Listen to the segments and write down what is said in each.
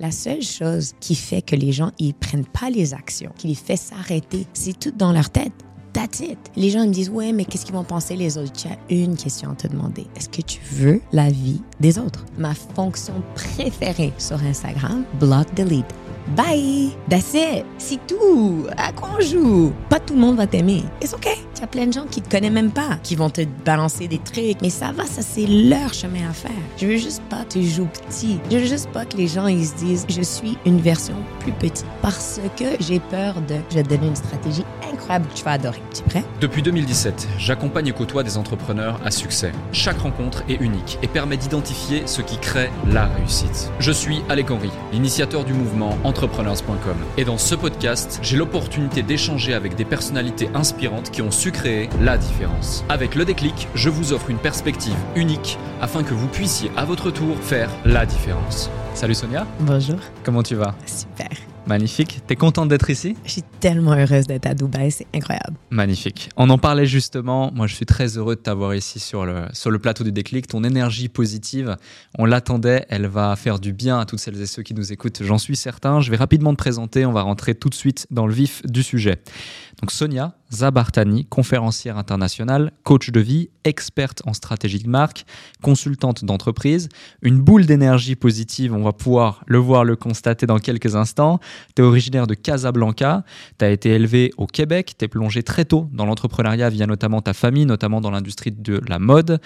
La seule chose qui fait que les gens ils prennent pas les actions, qui les fait s'arrêter, c'est tout dans leur tête. That's it. Les gens me disent ouais mais qu'est-ce qu'ils vont penser les autres? Tu as une question à te demander. Est-ce que tu veux la vie des autres? Ma fonction préférée sur Instagram, block delete. Bye! That's it! C'est tout! À quoi on joue? Pas tout le monde va t'aimer. It's OK. Il y a plein de gens qui te connaissent même pas, qui vont te balancer des trucs. Mais ça va, ça c'est leur chemin à faire. Je veux juste pas que tu joues petit. Je veux juste pas que les gens ils se disent je suis une version plus petite. Parce que j'ai peur de. Je vais te donner une stratégie incroyable que tu vas adorer. Tu es prêt? Depuis 2017, j'accompagne et côtoie des entrepreneurs à succès. Chaque rencontre est unique et permet d'identifier ce qui crée la réussite. Je suis Alec Henry, l'initiateur du mouvement entrepreneurs.com. Et dans ce podcast, j'ai l'opportunité d'échanger avec des personnalités inspirantes qui ont su créer la différence. Avec le déclic, je vous offre une perspective unique afin que vous puissiez à votre tour faire la différence. Salut Sonia. Bonjour. Comment tu vas? Super. Magnifique. T'es contente d'être ici? Je suis tellement heureuse d'être à Dubaï, c'est incroyable. Magnifique. On en parlait justement. Moi, je suis très heureux de t'avoir ici sur le, sur le plateau du déclic. Ton énergie positive, on l'attendait. Elle va faire du bien à toutes celles et ceux qui nous écoutent. J'en suis certain. Je vais rapidement te présenter. On va rentrer tout de suite dans le vif du sujet. Donc, Sonia Zabartani, conférencière internationale, coach de vie, experte en stratégie de marque, consultante d'entreprise, une boule d'énergie positive, on va pouvoir le voir, le constater dans quelques instants. Tu es originaire de Casablanca, tu as été élevé au Québec, tu es plongé très tôt dans l'entrepreneuriat via notamment ta famille, notamment dans l'industrie de la mode.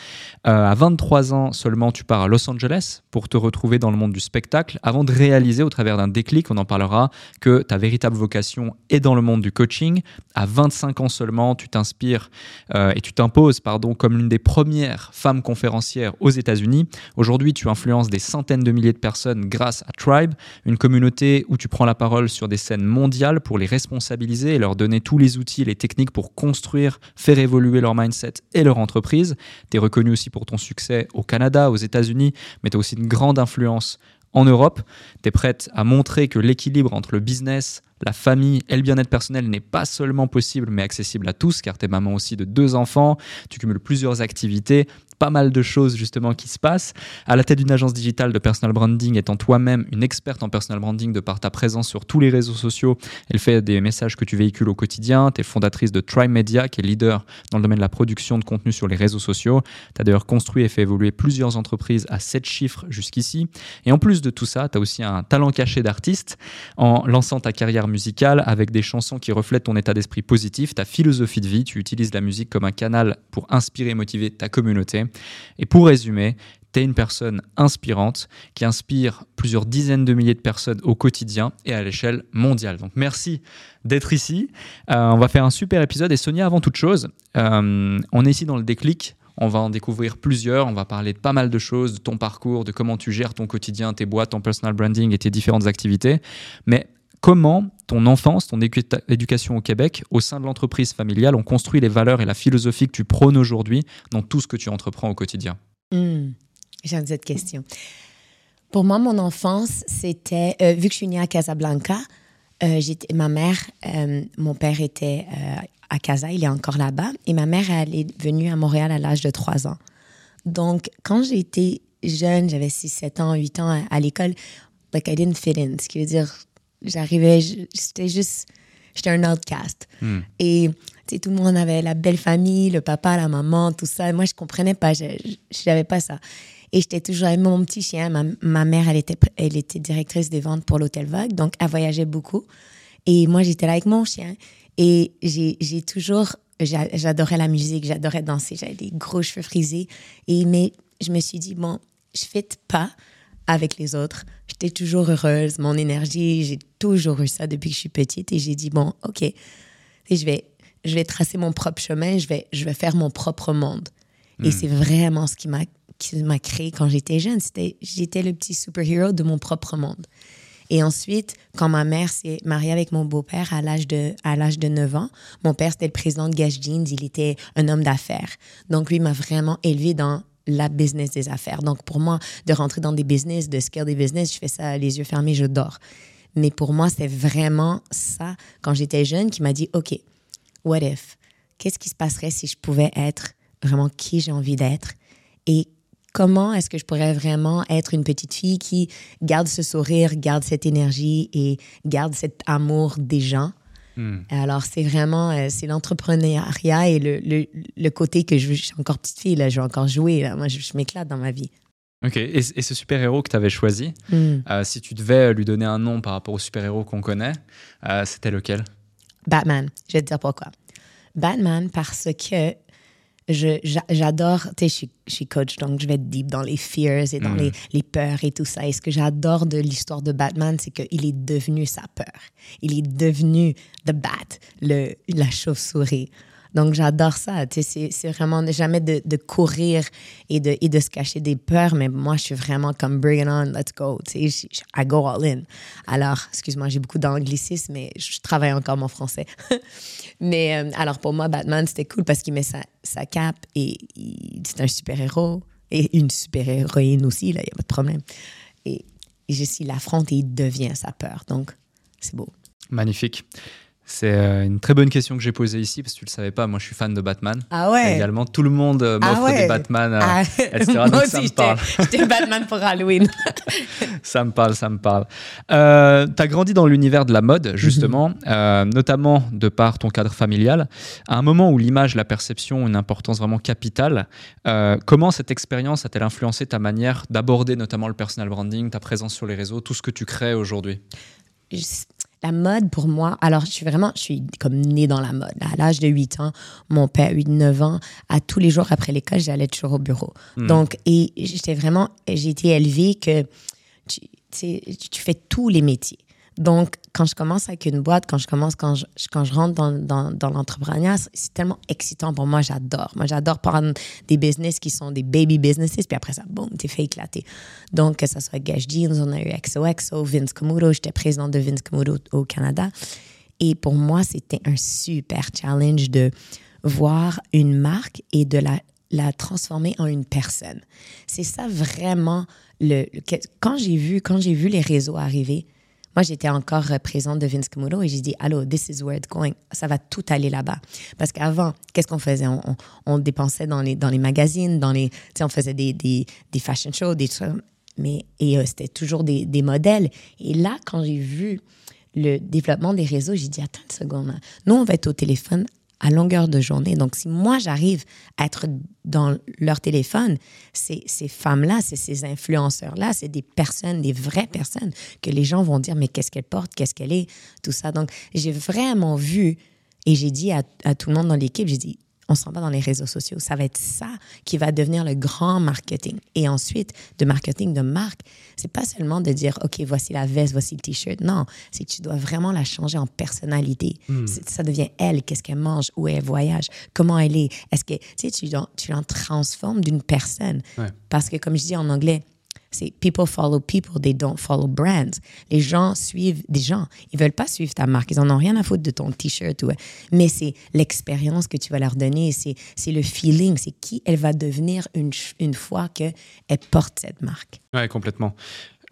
Euh, à 23 ans seulement, tu pars à Los Angeles pour te retrouver dans le monde du spectacle avant de réaliser au travers d'un déclic, on en parlera, que ta véritable vocation est dans le monde du coaching. À 25 ans seulement, tu t'inspires euh, et tu t'imposes pardon, comme l'une des premières femmes conférencières aux États-Unis. Aujourd'hui, tu influences des centaines de milliers de personnes grâce à Tribe, une communauté où tu prends la parole sur des scènes mondiales pour les responsabiliser et leur donner tous les outils les techniques pour construire, faire évoluer leur mindset et leur entreprise. Tu es reconnu aussi pour ton succès au Canada, aux États-Unis, mais tu as aussi une grande influence en Europe. Tu es prête à montrer que l'équilibre entre le business, la famille et le bien-être personnel n'est pas seulement possible mais accessible à tous car tu es maman aussi de deux enfants, tu cumules plusieurs activités, pas mal de choses justement qui se passent. À la tête d'une agence digitale de personal branding, étant toi-même une experte en personal branding de par ta présence sur tous les réseaux sociaux, elle fait des messages que tu véhicules au quotidien. Tu es fondatrice de Trimedia, Media, qui est leader dans le domaine de la production de contenu sur les réseaux sociaux. Tu as d'ailleurs construit et fait évoluer plusieurs entreprises à 7 chiffres jusqu'ici. Et en plus de tout ça, tu as aussi un talent caché d'artiste en lançant ta carrière musicale avec des chansons qui reflètent ton état d'esprit positif, ta philosophie de vie. Tu utilises la musique comme un canal pour inspirer et motiver ta communauté. Et pour résumer, tu es une personne inspirante qui inspire plusieurs dizaines de milliers de personnes au quotidien et à l'échelle mondiale. Donc merci d'être ici. Euh, on va faire un super épisode. Et Sonia, avant toute chose, euh, on est ici dans le déclic. On va en découvrir plusieurs. On va parler de pas mal de choses, de ton parcours, de comment tu gères ton quotidien, tes boîtes, ton personal branding et tes différentes activités. Mais comment ton enfance, ton éducation au Québec, au sein de l'entreprise familiale, ont construit les valeurs et la philosophie que tu prônes aujourd'hui dans tout ce que tu entreprends au quotidien? Hmm, J'aime cette question. Pour moi, mon enfance, c'était, euh, vu que je suis née à Casablanca, euh, ma mère, euh, mon père était à Casa, il est encore là-bas, et ma mère, est venue à Montréal à l'âge de 3 ans. Donc, quand j'ai été jeune, j'avais 6, 7 ans, 8 ans à, à l'école, like I didn't fit in, ce qui veut dire j'arrivais, j'étais juste, j'étais un outcast. Hmm. Et tout le monde avait la belle famille, le papa, la maman, tout ça. Moi, je comprenais pas, je n'avais pas ça. Et j'étais toujours avec mon petit chien. Ma, ma, mère, elle était, elle était directrice des ventes pour l'Hôtel Vogue, donc elle voyageait beaucoup. Et moi, j'étais là avec mon chien. Et j'ai toujours, j'adorais la musique, j'adorais danser, j'avais des gros cheveux frisés. Et, mais je me suis dit, bon, je ne pas avec les autres. J'étais toujours heureuse, mon énergie, j'ai toujours eu ça depuis que je suis petite et j'ai dit bon, OK, et je vais je vais tracer mon propre chemin, je vais je vais faire mon propre monde. Et hmm. c'est vraiment ce qui m'a qui m'a créé quand j'étais jeune, c'était j'étais le petit super-héros de mon propre monde. Et ensuite, quand ma mère s'est mariée avec mon beau-père à l'âge de, à l'âge de 9 ans, mon père, c'était le président de Gas Jeans, il était un homme d'affaires. Donc, lui m'a vraiment élevé dans la business des affaires. Donc, pour moi, de rentrer dans des business, de scale des business, je fais ça les yeux fermés, je dors. Mais pour moi, c'est vraiment ça, quand j'étais jeune, qui m'a dit, OK, what if? Qu'est-ce qui se passerait si je pouvais être vraiment qui j'ai envie d'être? Et comment est-ce que je pourrais vraiment être une petite fille qui garde ce sourire, garde cette énergie et garde cet amour des gens? Hmm. Alors, c'est vraiment, euh, c'est l'entrepreneuriat et le, le, le côté que je, je suis encore petite fille, là, je vais encore jouer. Là. Moi, je, je m'éclate dans ma vie. Ok, et, et ce super-héros que tu avais choisi, Hmm. euh, si tu devais lui donner un nom par rapport au super-héros qu'on connaît, euh, c'était lequel? Batman. Je vais te dire pourquoi. Batman, parce que j'adore, tu sais, je suis, je suis coach, donc je vais être deep dans les fears et dans Mm. les, les peurs et tout ça. Et ce que j'adore de l'histoire de Batman, c'est qu'il est devenu sa peur. Il est devenu The Bat, le, la chauve-souris. Donc j'adore ça. C'est, vraiment jamais de, courir et de, se cacher des peurs, mais moi, je suis vraiment comme bring it on, let's go. Je- I go all in. Alors, excuse-moi, j'ai beaucoup d'anglicisme, mais je travaille encore mon français. mais euh, alors, pour moi, Batman, c'était cool parce qu'il met sa, cape et c'est un super-héros et une super-héroïne aussi, là, il n'y a pas de problème. Et, et je suis l'affronte et il devient sa peur. Donc, c'est beau. Magnifique. C'est euh, une très bonne question que j'ai posée ici, parce que tu le savais pas, moi je suis fan de Batman. Ah ouais? Également, tout le monde euh, Ah m'offre ouais. des Batman, euh, Ah, etc. moi Donc aussi, ça me parle. J'étais Batman pour Halloween. Ça me parle, ça me parle. Euh, tu as grandi dans l'univers de la mode, justement, Mhm. euh, notamment de par ton cadre familial. À un moment où l'image, la perception ont une importance vraiment capitale, euh, comment cette expérience a-t-elle influencé ta manière d'aborder notamment le personal branding, ta présence sur les réseaux, tout ce que tu crées aujourd'hui? La mode pour moi, alors je suis vraiment, je suis comme née dans la mode. À l'âge de 8 ans, mon père, 8-9 ans, à tous les jours après l'école, j'allais toujours au bureau. Hmm. Donc, et j'étais vraiment, j'ai été élevée que tu, fais tous les métiers. Donc, quand je commence avec une boîte, quand je commence, quand je, quand je rentre dans, dans, l'entrepreneuriat, c'est- tellement excitant pour moi. J'adore. Moi, j'adore prendre des business qui sont des baby businesses, puis après ça, boum, t'es fait éclater. Donc, que ce soit Gash Jeans, on a eu XOXO, Vince Camuto. J'étais présidente de Vince Camuto au Canada. Et pour moi, c'était un super challenge de voir une marque et de la, la transformer en une personne. C'est ça vraiment le, quand j'ai vu quand j'ai vu les réseaux arriver. Moi, j'étais encore présente de Vince Camuto et j'ai dit, allô, this is where it's going. Ça va tout aller là-bas. Parce qu'avant, qu'est-ce qu'on faisait? On, dépensait dans les, dans les magazines, dans les, on faisait des, des, des fashion shows, des trucs. Mais, et euh, c'était toujours des, des modèles. Et là, quand j'ai vu le développement des réseaux, j'ai dit, attends une seconde. Nous, on va être au téléphone à longueur de journée. Donc, si moi, j'arrive à être dans leur téléphone, ces, ces femmes-là, c'est ces influenceurs-là, c'est des personnes, des vraies personnes que les gens vont dire, mais qu'est-ce qu'elle porte, qu'est-ce qu'elle est, tout ça. Donc, j'ai vraiment vu et j'ai dit à, à tout le monde dans l'équipe, j'ai dit, on s'en va dans les réseaux sociaux. Ça va être ça qui va devenir le grand marketing. Et ensuite, de marketing de marque, c'est pas seulement de dire, OK, voici la veste, voici le t-shirt. Non, c'est que tu dois vraiment la changer en personnalité. C'est- Ça devient elle, qu'est-ce qu'elle mange, où elle voyage, comment elle est. Est-ce que, tu sais, tu l'en- tu l'en transformes d'une personne. Ouais. Parce que, comme je dis en anglais, c'est people follow people, they don't follow brands. Les gens suivent des gens. Ils veulent pas suivre ta marque. Ils en ont rien à foutre de ton t-shirt. Mais c'est l'expérience que tu vas leur donner. C'est le feeling. C'est qui elle va devenir une, une fois qu'elle porte cette marque. Ouais, complètement.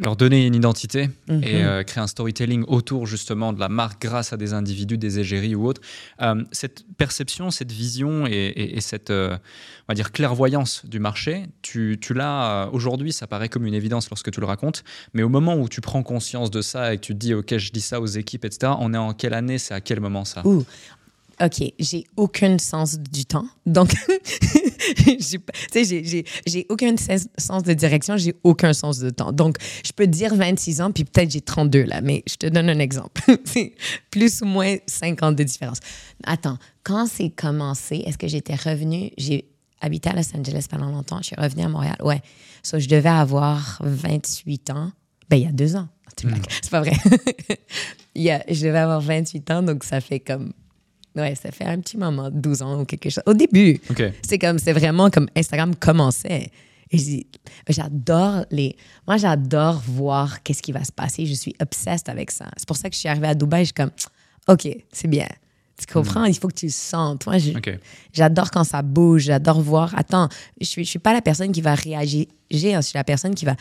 Leur donner une identité Mhm. et euh, créer un storytelling autour justement de la marque grâce à des individus, des égéries ou autres. Euh, cette perception, cette vision et, et- et cette euh, on va dire clairvoyance du marché, tu, tu l'as aujourd'hui, ça paraît comme une évidence lorsque tu le racontes, mais au moment où tu prends conscience de ça et que tu te dis ok, je dis ça aux équipes, etc. On est en quelle année C'est à quel moment ça? Ouh. OK, j'ai aucun sens du temps. Donc, j'ai aucun sens de direction, j'ai aucun sens de temps. Donc, je peux te dire 26 ans, puis peut-être j'ai 32 là, mais je te donne un exemple. C'est plus ou moins 5 ans de différence. Attends, quand c'est commencé, est-ce que j'étais revenue? J'ai habité à Los Angeles pendant longtemps, je suis revenue à Montréal. Ouais. So, je devais avoir 28 ans. Ben, il y a deux ans. C'est pas vrai. Il y a- je devais avoir 28 ans, donc ça fait comme Ouais, ça fait un petit moment, 12 ans ou quelque chose. Au début, c'est comme, c'est vraiment comme Instagram commençait. Et je dis, j'adore les. Moi, j'adore voir qu'est-ce qui va se passer. Je suis obsessed avec ça. C'est pour ça que je suis arrivée à Dubaï. Je suis comme, OK, c'est bien. Tu comprends? Il faut que tu le sentes. Moi, je- j'adore quand ça bouge. J'adore voir. Attends, je suis, je suis pas la personne qui va réagir. Je suis la personne qui va.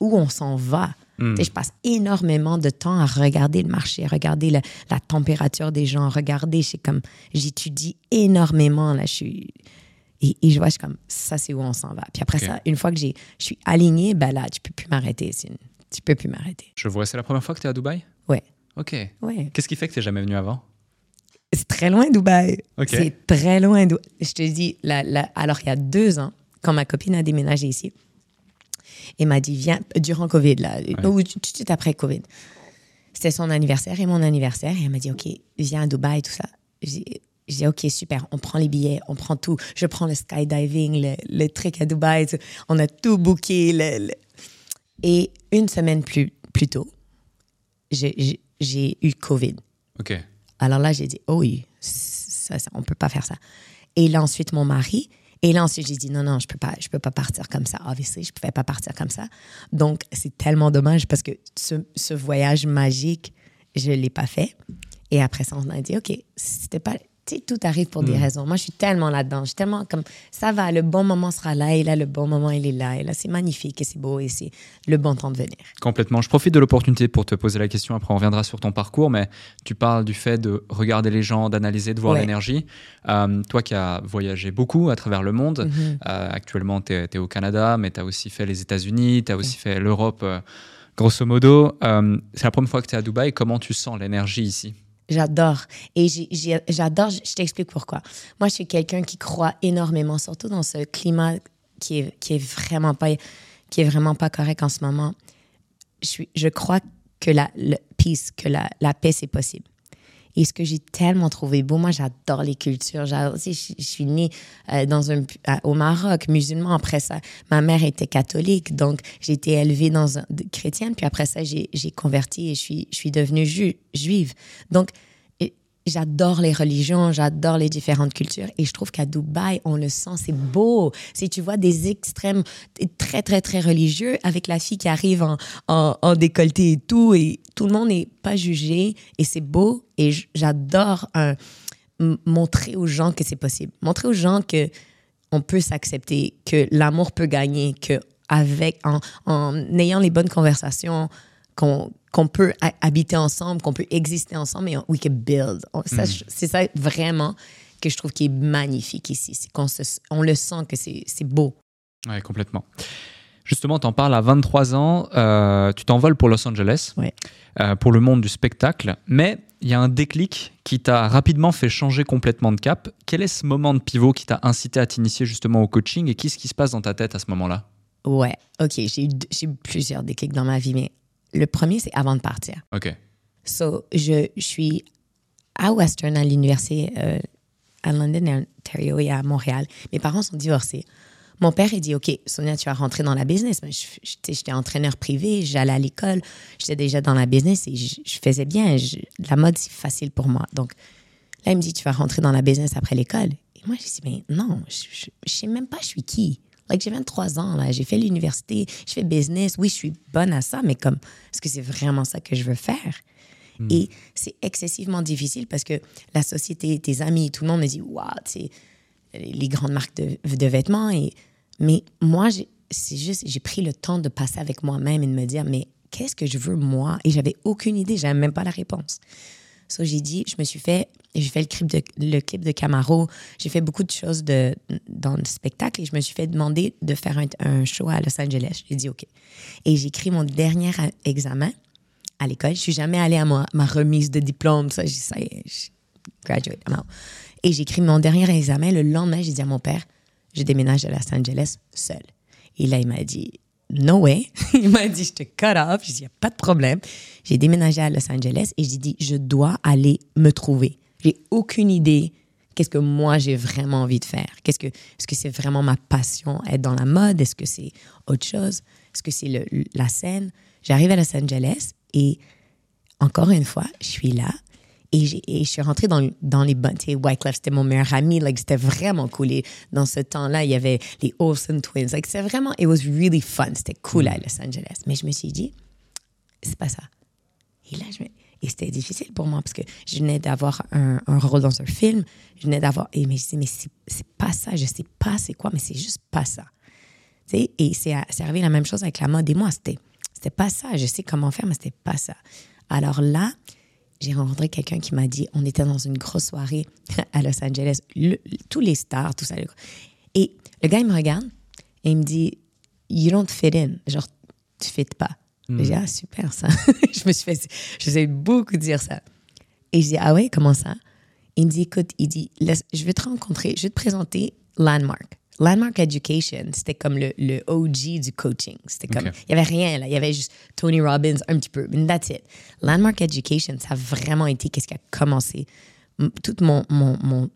Où on s'en va. Sais, Je passe énormément de temps à regarder le marché, regarder la température des gens, regarder. C'est comme. J'étudie énormément. Là, je suis Et, et je vois, je suis comme, ça, c'est où on s'en va. Puis après ça, une fois que j'ai, je suis alignée, ben là, tu peux plus m'arrêter. Une- tu peux plus m'arrêter. Je vois, c'est la première fois que tu es à Dubaï? Ouais. Ok. Ouais. Qu'est-ce qui fait que tu jamais venu avant? C'est très loin, Dubaï. C'est très loin. Je te dis, la- la- alors il y a deux ans, quand ma copine a déménagé ici, elle m'a dit, viens, durant Covid, là, ou tout de suite après Covid. C'était son anniversaire et mon anniversaire. Et elle m'a dit, OK, viens à Dubaï, tout ça. J'ai dit, OK, super, on prend les billets, on prend tout. Je prends le skydiving, le, le truc à Dubaï. tout. On a tout booké. le- le- Et une semaine plus, plus tôt, j'ai- eu Covid. Ok. Alors là, j'ai dit, oh oui, ça, ça, on peut pas faire ça. Et là, ensuite, mon mari. Et là, ensuite, j'ai dit, non, non, je peux pas, je peux pas partir comme ça. Obviously, je pouvais pas partir comme ça. Donc, c'est tellement dommage parce que ce, ce voyage magique, je l'ai pas fait. Et après ça, on a dit, OK, c'était pas. Tu sais, tout arrive pour des raisons. Moi, je suis tellement là-dedans. Je suis tellement comme, ça va, le bon moment sera là. Et là, le bon moment, il est là. Et là, c'est magnifique et c'est beau et c'est le bon temps de venir. Complètement. Je profite de l'opportunité pour te poser la question. Après, on reviendra sur ton parcours, mais tu parles du fait de regarder les gens, d'analyser, de voir Ouais. l'énergie. Euh, toi qui as voyagé beaucoup à travers le monde, Mhm. euh, actuellement, tu es, au Canada, mais tu as aussi fait les États-Unis, tu as aussi fait l'Europe, euh, grosso modo. C'est la première fois que tu es à Dubaï. Comment tu sens l'énergie ici? J'adore. Et j'adore, je t'explique pourquoi. Moi, je suis quelqu'un qui croit énormément, surtout dans ce climat qui est, qui est, vraiment, pas, qui est vraiment pas correct en ce moment. Je, crois que la peace, que la, la paix, c'est possible. Et ce que j'ai tellement trouvé beau, moi, j'adore les cultures. Je, suis née euh, au Maroc, musulman. Après ça, ma mère était catholique, donc j'ai été élevée dans un, chrétienne. Puis après ça, j'ai converti et je suis, devenue ju- juive. Donc, j'adore les religions, j'adore les différentes cultures. Et je trouve qu'à Dubaï, on le sent, c'est beau. Si tu vois des extrêmes très, très, très religieux avec la fille qui arrive en, décolleté et tout, et tout le monde n'est pas jugé, et c'est beau. Et j'adore euh, montrer aux gens que c'est possible. Montrer aux gens que on peut s'accepter, que l'amour peut gagner, que avec en ayant les bonnes conversations, qu'on qu'on peut ha- habiter ensemble, qu'on peut exister ensemble et on- we can build. Je- C'est ça vraiment que je trouve qui est magnifique ici. C'est qu'on on le sent que c'est beau. Oui, complètement. Justement, tu en parles à 23 ans, euh, tu t'envoles pour Los Angeles, Ouais. euh, pour le monde du spectacle, mais il y a un déclic qui t'a rapidement fait changer complètement de cap. Quel est ce moment de pivot qui t'a incité à t'initier justement au coaching et qu'est-ce qui se passe dans ta tête à ce moment-là? Ouais, OK, j'ai eu, d- j'ai eu plusieurs déclics dans ma vie, mais le premier, c'est avant de partir. Ok. So, je, je suis à Western, à l'université euh, à London, à Ontario et à Montréal. Mes parents sont divorcés. Mon père, il dit, OK, Sonia, tu vas rentrer dans la business. Mais J'étais entraîneur privé, j'allais à l'école, j'étais déjà dans la business et je, je faisais bien. Je- la mode, c'est facile pour moi. Donc, là, il me dit, tu vas rentrer dans la business après l'école. Et moi, je dis, mais non, je, je sais même pas je suis qui. Like, j'ai 23 ans, là, j'ai fait l'université, je fais business. Oui, je suis bonne à ça, mais comme, est-ce que c'est vraiment ça que je veux faire? Et c'est excessivement difficile parce que la société, tes amis, tout le monde me dit, waouh, tu sais, les grandes marques de, de vêtements. Et, mais moi, c'est juste, j'ai pris le temps de passer avec moi-même et de me dire, mais qu'est-ce que je veux moi? Et j'avais aucune idée, j'avais même pas la réponse. So, j'ai dit, je me suis fait, j'ai fait le clip de, le clip de Camaro, j'ai fait beaucoup de choses de, dans le spectacle et je me suis fait demander de faire un, un show à Los Angeles. J'ai dit OK. Et j'ai écrit mon dernier examen à l'école. Je suis jamais allée à ma, ma remise de diplôme, ça, j'ai ça je graduate, I'm out. Et j'ai écrit mon dernier examen. Le lendemain, j'ai dit à mon père, je déménage à Los Angeles seul. Et là, il m'a dit, no way. il m'a dit, je te cut off. Dit, il n'y a pas de problème. J'ai déménagé à Los Angeles et j'ai dit, je dois aller me trouver. J'ai aucune idée qu'est-ce que moi j'ai vraiment envie de faire. Qu'est-ce que, est-ce que c'est vraiment ma passion, être dans la mode? Est-ce que c'est autre chose? Est-ce que c'est la scène? J'arrive à Los Angeles et encore une fois, je suis là et, je suis rentrée dans, dans les bonnes. Wyclef, c'était mon meilleur ami. Like, c'était vraiment cool. Et dans ce temps-là, il y avait les Olsen Twins. Like, c'était vraiment, it was really fun. C'était cool à Los Angeles. Mais je me suis dit, c'est pas ça. Et là, je me- Et c'était difficile pour moi parce que je venais d'avoir un, un rôle dans un film. Je venais d'avoir. Et mais je dis, mais c'est pas ça. Je sais pas c'est quoi, mais c'est juste pas ça. Tu sais, et c'est arrivé la même chose avec la mode et moi. C'était c'était pas ça. Je sais comment faire, mais c'était pas ça. Alors là, j'ai rencontré quelqu'un qui m'a dit, on était dans une grosse soirée à Los Angeles, le- tous les stars, tout ça. Et le gars, il me regarde et il me dit, You don't fit in. Genre, tu fit pas. Hmm. J'ai dit, ah, super, ça. je me suis fait, je sais beaucoup dire ça. Et je dis, ah ouais, comment ça? Il me dit, écoute, il dit, je vais te rencontrer, je vais te présenter Landmark. Landmark Education, c'était comme le, le OG du coaching. C'était comme, il y avait rien là, il y avait juste Tony Robbins un petit peu, and that's it. Landmark Education, ça a vraiment été qu'est-ce qui a commencé tout mon, mon, mon,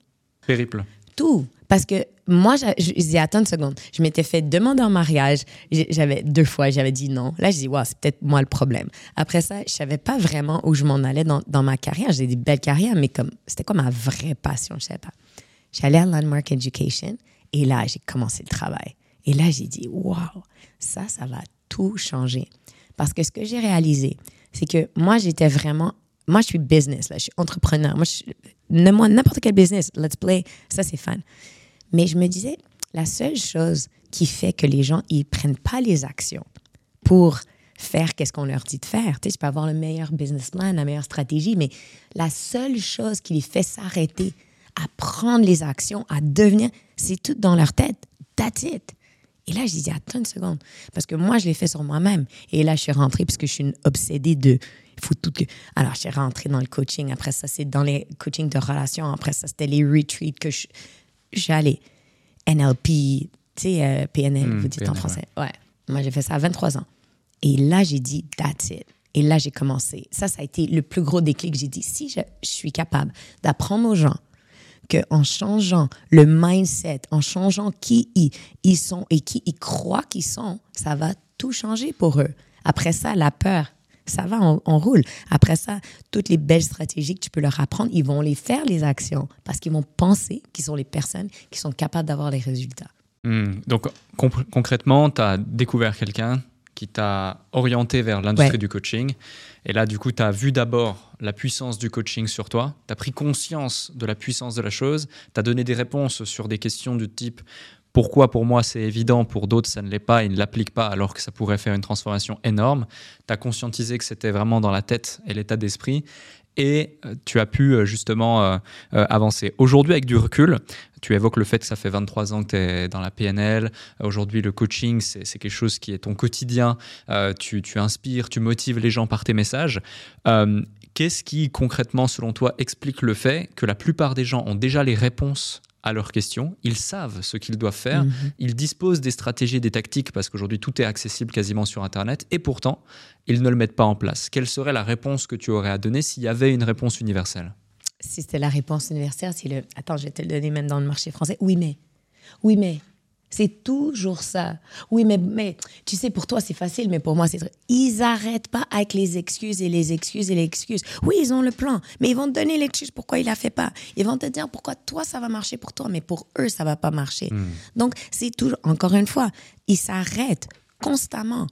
Périple. tout. Parce que moi, je je dis, attends une seconde. Je m'étais fait demander en mariage. J'avais deux fois, j'avais dit non. Là, je dis, wow, c'est peut-être moi le problème. Après ça, je savais pas vraiment où je m'en allais dans, dans ma carrière. J'ai des belles carrières, mais comme c'était quoi ma vraie passion, je savais pas. J'allais à Landmark Education et là, j'ai commencé le travail. Et là, j'ai dit, wow, ça, ça va tout changer. Parce que ce que j'ai réalisé, c'est que moi, j'étais vraiment. Moi, je suis business, là, je suis entrepreneur. Moi, je, n'importe quel business, let's play, ça, c'est fun. Mais je me disais, la seule chose qui fait que les gens, ils prennent pas les actions pour faire qu'est-ce qu'on leur dit de faire. Tu sais, tu peux avoir le meilleur business plan, la meilleure stratégie, mais la seule chose qui les fait s'arrêter à prendre les actions, à devenir, c'est tout dans leur tête. That's it. Et là, je disais, attends une seconde. Parce que moi, je l'ai fait sur moi-même. Et là, je suis rentrée parce que je suis une obsédée de. Faut tout que. Alors, je suis rentrée dans le coaching. Après ça, c'est dans les coachings de relations. Après ça, c'était les retreats que je- j'allais. NLP, tu sais, euh, PNL, Hmm, vous dites en français. Ouais. Moi, j'ai fait ça à 23 ans. Et là, j'ai dit, that's it. Et là, j'ai commencé. Ça, ça a été le plus gros déclic. J'ai dit, si je, je suis capable d'apprendre aux gens qu'en changeant le mindset, en changeant qui ils, ils sont et qui ils croient qu'ils sont, ça va tout changer pour eux. Après ça, la peur, ça va, on, roule. Après ça, toutes les belles stratégies que tu peux leur apprendre, ils vont les faire, les actions, parce qu'ils vont penser qu'ils sont les personnes qui sont capables d'avoir les résultats. Hmm. Donc concrètement, tu as découvert quelqu'un qui t'a orienté vers l'industrie Ouais. du coaching. Et là, du coup, tu as vu d'abord la puissance du coaching sur toi. Tu as pris conscience de la puissance de la chose. Tu as donné des réponses sur des questions du type pourquoi pour moi c'est évident, pour d'autres ça ne l'est pas, ils ne l'appliquent pas alors que ça pourrait faire une transformation énorme. Tu as conscientisé que c'était vraiment dans la tête et l'état d'esprit. Et euh, tu as pu euh, justement euh, avancer. Aujourd'hui, avec du recul, tu évoques le fait que ça fait 23 ans que tu es dans la PNL. Aujourd'hui, le coaching, c'est quelque chose qui est ton quotidien. Tu, inspires, tu motives les gens par tes messages. Qu'est-ce qui, concrètement, selon toi, explique le fait que la plupart des gens ont déjà les réponses à leurs questions, ils savent ce qu'ils doivent faire, Mhm. ils disposent des stratégies, des tactiques, parce qu'aujourd'hui tout est accessible quasiment sur Internet, et pourtant, ils ne le mettent pas en place. Quelle serait la réponse que tu aurais à donner s'il y avait une réponse universelle? Si c'était la réponse universitaire, c'est le. Attends, je vais te le donner même dans le marché français. Oui, mais. Oui, mais. C'est toujours ça. Oui, mais, mais tu sais, pour toi, c'est facile, mais pour moi, c'est. Ils arrêtent pas avec les excuses et les excuses et les excuses. Oui, ils ont le plan, mais ils vont te donner l'excuse pourquoi il la fait pas. Ils vont te dire pourquoi toi, ça va marcher pour toi, mais pour eux, ça va pas marcher. Donc, c'est toujours, encore une fois, ils s'arrêtent constamment.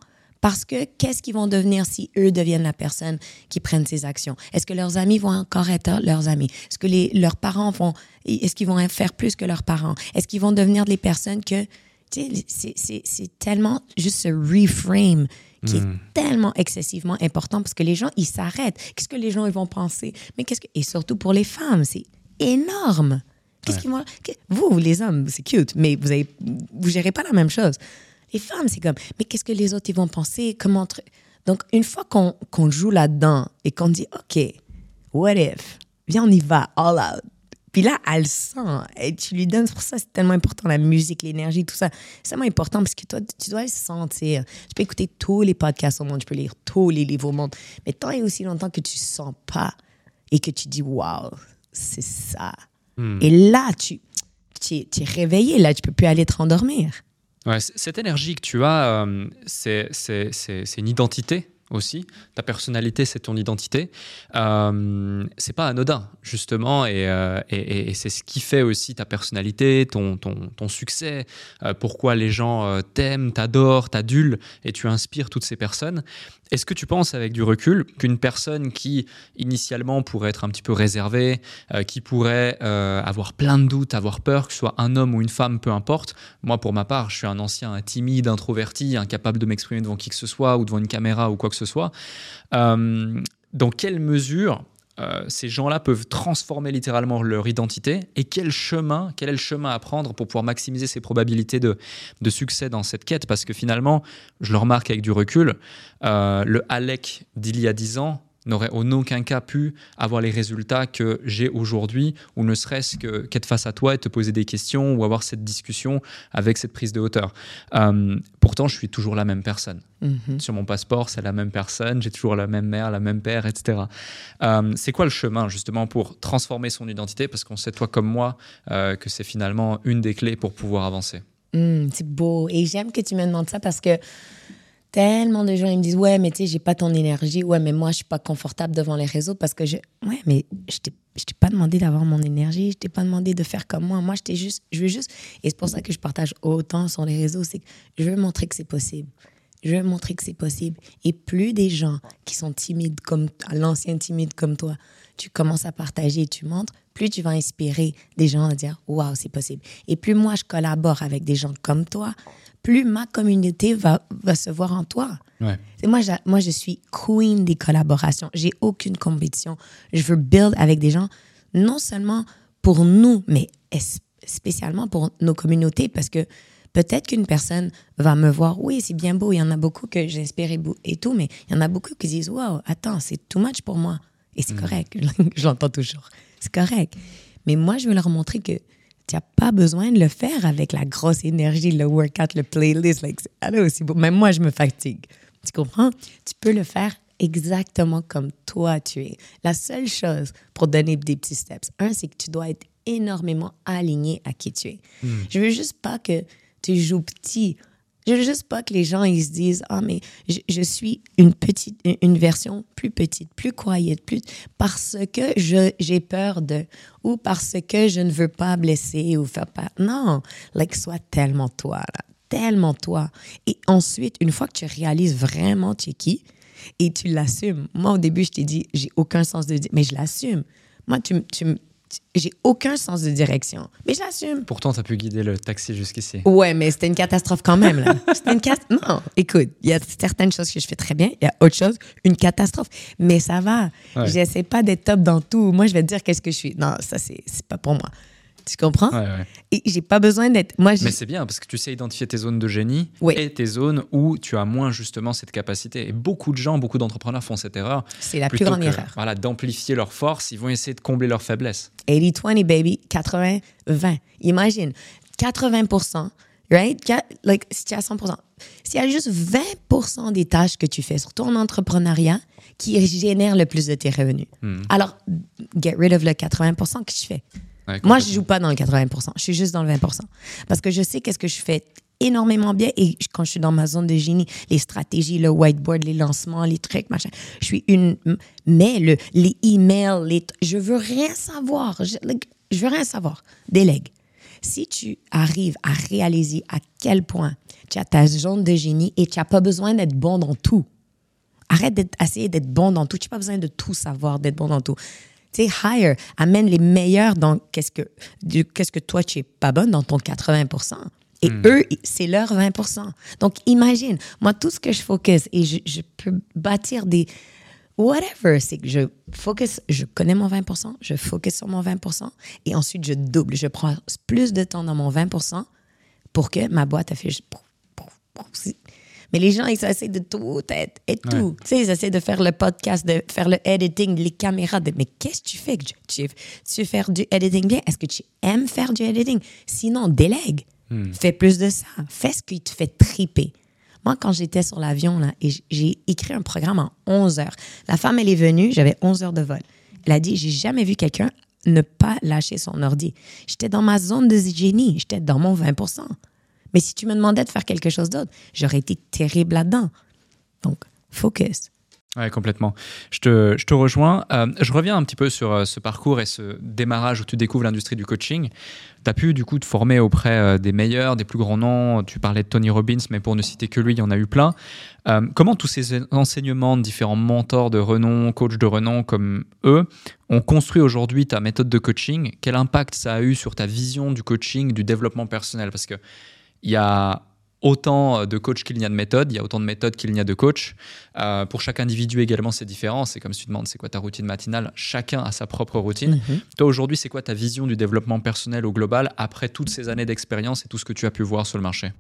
Parce que qu'est-ce qu'ils vont devenir si eux deviennent la personne qui prennent ces actions? Est-ce que leurs amis vont encore être leurs amis? Est-ce que les, leurs parents vont, est-ce qu'ils vont faire plus que leurs parents? Est-ce qu'ils vont devenir des personnes que, tu sais, c'est- c'est c'est tellement juste ce reframe qui est tellement excessivement important parce que les gens, ils s'arrêtent. Qu'est-ce que les gens, ils vont penser? Mais qu'est-ce que, et surtout pour les femmes, c'est énorme. Qu'est-ce qu'ils vont, que- vous, les hommes, c'est cute, mais vous avez, vous gérez pas la même chose. Les femmes, c'est comme, mais qu'est-ce que les autres ils vont penser? Comment Donc, une fois qu'on joue là-dedans et qu'on dit, OK, what if? Viens, on y va, all out. Puis là, elle sent, et tu lui donnes, pour ça c'est tellement important, la musique, l'énergie, tout ça. C'est tellement important parce que toi, tu dois le sentir. Tu peux écouter tous les podcasts au monde, tu peux lire tous les livres au monde, mais tant et aussi longtemps que tu sens pas et que tu dis, wow, c'est ça. Et là, tu, tu, es, tu es réveillé, là, tu peux plus aller te rendormir. Ouais, cette énergie que tu as, euh, c'est une identité? Aussi. Ta personnalité, c'est ton identité. Euh, c'est pas anodin, justement, et, euh, c'est ce qui fait aussi ta personnalité, ton, succès, euh, pourquoi les gens euh, t'aiment, t'adorent, t'adulent, et tu inspires toutes ces personnes. Est-ce que tu penses, avec du recul, qu'une personne qui, initialement, pourrait être un petit peu réservée, qui pourrait avoir plein de doutes, avoir peur, que ce soit un homme ou une femme, peu importe, moi, pour ma part, je suis un ancien timide, introverti, incapable de m'exprimer devant qui que ce soit ou devant une caméra ou quoi que ce soit. Euh, dans quelle mesure, euh, ces gens-là peuvent transformer littéralement leur identité et quel chemin, quel est le chemin à prendre pour pouvoir maximiser ses probabilités de, de succès dans cette quête? Parce que finalement, je le remarque avec du recul, euh, le Alec d'il y a 10 ans n'aurait en aucun cas pu avoir les résultats que j'ai aujourd'hui, ou ne serait-ce que qu'être face à toi et te poser des questions ou avoir cette discussion avec cette prise de hauteur. Euh, pourtant, je suis toujours la même personne. Mhm. Sur mon passeport, c'est la même personne, j'ai toujours la même mère, la même père, etc. Euh, c'est quoi le chemin justement pour transformer son identité? Parce qu'on sait, toi comme moi, euh, que c'est finalement une des clés pour pouvoir avancer. Mm, c'est beau. Et j'aime que tu me demandes ça parce que tellement de gens ils me disent ouais mais tu sais j'ai pas ton énergie. Ouais mais moi je suis pas confortable devant les réseaux parce que je ouais mais je t'ai pas demandé d'avoir mon énergie. Je t'ai pas demandé de faire comme moi. Moi je t'ai juste je veux juste et c'est pour ça que je partage autant sur les réseaux c'est que je veux montrer que c'est possible. Je veux montrer que c'est possible. Et plus des gens qui sont timides comme l'ancien timide comme toi tu commences à partager tu montres plus tu vas inspirer des gens à dire waouh c'est possible. Et plus moi je collabore avec des gens comme toi plus ma communauté va, va se voir en toi. Ouais. Moi, j'a- moi, je suis queen des collaborations. J'ai aucune compétition. Je veux build avec des gens, non seulement pour nous, mais spécialement pour nos communautés, parce que peut-être qu'une personne va me voir, oui, c'est bien beau, il y en a beaucoup que j'inspire et, tout, mais il y en a beaucoup qui disent, wow, attends, c'est too much pour moi. Et c'est correct, je l'entends toujours. C'est correct. Mais moi, je veux leur montrer que tu n'as pas besoin de le faire avec la grosse énergie, le workout, le playlist. Like, allô, c'est beau. Même moi, je me fatigue. Tu comprends? Tu peux le faire exactement comme toi tu es. La seule chose pour donner des petits steps, un, c'est que tu dois être énormément aligné à qui tu es. Je veux juste pas que tu joues petit. Je veux juste pas que les gens ils se disent ah mais je, suis une petite une- version plus petite, plus quiet, plus parce que je j'ai peur de ou parce que je ne veux pas blesser ou faire pas. Non, like sois tellement toi là, tellement toi. Et ensuite, une fois que tu réalises vraiment tu es qui et tu l'assumes. Moi au début, je t'ai dit j'ai aucun sens de di- mais je l'assume. Moi tu tu j'ai aucun sens de direction, mais je l'assume. Pourtant, tu as pu guider le taxi jusqu'ici. Ouais, mais c'était une catastrophe quand même, là. C'était une catastrophe. Non, écoute, il y a certaines choses que je fais très bien, il y a autre chose, une catastrophe. Mais ça va. Ouais. J'essaie pas d'être top dans tout. Moi, je vais te dire qu'est-ce que je suis. Non, ça, c'est c'est pas pour moi. Tu comprends? Ouais, ouais. Et j'ai pas besoin d'être. Moi, Mais c'est bien parce que tu sais identifier tes zones de génie Oui. et tes zones où tu as moins justement cette capacité. Et beaucoup de gens, beaucoup d'entrepreneurs font cette erreur. c'est la plus grande que, erreur. Voilà, d'amplifier leurs forces, ils vont essayer de combler leurs faiblesses. 80-20, baby. 80-20. Imagine, 80% right? Like, si tu à 100 S'il y a juste 20% des tâches que tu fais, surtout en entrepreneuriat, qui génèrent le plus de tes revenus. Hmm. Alors, get rid of le 80% que je fais. Ouais, Moi, je joue pas dans le 80 Je suis juste dans le 20 Parce que je sais qu'est-ce que je fais énormément bien et quand je suis dans ma zone de génie, les stratégies, le whiteboard, les lancements, les trucs, machin, je suis une... Mais le, les emails, les... je veux rien savoir. Je, je veux rien savoir. Délègue. Si tu arrives à réaliser à quel point tu as ta zone de génie et tu n'as pas besoin d'être bon dans tout, Arrête d'essayer d'être bon dans tout. Tu n'as pas besoin de tout savoir, d'être bon dans tout. Tu sais, hire, amène les meilleurs dans qu'est-ce que, du- qu'est-ce que toi, tu es pas bonne dans ton 80% Et eux, c'est leur 20% Donc, imagine, moi, tout ce que je focus et je, je peux bâtir des. Whatever, c'est que je focus, je connais mon 20% je focus sur mon 20% et ensuite je double. Je prends plus de temps dans mon 20% pour que ma boîte affiche. Mais les gens, ils essaient de tout être et tout. Tu sais, ils essaient de faire le podcast, de faire le editing, les caméras. de- mais qu'est-ce que tu fais? Tu, tu, tu faire du editing bien? Est-ce que tu aimes faire du editing? Sinon, délègue. Fais plus de ça. Fais ce qui te fait triper. Moi, quand j'étais sur l'avion, là, et j'ai écrit un programme en 11 heures. La femme, elle est venue, j'avais 11 heures de vol. Elle a dit, j'ai jamais vu quelqu'un ne pas lâcher son ordi. J'étais dans ma zone de génie. J'étais dans mon 20 Mais si tu me demandais de faire quelque chose d'autre, j'aurais été terrible là-dedans. Donc, focus. Ouais, complètement. Je te, je te rejoins. Euh, je reviens un petit peu sur euh, ce parcours et ce démarrage où tu découvres l'industrie du coaching. Tu as pu du coup te former auprès euh, des meilleurs, des plus grands noms. Tu parlais de Tony Robbins, mais pour ne citer que lui, il y en a eu plein. Comment tous ces enseignements de différents mentors de renom, coachs de renom comme eux, ont construit aujourd'hui ta méthode de coaching? Quel impact ça a eu sur ta vision du coaching, du développement personnel? Parce que il y a autant de coachs qu'il y a de méthodes, il y a autant de méthodes qu'il y a de coachs. Euh, pour chaque individu également, c'est différent. C'est comme si tu demandes c'est quoi ta routine matinale, chacun a sa propre routine. Mhm. Toi, aujourd'hui, c'est quoi ta vision du développement personnel au global après toutes ces années d'expérience et tout ce que tu as pu voir sur le marché?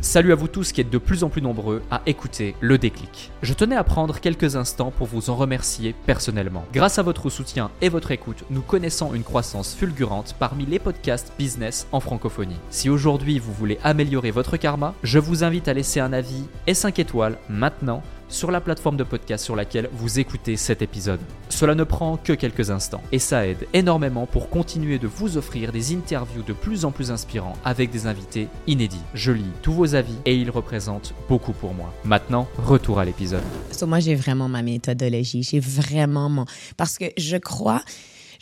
Salut à vous tous qui êtes de plus en plus nombreux à écouter le déclic. Je tenais à prendre quelques instants pour vous en remercier personnellement. Grâce à votre soutien et votre écoute, nous connaissons une croissance fulgurante parmi les podcasts business en francophonie. Si aujourd'hui vous voulez améliorer votre karma, je vous invite à laisser un avis et 5 étoiles maintenant sur la plateforme de podcast sur laquelle vous écoutez cet épisode. Cela ne prend que quelques instants et ça aide énormément pour continuer de vous offrir des interviews de plus en plus inspirants avec des invités inédits. Je lis tous vos avis et ils représentent beaucoup pour moi. Maintenant, retour à l'épisode. So, moi, j'ai vraiment ma méthodologie. J'ai vraiment mon. Parce que je crois.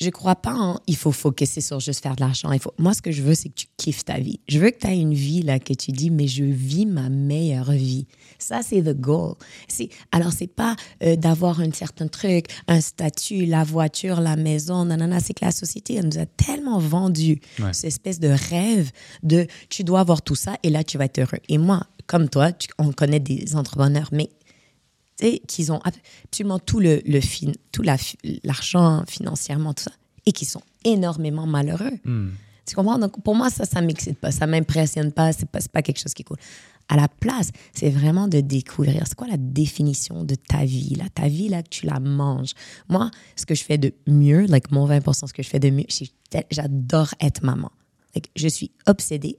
Je crois pas en il faut focuser sur juste faire de l'argent. Il faut... Moi, ce que je veux, c'est que tu kiffes ta vie. Je veux que tu aies une vie là que tu dis, mais je vis ma meilleure vie. Ça, c'est the goal. C'est... Alors, c'est pas euh, d'avoir un certain truc, un statut, la voiture, la maison, nanana. C'est que la société, elle nous a tellement vendu Ouais. cette espèce de rêve de tu dois avoir tout ça et là, tu vas être heureux. Et moi, comme toi, tu- on connaît des entrepreneurs, mais sais, qu'ils ont absolument tout le, le fin- tout la l'argent financièrement, tout ça, et qui sont énormément malheureux. Tu comprends? Donc, pour moi, ça, ça m'excite pas, ça m'impressionne pas, c'est pas, pas quelque chose qui est cool. À la place, c'est vraiment de découvrir c'est quoi la définition de ta vie, là, ta vie, là, que tu la manges? Moi, ce que je fais de mieux, like mon 20%, ce que je fais de mieux, j'adore être maman. Je suis obsédée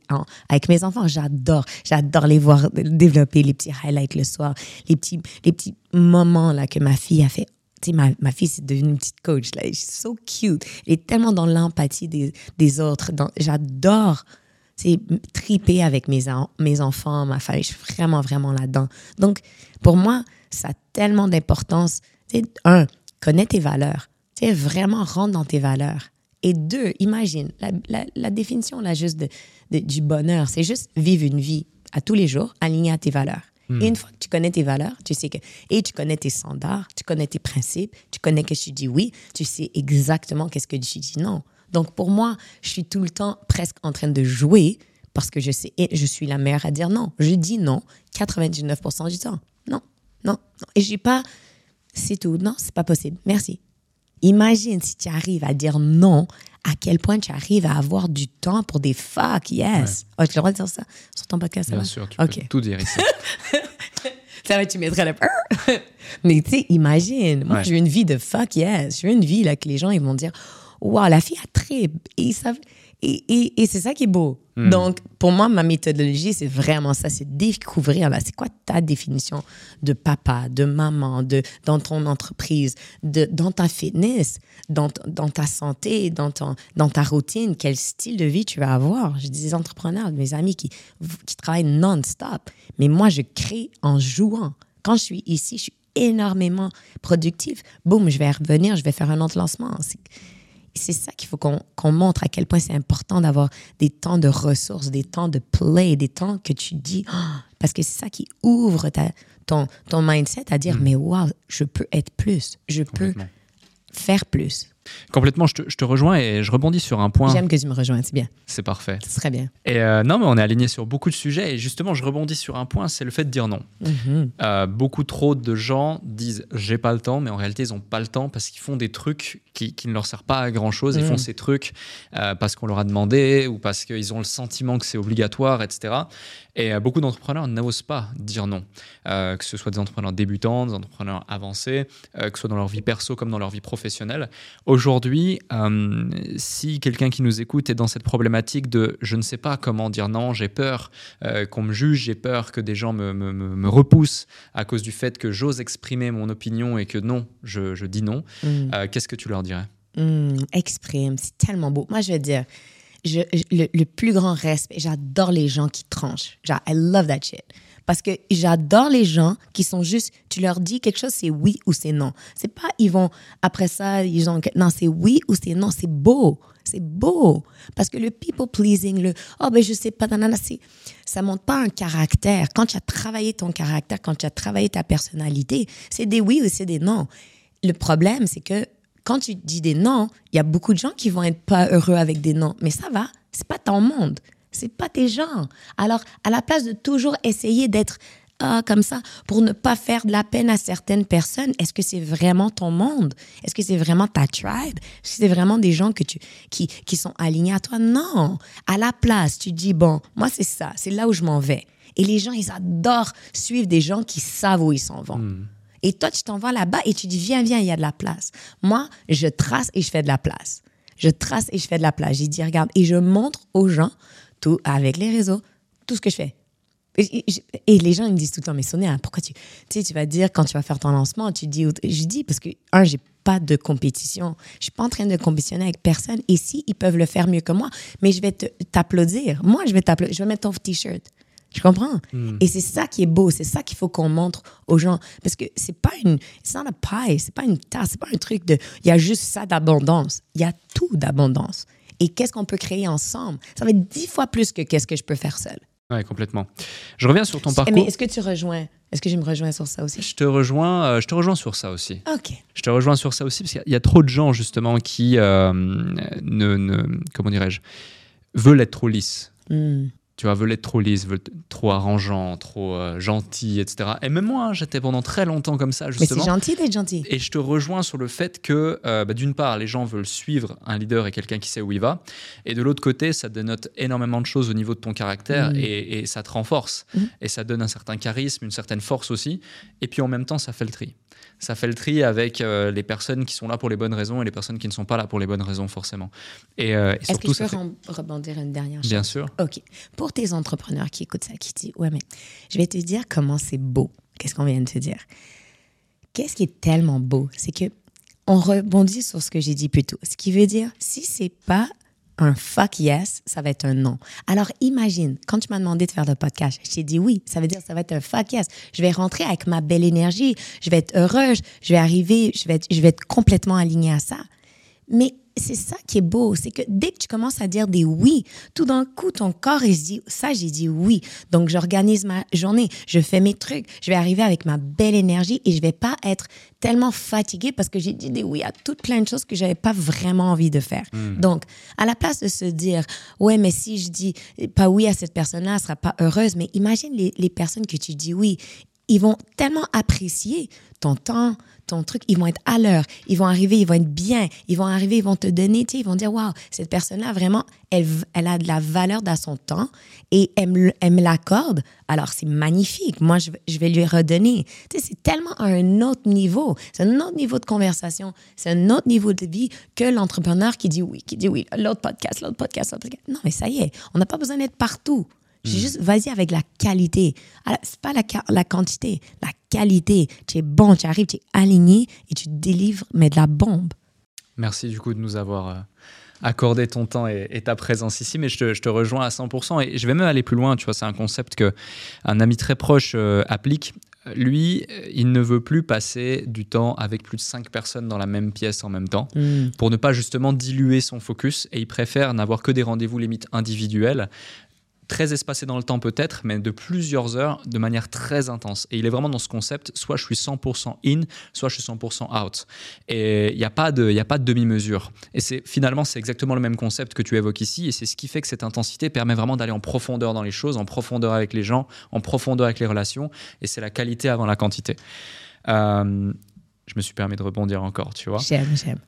avec mes enfants. J'adore. J'adore les voir développer les petits highlights le soir, les petits, les petits moments là, que ma fille a fait. Tu sais, ma, ma fille, c'est devenue une petite coach. Là. Elle est so cute. Elle est tellement dans l'empathie des, des autres. J'adore sais, triper avec mes, mes enfants, ma famille. Je suis vraiment, vraiment là-dedans. Donc, pour moi, ça a tellement d'importance. Sais, un, connais tes valeurs. Tu vraiment rentre dans tes valeurs. Et deux, imagine, la, la- la définition là, juste de, de- du bonheur, c'est juste vivre une vie à tous les jours alignée à tes valeurs. Et une fois que tu connais tes valeurs, tu sais que, et tu connais tes standards, tu connais tes principes, tu connais que tu dis oui, tu sais exactement qu'est-ce que tu dis non. Donc pour moi, je suis tout le temps presque en train de jouer parce que je sais, et je suis la meilleure à dire non. Je dis non 99% du temps. Non, non, non. Et j'ai pas, c'est tout. Non, c'est pas possible. Merci. Imagine si tu arrives à dire non, à quel point tu arrives à avoir du temps pour des fuck yes. Oh, tu as le droit de dire ça sur ton podcast? ça Bien sûr, tu Ok. peux tout dire ici. Ça va, tu mettrais le Mais tu sais, imagine, moi, Ouais. je veux une vie de fuck yes. Je veux une vie là, que les gens ils vont dire Waouh, la fille a très. Et, et, et c'est ça qui est beau. Donc, pour moi, ma méthodologie, c'est vraiment ça c'est découvrir là, c'est quoi ta définition de papa, de maman, de, dans ton entreprise, de, dans ta fitness, dans, dans ta santé, dans, ton, dans ta routine, quel style de vie tu vas avoir. J'ai des entrepreneurs, mes amis qui, qui travaillent non-stop. Mais moi, je crée en jouant. Quand je suis ici, je suis énormément productive. Boum, je vais revenir, je vais faire un autre lancement. C'est ça qu'il faut qu'on montre à quel point c'est important d'avoir des temps de ressources, des temps de play, des temps que tu dis, Ah! parce que c'est ça qui ouvre ta, ton, ton mindset à dire, mais wow, je peux être plus, je peux faire plus. Complètement, je te, je te rejoins et je rebondis sur un point. J'aime que tu me rejoignes, c'est bien, C'est parfait. c'est très bien. Et euh, non, mais on est aligné sur beaucoup de sujets. Et justement, je rebondis sur un point, c'est le fait de dire non. Mhm. Euh, beaucoup trop de gens disent j'ai pas le temps, mais en réalité, ils ont pas le temps parce qu'ils font des trucs qui, qui ne leur servent pas à grand chose. Ils Mm. font ces trucs euh, parce qu'on leur a demandé ou parce qu'ils ont le sentiment que c'est obligatoire, etc. Et euh, beaucoup d'entrepreneurs n'osent pas dire non, Euh, que ce soit des entrepreneurs débutants, des entrepreneurs avancés, euh, que ce soit dans leur vie perso comme dans leur vie professionnelle. Aujourd'hui, euh, si quelqu'un qui nous écoute est dans cette problématique de je ne sais pas comment dire non, j'ai peur qu'on me juge, j'ai peur que des gens me, me- repoussent à cause du fait que j'ose exprimer mon opinion et que non, je, je dis non, Mm. euh, qu'est-ce que tu leur dirais? Mm, exprime, c'est tellement beau. Moi, je veux dire, le, plus grand respect, j'adore les gens qui tranchent. Genre, I love that shit. Parce que j'adore les gens qui sont juste, tu leur dis quelque chose, c'est oui ou c'est non. C'est pas, ils vont, après ça, ils ont, non, c'est oui ou c'est non, c'est beau. C'est beau. Parce que le people pleasing, le, oh ben je sais pas, nanana, ça montre pas un caractère. Quand tu as travaillé ton caractère, quand tu as travaillé ta personnalité, c'est des oui ou c'est des non. Le problème, c'est que quand tu dis des noms, il y a beaucoup de gens qui vont être pas heureux avec des noms. Mais ça va, c'est pas ton monde. C'est pas tes gens. Alors, à la place de toujours essayer d'être ah, comme ça pour ne pas faire de la peine à certaines personnes, est-ce que c'est vraiment ton monde? Est-ce que c'est vraiment ta tribe? Est-ce que c'est vraiment des gens que tu, qui, qui sont alignés à toi? Non. À la place, tu dis, bon, moi, c'est ça. C'est là où je m'en vais. Et les gens, ils adorent suivre des gens qui savent où ils s'en vont. Hmm. Et toi, tu t'en vas là-bas et tu dis, viens, viens, il y a de la place. Moi, je trace et je fais de la place. Je trace et je fais de la place. J'ai dit, regarde, et je montre aux gens, tout, avec les réseaux, tout ce que je fais. Et, les gens ils me disent tout le temps, mais Sonia, pourquoi tu, tu sais, tu vas dire quand tu vas faire ton lancement, tu dis, je dis parce que un, j'ai pas de compétition, je suis pas en train de compétitionner avec personne. Et si ils peuvent le faire mieux que moi, mais je vais t'applaudir. Moi, je vais t'applaudir, je vais mettre ton t-shirt. Tu comprends? Et c'est ça qui est beau, c'est ça qu'il faut qu'on montre aux gens. Parce que c'est pas une, it's not a pie, c'est pas une tasse, c'est pas un truc de, il y a juste ça d'abondance. Il y a tout d'abondance. Et qu'est-ce qu'on peut créer ensemble? Ça va être dix fois plus que qu'est-ce que je peux faire seul. Ouais, complètement. Je reviens sur ton parcours. Mais est-ce que tu rejoins? Est-ce que je me rejoins sur ça aussi? Je te rejoins, euh, je te rejoins sur ça aussi. OK. Je te rejoins sur ça aussi parce qu'il y a- il y a trop de gens justement qui euh, ne, ne- comment dirais-je, veulent être trop lisses. Hmm. Tu vois, veulent être trop lisses, veulent être trop arrangeants, trop euh, gentils, etc. Et même moi, hein, j'étais pendant très longtemps comme ça Mais justement. c'est gentil d'être gentil. Et je te rejoins sur le fait que, euh, bah, d'une part, les gens veulent suivre un leader et quelqu'un qui sait où il va. Et de l'autre côté, ça dénote énormément de choses au niveau de ton caractère Mm. et, et ça te renforce. Mm. Et ça donne un certain charisme, une certaine force aussi. Et puis en même temps, ça fait le tri. Ça fait le tri avec euh, les personnes qui sont là pour les bonnes raisons et les personnes qui ne sont pas là pour les bonnes raisons, forcément. Et, euh, et Est-ce que je peux fait... rebondir une dernière chose? Bien sûr. OK. Pour tes entrepreneurs qui écoutent ça, qui disent, ouais, mais je vais te dire comment c'est beau. Qu'est-ce qu'on vient de te dire? Qu'est-ce qui est tellement beau? C'est que on rebondit sur ce que j'ai dit plus tôt. Ce qui veut dire, si c'est pas un fuck yes, ça va être un non. Alors imagine, quand tu m'as demandé de faire le podcast, je t'ai dit oui, ça veut dire ça va être un fuck yes. Je vais rentrer avec ma belle énergie, je vais être heureuse, je vais arriver, je vais être, je vais être complètement alignée à ça. Mais c'est ça qui est beau, c'est que dès que tu commences à dire des oui, tout d'un coup, ton corps, il se dit, ça, j'ai dit oui. Donc, j'organise ma journée, je fais mes trucs, je vais arriver avec ma belle énergie et je vais pas être tellement fatiguée parce que j'ai dit des oui à toutes plein de choses que j'avais pas vraiment envie de faire. Donc, à la place de se dire, ouais, mais si je dis pas oui à cette personne-là, elle sera pas heureuse, mais imagine les, les personnes que tu dis oui ils vont tellement apprécier ton temps, ton truc, ils vont être à l'heure, ils vont arriver, ils vont être bien, ils vont arriver, ils vont te donner, tu sais, ils vont dire, waouh, cette personne-là, vraiment, elle, elle a de la valeur dans son temps et elle elle me l'accorde. Alors, c'est magnifique. Moi, je, je vais lui redonner. Tu sais, c'est tellement un autre niveau. C'est un autre niveau de conversation. C'est un autre niveau de vie que l'entrepreneur qui dit oui, qui dit oui, l'autre podcast, l'autre podcast, l'autre podcast. Non, mais ça y est, on n'a pas besoin d'être partout. J'ai juste, vas-y avec la qualité. Ah, C'est pas la, la quantité, la qualité. Tu es bon, tu arrives, tu es aligné et tu délivres, mais de la bombe. Merci du coup de nous avoir euh, accordé ton temps et, et ta présence ici, mais je te, je te rejoins à 100%. Et je vais même aller plus loin, tu vois, c'est un concept que un ami très proche euh, applique. Lui, euh, il ne veut plus passer du temps avec plus de 5 personnes dans la même pièce en même temps pour ne pas justement diluer son focus et il préfère n'avoir que des rendez-vous limites individuels très espacés dans le temps peut-être, mais de plusieurs heures de manière très intense. Et il est vraiment dans ce concept, soit je suis 100% in, soit je suis 100% out. Et il n'y a pas de, de demi-mesure. Et finalement, c'est exactement le même concept que tu évoques ici, et c'est ce qui fait que cette intensité permet vraiment d'aller en profondeur dans les choses, en profondeur avec les gens, en profondeur avec les relations, et c'est la qualité avant la quantité. Euh, je me suis permis de rebondir encore, tu vois. J'aime, j'aime.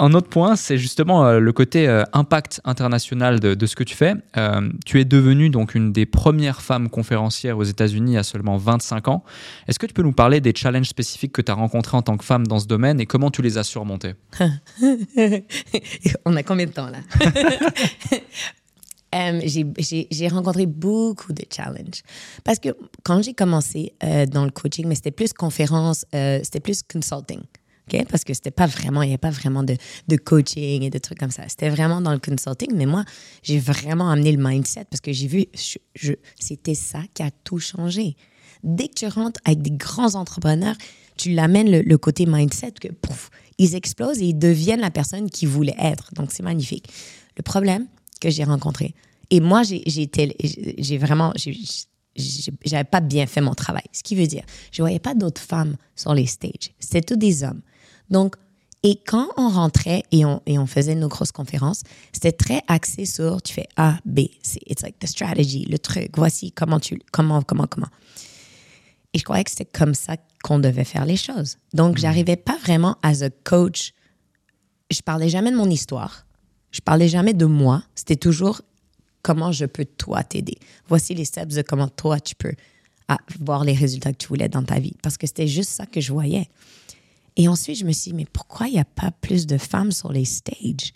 Un autre point, c'est justement euh, le côté euh, impact international de, ce que tu fais. Euh, tu es devenue donc une des premières femmes conférencières aux États-Unis à seulement 25 ans. Est-ce que tu peux nous parler des challenges spécifiques que tu as rencontrés en tant que femme dans ce domaine et comment tu les as surmontés On a combien de temps là? J'ai- rencontré beaucoup de challenges. Parce que quand j'ai commencé dans le coaching, mais c'était plus conférence, c'était plus consulting. Parce que c'était pas vraiment, il n'y avait pas vraiment de, de coaching et de trucs comme ça. C'était vraiment dans le consulting, mais moi, j'ai vraiment amené le mindset parce que j'ai vu, c'était ça qui a tout changé. Dès que tu rentres avec des grands entrepreneurs, tu l'amènes le, côté mindset que pouf, ils explosent et ils deviennent la personne qu'ils voulaient être. Donc, c'est magnifique. Le problème que j'ai rencontré, et moi, j'ai j'ai vraiment, j'avais pas bien fait mon travail. Ce qui veut dire, je voyais pas d'autres femmes sur les stages. C'était tous des hommes. Donc, Et quand on rentrait et on, et on faisait nos grosses conférences, c'était très axé sur tu fais A, B, C. It's like the strategy, le truc. Voici comment tu, comment, comment, comment. Et je croyais que c'était comme ça qu'on devait faire les choses. Donc, j'arrivais pas vraiment as a coach. Je parlais jamais de mon histoire. Je parlais jamais de moi. C'était toujours comment je peux toi t'aider. Voici les steps de comment toi tu peux avoir les résultats que tu voulais dans ta vie. Parce que c'était juste ça que je voyais. Et ensuite, je me suis dit, mais pourquoi il n'y a pas plus de femmes sur les stages?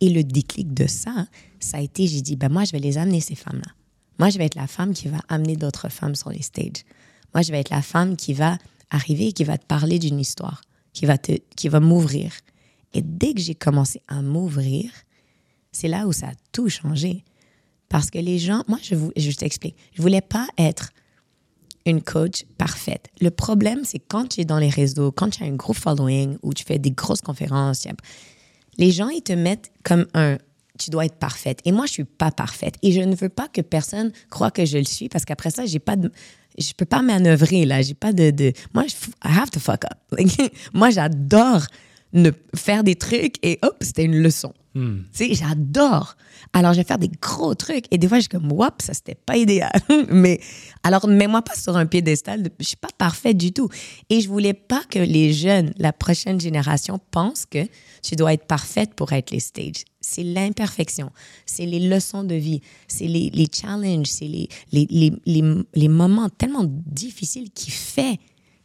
Et le déclic de ça, ça a été, j'ai dit, ben moi, je vais les amener, ces femmes-là. Moi, je vais être la femme qui va amener d'autres femmes sur les stages. Moi, je vais être la femme qui va arriver et qui va te parler d'une histoire, qui va, te, qui va m'ouvrir. Et dès que j'ai commencé à m'ouvrir, c'est là où ça a tout changé. Parce que les gens, moi, je, vous, je t'explique, je voulais pas être une coach parfaite. Le problème, c'est quand tu es dans les réseaux, quand tu as un gros following ou tu fais des grosses conférences, les gens, ils te mettent comme un tu dois être parfaite. Et moi, je suis pas parfaite. Et je ne veux pas que personne croit que je le suis parce qu'après ça, j'ai pas de, je peux pas manœuvrer là. J'ai pas de, de, moi, je, I have to fuck up. moi, j'adore ne faire des trucs et hop, c'était une leçon. Hmm. Tu sais, j'adore. Alors, je vais faire des gros trucs. Et des fois, je suis comme, wop, ça, c'était pas idéal. Mais alors, mets-moi pas sur un piédestal. De, je suis pas parfaite du tout. Et je voulais pas que les jeunes, la prochaine génération, pensent que tu dois être parfaite pour être les stages. C'est l'imperfection. C'est les leçons de vie. C'est les, les challenges. C'est les, les, les, les, moments tellement difficiles qui fait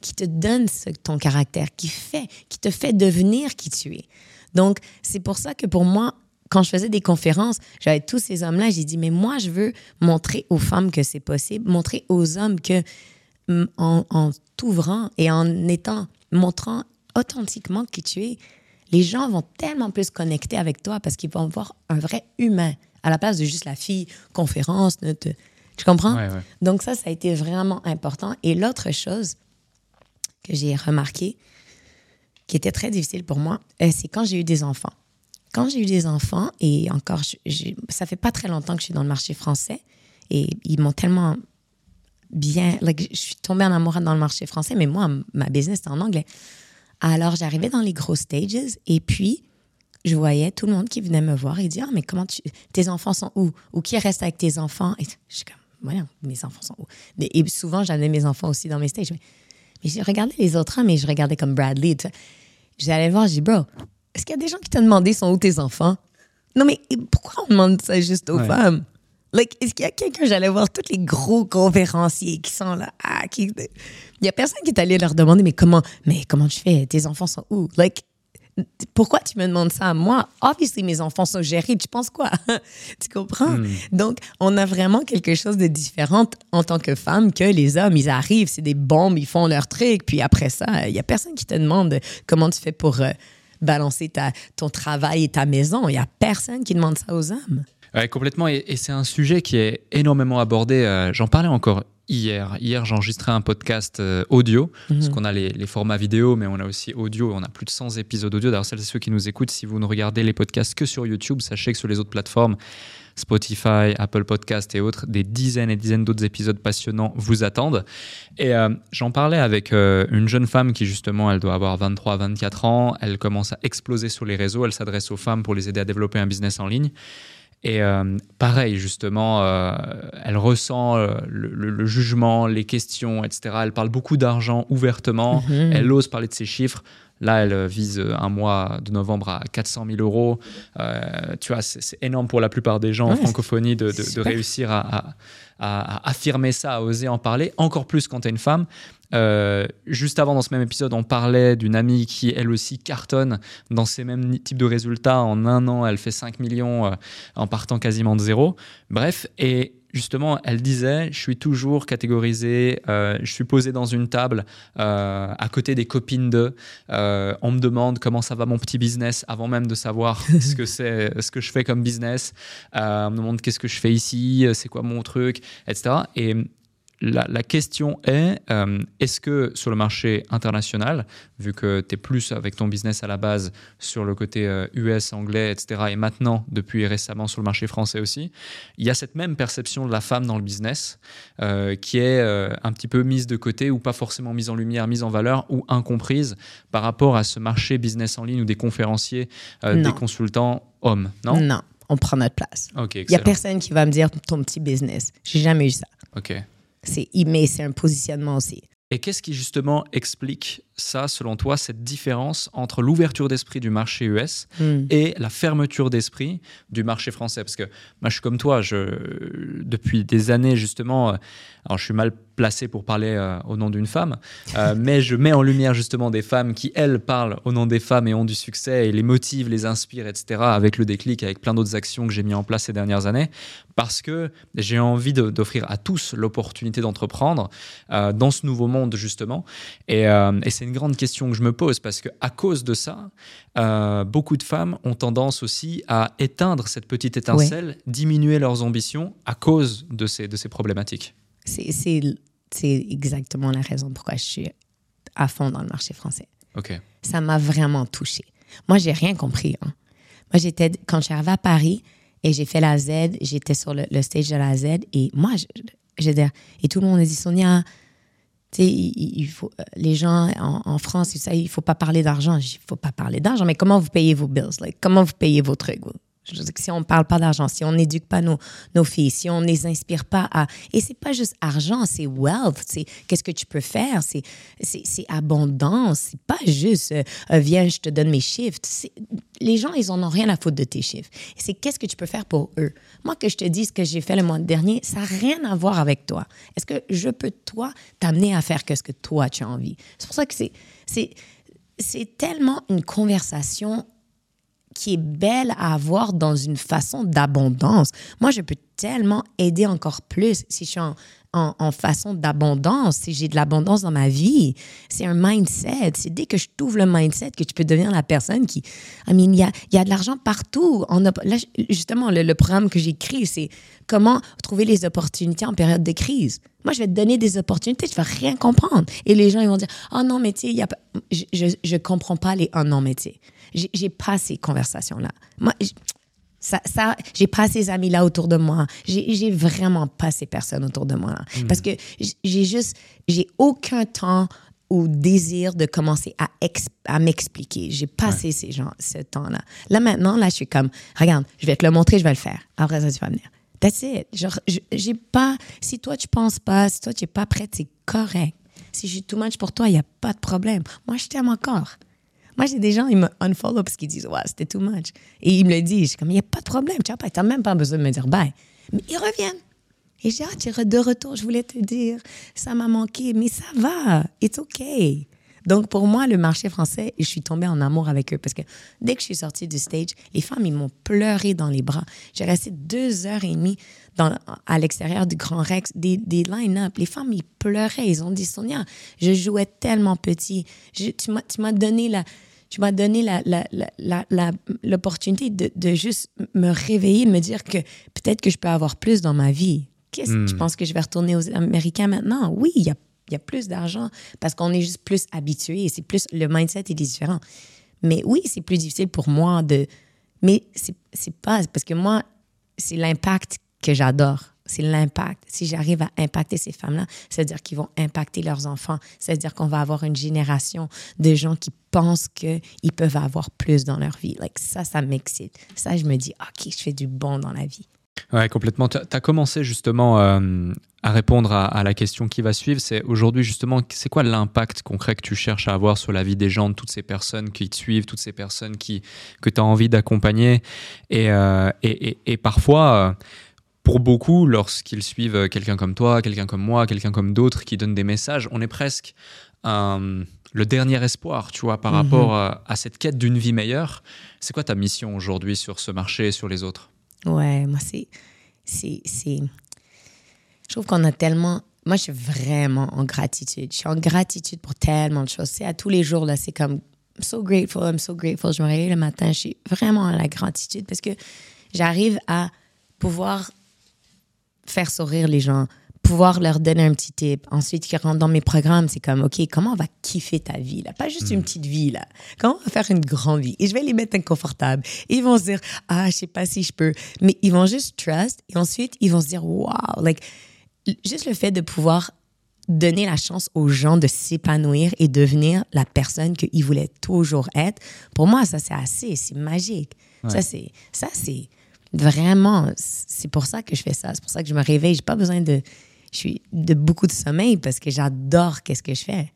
qui te donne ton caractère, qui fait, qui te fait devenir qui tu es. Donc, c'est pour ça que pour moi, quand je faisais des conférences, j'avais tous ces hommes-là, j'ai dit, mais moi, je veux montrer aux femmes que c'est possible, montrer aux hommes que en, en t'ouvrant et en étant, montrant authentiquement qui tu es, les gens vont tellement plus connecter avec toi parce qu'ils vont voir un vrai humain à la place de juste la fille conférence. tu comprends? Donc ça, ça a été vraiment important. Et l'autre chose que j'ai remarqué, qui était très difficile pour moi, euh, c'est quand j'ai eu des enfants. Quand j'ai eu des enfants, et encore, ça fait pas très longtemps que je suis dans le marché français, et ils m'ont tellement bien. je suis tombée en amour dans le marché français, mais moi, ma business, c'était en anglais. Alors, j'arrivais dans les gros stages, et puis, je voyais tout le monde qui venait me voir et dire Ah, mais comment tu. Tes enfants sont où? Ou qui reste avec tes enfants Et je suis comme Voyons, mes enfants sont où Et souvent, j'amenais mes enfants aussi dans mes stages. J'ai regardé les autres hommes et je regardais comme Bradley. J'allais voir, j'ai dit, bro, est-ce qu'il y a des gens qui t'ont demandé sont où tes enfants? Non, mais pourquoi on demande ça juste aux femmes? Like, est-ce qu'il y a quelqu'un, j'allais voir tous les gros conférenciers qui sont là, ah, qui... Il y a personne qui est allé leur demander, mais comment, mais comment tu fais? Tes enfants sont où? Like, pourquoi tu me demandes ça à moi? Obviously, mes enfants sont gérés. Tu penses quoi? tu comprends? Hmm. Donc, on a vraiment quelque chose de différent en tant que femme que les hommes. Ils arrivent, c'est des bombes, ils font leur truc. Puis après ça, il y a personne qui te demande comment tu fais pour euh, balancer ta, ton travail et ta maison. Il y a personne qui demande ça aux hommes. Ouais, complètement. Et, c'est un sujet qui est énormément abordé. Euh, j'en parlais encore hier. Hier, j'ai enregistré un podcast euh, audio, parce mhm. qu'on a les, formats vidéo, mais on a aussi audio. On a plus de 100 épisodes audio. D'ailleurs, celles et ceux qui nous écoutent, si vous ne regardez les podcasts que sur YouTube, sachez que sur les autres plateformes, Spotify, Apple Podcast et autres, des dizaines et dizaines d'autres épisodes passionnants vous attendent. Et euh, j'en parlais avec euh, une jeune femme qui, justement, elle doit avoir 23, 24 ans. Elle commence à exploser sur les réseaux. Elle s'adresse aux femmes pour les aider à développer un business en ligne. Et euh, pareil, justement, euh, elle ressent euh, le, jugement, les questions, etc. Elle parle beaucoup d'argent ouvertement. Mhm. Elle ose parler de ses chiffres. Là, elle vise un mois de novembre à 400 000 euros. tu vois, c'est énorme pour la plupart des gens en francophonie de, réussir à, à, affirmer ça, à oser en parler, encore plus quand tu es une femme. Euh, juste avant, dans ce même épisode, on parlait d'une amie qui, elle aussi, cartonne dans ces mêmes types de résultats. En un an, elle fait 5 millions euh, en partant quasiment de zéro. Bref, et justement, elle disait, je suis toujours catégorisée, euh, je suis posée dans une table à côté des copines de, on me demande comment ça va mon petit business avant même de savoir ce que c'est, ce que je fais comme business. on me demande qu'est-ce que je fais ici, c'est quoi mon truc, etc. Et la, la, question est, euh, est-ce que sur le marché international, vu que tu es plus avec ton business à la base sur le côté US, euh, anglais, etc., et maintenant, depuis récemment, sur le marché français aussi, il y a cette même perception de la femme dans le business euh, qui est un petit peu mise de côté ou pas forcément mise en lumière, mise en valeur ou incomprise par rapport à ce marché business en ligne ou des conférenciers, des consultants hommes, non? Non on prend notre place. Il n'y a personne qui va me dire ton petit business. J'ai jamais eu ça. OK. C'est, mais c'est un positionnement aussi. Et qu'est-ce qui justement explique ça, selon toi, cette différence entre l'ouverture d'esprit du marché US hmm. et la fermeture d'esprit du marché français? Parce que moi, je suis comme toi, je, depuis des années, justement, euh, alors je suis mal placé pour parler euh, au nom d'une femme, euh, mais je mets en lumière justement des femmes qui, elles, parlent au nom des femmes et ont du succès et les motivent, les inspirent, etc., avec le déclic, avec plein d'autres actions que j'ai mis en place ces dernières années, parce que j'ai envie d'offrir à tous l'opportunité d'entreprendre dans ce nouveau monde, justement. Et, et c'est une grande question que je me pose parce que à cause de ça, euh, beaucoup de femmes ont tendance aussi à éteindre cette petite étincelle, diminuer leurs ambitions à cause de ces, de ces problématiques. C'est exactement la raison pourquoi je suis à fond dans le marché français. Ok. Ça m'a vraiment touchée. Moi, j'ai rien compris. Hein. Moi, j'étais quand je suis arrivée à Paris et j'ai fait la Z, j'étais sur le, stage de la Z et moi, je, je, et tout le monde a dit Sonia, il, faut, euh, les gens en, France, ça, il ne faut pas parler d'argent. Il faut pas parler d'argent, mais comment vous payez vos bills? comment vous payez vos trucs? Je veux dire que si on ne parle pas d'argent, si on n'éduque pas nos, filles, si on ne les inspire pas à... Et c'est pas juste argent, c'est wealth, c'est qu'est-ce que tu peux faire, c'est, abondance, c'est pas juste euh, euh, viens, je te donne mes chiffres. Les gens, ils en ont rien à foutre de tes chiffres. C'est qu'est-ce que tu peux faire pour eux. Moi, que je te dise ce que j'ai fait le mois dernier, ça n'a rien à voir avec toi. Est-ce que je peux, toi, t'amener à faire ce que toi, tu as envie? C'est pour ça que c'est tellement une conversation qui est belle à avoir dans une façon d'abondance. Moi, je peux tellement aider encore plus si je suis en, en, façon d'abondance, si j'ai de l'abondance dans ma vie. C'est un mindset. C'est dès que je t'ouvre le mindset que tu peux devenir la personne qui... I mean, il y a, y a de l'argent partout. Justement, le, programme que j'écris, c'est comment trouver les opportunités en période de crise. Moi, je vais te donner des opportunités, tu vas rien comprendre. Et les gens, ils vont dire, oh non, mais tu sais, je, je, comprends pas les oh non, mais tu sais j'ai pas ces conversations-là. Moi, ça, ça j'ai pas ces amis-là autour de moi. J'ai vraiment pas ces personnes autour de moi. Hmm. Parce que j'ai juste, j'ai aucun temps ou désir de commencer à, à m'expliquer. J'ai passé ces gens, ce temps-là. Là, maintenant, là, je suis comme, regarde, je vais te le montrer, je vais le faire. Après ça, tu vas venir. That's it. Genre, j'ai pas, si toi, tu penses pas, si toi, tu es pas prête, c'est correct. Si je suis too much pour toi, il n'y a pas de problème. Moi, je t'aime encore. Moi, j'ai des gens, ils me unfollow parce qu'ils disent, ouais, c'était too much. Et ils me le disent. Je suis comme, il n'y a pas de problème. Tu n'as même pas besoin de me dire bye. Mais ils reviennent. Et j'ai ah, tu es de retour, je voulais te dire, ça m'a manqué, mais ça va, it's okay. Donc, pour moi, le marché français, je suis tombée en amour avec eux parce que dès que je suis sortie du stage, les femmes, ils m'ont pleuré dans les bras. J'ai resté deux heures et demie dans, à l'extérieur du Grand Rex, des, des line-up. Les femmes, ils pleuraient. Ils ont dit, Sonia, je jouais tellement petit. Je, tu m'as donné la tu m'as donné l'opportunité la, la, de, de, juste me réveiller, me dire que peut-être que je peux avoir plus dans ma vie. Qu'est-ce que tu hmm. penses que je vais retourner aux Américains maintenant? Oui, il y a y a plus d'argent parce qu'on est juste plus habitué et c'est plus le mindset est différent. Mais oui, c'est plus difficile pour moi de mais c'est pas parce que moi c'est l'impact que j'adore. C'est l'impact. Si j'arrive à impacter ces femmes-là, c'est-à-dire qu'ils vont impacter leurs enfants. C'est-à-dire qu'on va avoir une génération de gens qui pensent qu'ils peuvent avoir plus dans leur vie. Like, ça, ça m'excite. Ça, je me dis, OK, je fais du bon dans la vie. Ouais, complètement. Tu as commencé justement euh, à répondre à, la question qui va suivre. C'est aujourd'hui justement, c'est quoi l'impact concret que tu cherches à avoir sur la vie des gens, de toutes ces personnes qui te suivent, toutes ces personnes qui, que tu as envie d'accompagner? Et, euh, et, et, parfois, euh, pour beaucoup, lorsqu'ils suivent quelqu'un comme toi, quelqu'un comme moi, quelqu'un comme d'autres qui donnent des messages, on est presque le dernier espoir, tu vois, par mhm. rapport à cette quête d'une vie meilleure. C'est quoi ta mission aujourd'hui sur ce marché et sur les autres? Ouais, moi, c'est. Je trouve qu'on a tellement. Moi, je suis vraiment en gratitude. Je suis en gratitude pour tellement de choses. C'est à tous les jours, là, c'est comme. I'm so grateful, I'm so grateful. Je me réveille le matin, je suis vraiment en la gratitude parce que j'arrive à pouvoir faire sourire les gens, pouvoir leur donner un petit tip. Ensuite, qui rentrent dans mes programmes, c'est comme, OK, comment on va kiffer ta vie, là? Pas juste une Hmm. petite vie, là. Comment on va faire une grande vie? Et je vais les mettre inconfortables. Et ils vont se dire, ah, je sais pas si je peux. Mais ils vont juste trust. Et ensuite, ils vont se dire, wow, like, juste le fait de pouvoir donner la chance aux gens de s'épanouir et devenir la personne qu'ils voulaient toujours être, pour moi, ça, c'est assez, c'est magique. Ça, c'est, ça, c'est vraiment, c'est pour ça que je fais ça. C'est pour ça que je me réveille. J'ai pas besoin de, je suis de beaucoup de sommeil parce que j'adore qu'est-ce que je fais.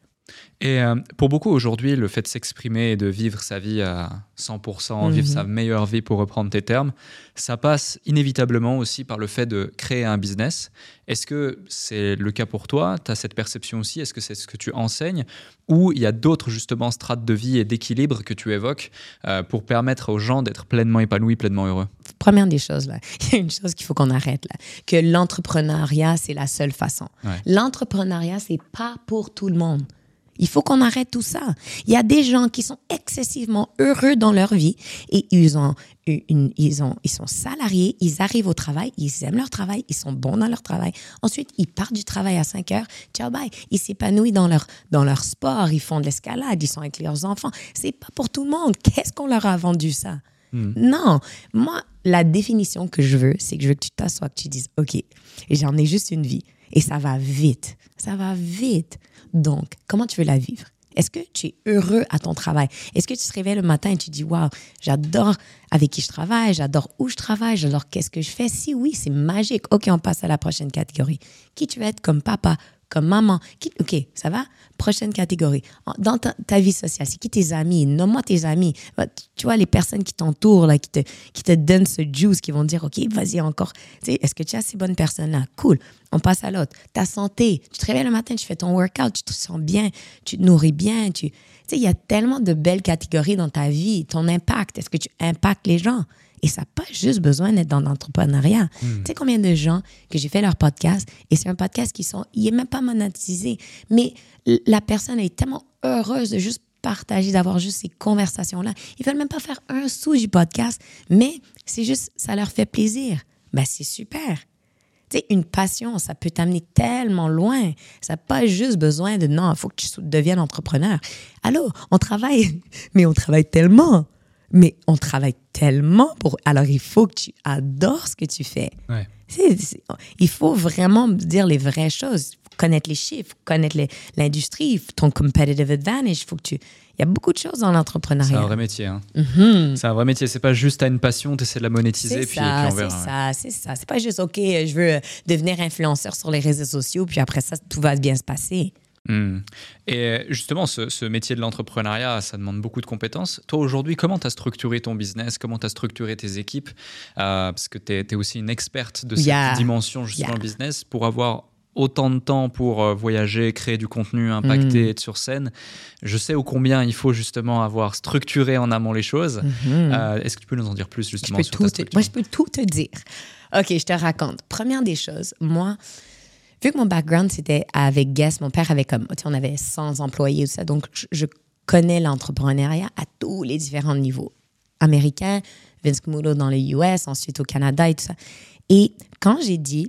Et euh, pour beaucoup aujourd'hui, le fait de s'exprimer et de vivre sa vie à 100%, vivre Mhm. sa meilleure vie pour reprendre tes termes, ça passe inévitablement aussi par le fait de créer un business. Est-ce que c'est le cas pour toi? Tu as cette perception aussi? Est-ce que c'est ce que tu enseignes? Ou il y a d'autres justement strates de vie et d'équilibre que tu évoques euh, pour permettre aux gens d'être pleinement épanouis, pleinement heureux? Première des choses, là, il y a une chose qu'il faut qu'on arrête, là, que l'entrepreneuriat, c'est la seule façon. Ouais. L'entrepreneuriat, c'est pas pour tout le monde. Il faut qu'on arrête tout ça. Il y a des gens qui sont excessivement heureux dans leur vie et ils ont une, ils ont, ils sont salariés, ils arrivent au travail, ils aiment leur travail, ils sont bons dans leur travail. Ensuite, ils partent du travail à 5 heures, ciao bye. Ils s'épanouissent dans leur, dans leur sport, ils font de l'escalade, ils sont avec leurs enfants. C'est pas pour tout le monde. Qu'est-ce qu'on leur a vendu ça? Non, moi, la définition que je veux, c'est que je veux que tu t'assoies, que tu dises, OK, j'en ai juste une vie. Et ça va vite. Ça va vite. Donc, comment tu veux la vivre? Est-ce que tu es heureux à ton travail? Est-ce que tu te réveilles le matin et tu dis, waouh, j'adore avec qui je travaille, j'adore où je travaille, j'adore qu'est-ce que je fais? Si oui, c'est magique. OK, on passe à la prochaine catégorie. Qui tu veux être comme papa, comme maman? Qui- OK, ça va? Prochaine catégorie. Dans ta, ta vie sociale, c'est qui tes amis? Nomme-moi tes amis. Tu vois, les personnes qui t'entourent, qui te, qui te donnent ce juice, qui vont dire, OK, vas-y encore. Tu sais, Est-ce que tu as ces bonnes personnes-là? Cool. On passe à l'autre. Ta santé. Tu te réveilles le matin, tu fais ton workout, tu te sens bien, tu te nourris bien. Tu sais, il y a tellement de belles catégories dans ta vie. Ton impact, est-ce que tu impactes les gens? Et ça n'a pas juste besoin d'être dans l'entrepreneuriat. Tu sais combien de gens que j'ai fait leur podcast et c'est un podcast qui sont, il est même pas monétisé, mais la personne est tellement heureuse de juste partager, d'avoir juste ces conversations-là. Ils veulent même pas faire un sou du podcast, mais c'est juste, ça leur fait plaisir. Ben, c'est super. Tu sais, une passion, ça peut t'amener tellement loin. Ça n'a pas juste besoin de non, il faut que tu deviennes entrepreneur. Allô, on travaille, mais on travaille tellement. Mais on travaille tellement pour. Alors, il faut que tu adores ce que tu fais. Ouais. Il faut vraiment dire les vraies choses, connaître les chiffres, connaître l'industrie, ton competitive advantage. Faut que tu. Il y a beaucoup de choses dans C'est un l'entrepreneuriat. vrai métier. hein. Mhm. C'est un vrai métier. C'est pas juste t'as une passion, t'essaies de la monétiser, C'est puis, ça, c'est ça, c'est ça. C'est pas juste, OK, je veux devenir influenceur sur les réseaux sociaux, puis après ça, tout va bien se passer. Hmm. Et justement, ce, ce métier de l'entrepreneuriat, ça demande beaucoup de compétences. Toi, aujourd'hui, comment tu as structuré ton business? Comment tu as structuré tes équipes? Euh, Parce que tu es, aussi une experte de cette Yeah. dimension, justement, Yeah. business, pour avoir autant de temps pour euh, voyager, créer du contenu, impacter, être sur scène. Je sais au combien il faut justement avoir structuré en amont les choses. Euh, Est-ce que tu peux nous en dire plus Je justement peux sur ta te- structure? moi, je peux tout te dire. OK, je te raconte. Première des choses, moi, vu que mon background, c'était avec Guess, mon père avait comme, on avait 100 employés, tout ça, donc je, connais l'entrepreneuriat à tous les différents niveaux. Américain, Vince Camuto dans le US, ensuite au Canada et tout ça. Et quand j'ai dit,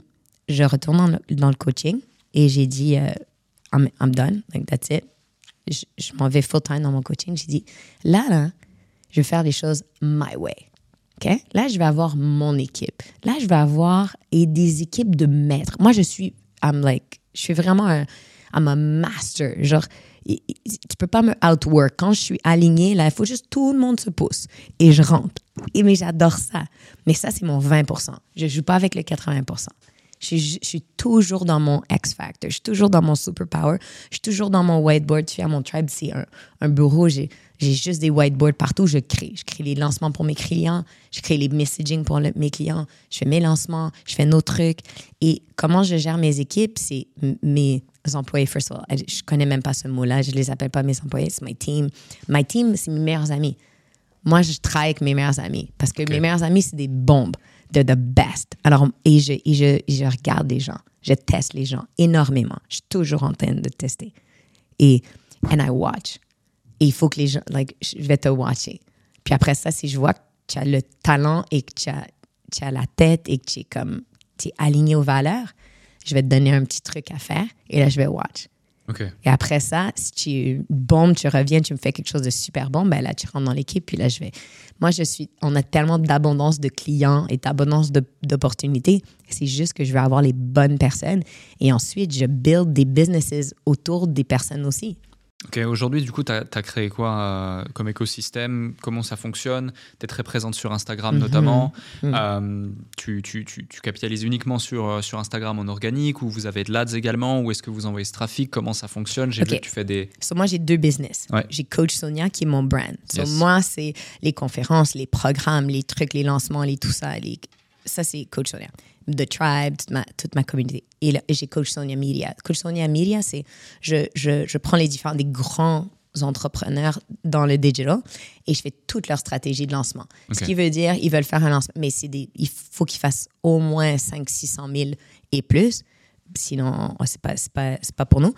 je retourne dans le, coaching et j'ai dit, euh, I'm, done, like that's it. Je, m'en vais full time dans mon coaching. J'ai dit, là, là, je vais faire les choses my way. OK? Là, je vais avoir mon équipe. Là, je vais avoir et des équipes de maîtres. Moi, je suis, I'm like, je suis vraiment un, I'm a master. Genre, tu peux pas me outwork. Quand je suis alignée, là, il faut juste tout le monde se pousse et je rentre. Et, mais j'adore ça. Mais ça, c'est mon 20 Je joue pas avec le 80 je je suis toujours dans mon X Factor. Je suis toujours dans mon superpower. Je suis toujours dans mon whiteboard. Tu à mon tribe, c'est un, un bureau. J'ai j'ai juste des whiteboards partout. Je crée. Je crée les lancements pour mes clients. Je crée les messaging pour le- mes clients. Je fais mes lancements. Je fais nos trucs. Et comment je gère mes équipes, c'est mes employés. First of all, je connais même pas ce mot-là. Je les appelle pas mes employés. C'est my team. My team, c'est mes meilleurs amis. Moi, je travaille avec mes meilleurs amis parce que mes meilleurs amis, c'est des bombes. They're the best. Alors, et je, et je, et je regarde les gens. Je teste les gens énormément. Je suis toujours en train de tester. Et, and I watch. Et il faut que les gens, like, je vais te watcher. Puis après ça, si je vois que tu as le talent et que tu as, tu as la tête et que tu es comme, tu es aligné aux valeurs, je vais te donner un petit truc à faire et là, je vais watch. Ok. Et après ça, si tu bombes, tu reviens, tu me fais quelque chose de super bon, ben là, tu rentres dans l'équipe, puis là, je vais. Moi, je suis. On a tellement d'abondance de clients et d'abondance d'opportunités. C'est juste que je veux avoir les bonnes personnes. Et ensuite, je build des businesses autour des personnes aussi. Ok, aujourd'hui, du coup, tu as, créé quoi euh, comme écosystème? Comment ça fonctionne? Tu es très présente sur Instagram Mhm. notamment. Mhm. Euh, tu, tu- tu- tu capitalises uniquement sur, euh, sur Instagram en organique ou vous avez de l'ADS également Ou est-ce que vous envoyez ce trafic? Comment ça fonctionne? J'ai vu que tu fais des. So, moi, j'ai deux business. Ouais. J'ai Coach Sonia qui est mon brand. So, Yes. moi, c'est les conférences, les programmes, les trucs, les lancements, les tout ça. les- Ça, c'est Coach Sonia. The Tribe, toute ma, toute ma communauté. Et là, j'ai Coach Sonia Media. Coach Sonia Media, c'est je, je, je prends les différents, des grands entrepreneurs dans le digital et je fais toute leur stratégie de lancement. Ce qui veut dire, ils veulent faire un lancement, mais c'est des, il faut qu'ils fassent au moins 5 600 000 et plus. Sinon, c'est pas, pas, pas pour nous.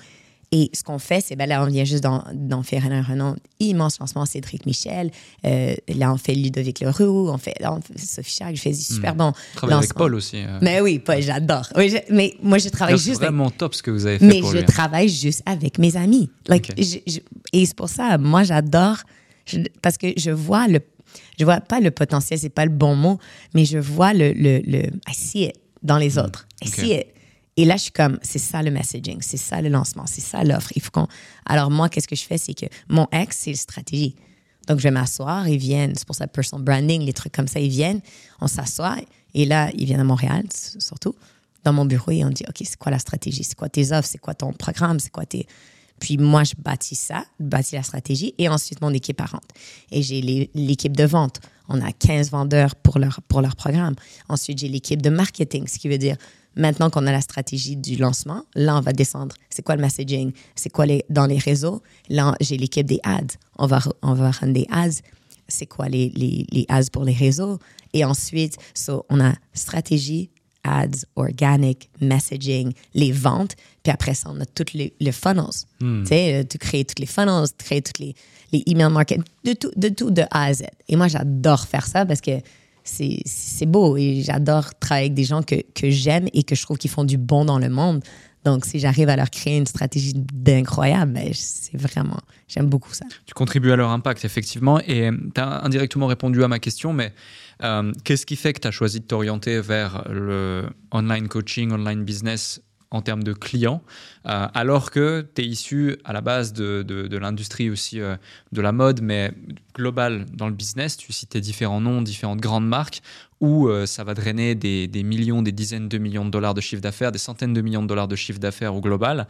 Et ce qu'on fait, c'est, ben là, on vient juste d'en, faire un, un immense lancement, Cédric Michel. Euh, là, on fait Ludovic Leroux, on fait, on fait Sophie Charles, je fais du super bon Travailler avec. Paul aussi. euh. Mais oui, Paul, j'adore. Oui, mais moi, je travaille C'est juste avec vraiment top ce que vous avez fait mais pour je lui. travaille juste avec mes amis. Like, Ok. je- je- et c'est pour ça, moi, j'adore, je- parce que je vois le, je vois pas le potentiel, c'est pas le bon mot, mais je vois le, le, le I see it dans les autres. I Hmm. See it. Et là, je suis comme, c'est ça le messaging, c'est ça le lancement, c'est ça l'offre. Il faut qu'on. Alors, moi, qu'est-ce que je fais? C'est que mon ex, c'est la stratégie. Donc, je vais m'asseoir, ils viennent, c'est pour ça, personal branding, les trucs comme ça, ils viennent, on s'assoit, et là, ils viennent à Montréal, surtout, dans mon bureau, et on dit, OK, c'est quoi la stratégie? C'est quoi tes offres? C'est quoi ton programme? C'est quoi tes. Puis moi, je bâtis ça, bâtis la stratégie, et ensuite, mon équipe rentre. Et j'ai l'équipe de vente. On a 15 vendeurs pour leur, pour leur programme. Ensuite, j'ai l'équipe de marketing, ce qui veut dire, maintenant qu'on a la stratégie du lancement, là, on va descendre. C'est quoi le messaging? C'est quoi les, dans les réseaux? Là, j'ai l'équipe des ads. On va, on va run des ads. C'est quoi les, les, les ads pour les réseaux? Et ensuite, so, on a stratégie, ads, organic, messaging, les ventes. Puis après ça, on a tous les, les funnels. Tu sais, euh, tu crées toutes les funnels, tu crées toutes les, les email marketing, de tout, de tout, de A à Z. Et moi, j'adore faire ça parce que c'est beau et j'adore travailler avec des gens que, que j'aime et que je trouve qu'ils font du bon dans le monde. Donc, si j'arrive à leur créer une stratégie d'incroyable, ben, c'est vraiment, j'aime beaucoup ça. Tu contribues à leur impact, effectivement. Et tu as indirectement répondu à ma question, mais euh, qu'est-ce qui fait que tu as choisi de t'orienter vers le online coaching, online business en termes de clients, euh, alors que tu es issu à la base de, de, l'industrie aussi euh, de la mode, mais global dans le business. Tu citais différents noms, différentes grandes marques, où euh, ça va drainer des, des millions, des dizaines de millions de dollars de chiffre d'affaires, des centaines de millions de dollars de chiffre d'affaires au global.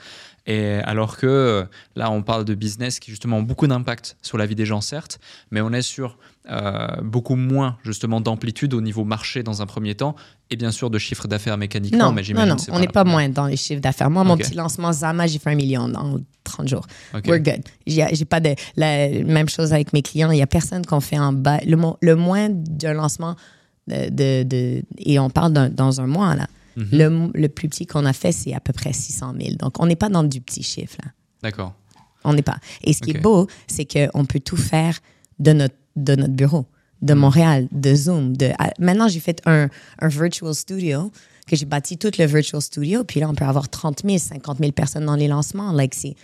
Et alors que euh, là, on parle de business qui justement ont beaucoup d'impact sur la vie des gens, certes, mais on est sur euh, beaucoup moins justement d'amplitude au niveau marché dans un premier temps, et bien sûr de chiffre d'affaires mécaniquement. Non, mais non, j'imagine non, on n'est pas moins dans les chiffres d'affaires. Moi, mon petit lancement Zama, j'ai fait un million dans 30 jours. Ok. We're good. J'ai pas de. La même chose avec mes clients. Il y a personne qu'on fait en bas. Le moins d'un lancement de, de, de- Et on parle dans un mois, là. Mhm. le, le plus petit qu'on a fait, c'est à peu près 600 000. Donc, on n'est pas dans du petit chiffre, là. D'accord. On n'est pas. Et ce qui est beau, c'est qu'on peut tout faire de notre, de notre bureau, de Mm. de Zoom. De, à- maintenant, j'ai fait un, un virtual studio, que j'ai bâti tout le virtual studio. Puis là, on peut avoir 30 000, 50 000 personnes dans les lancements. Like, c'est.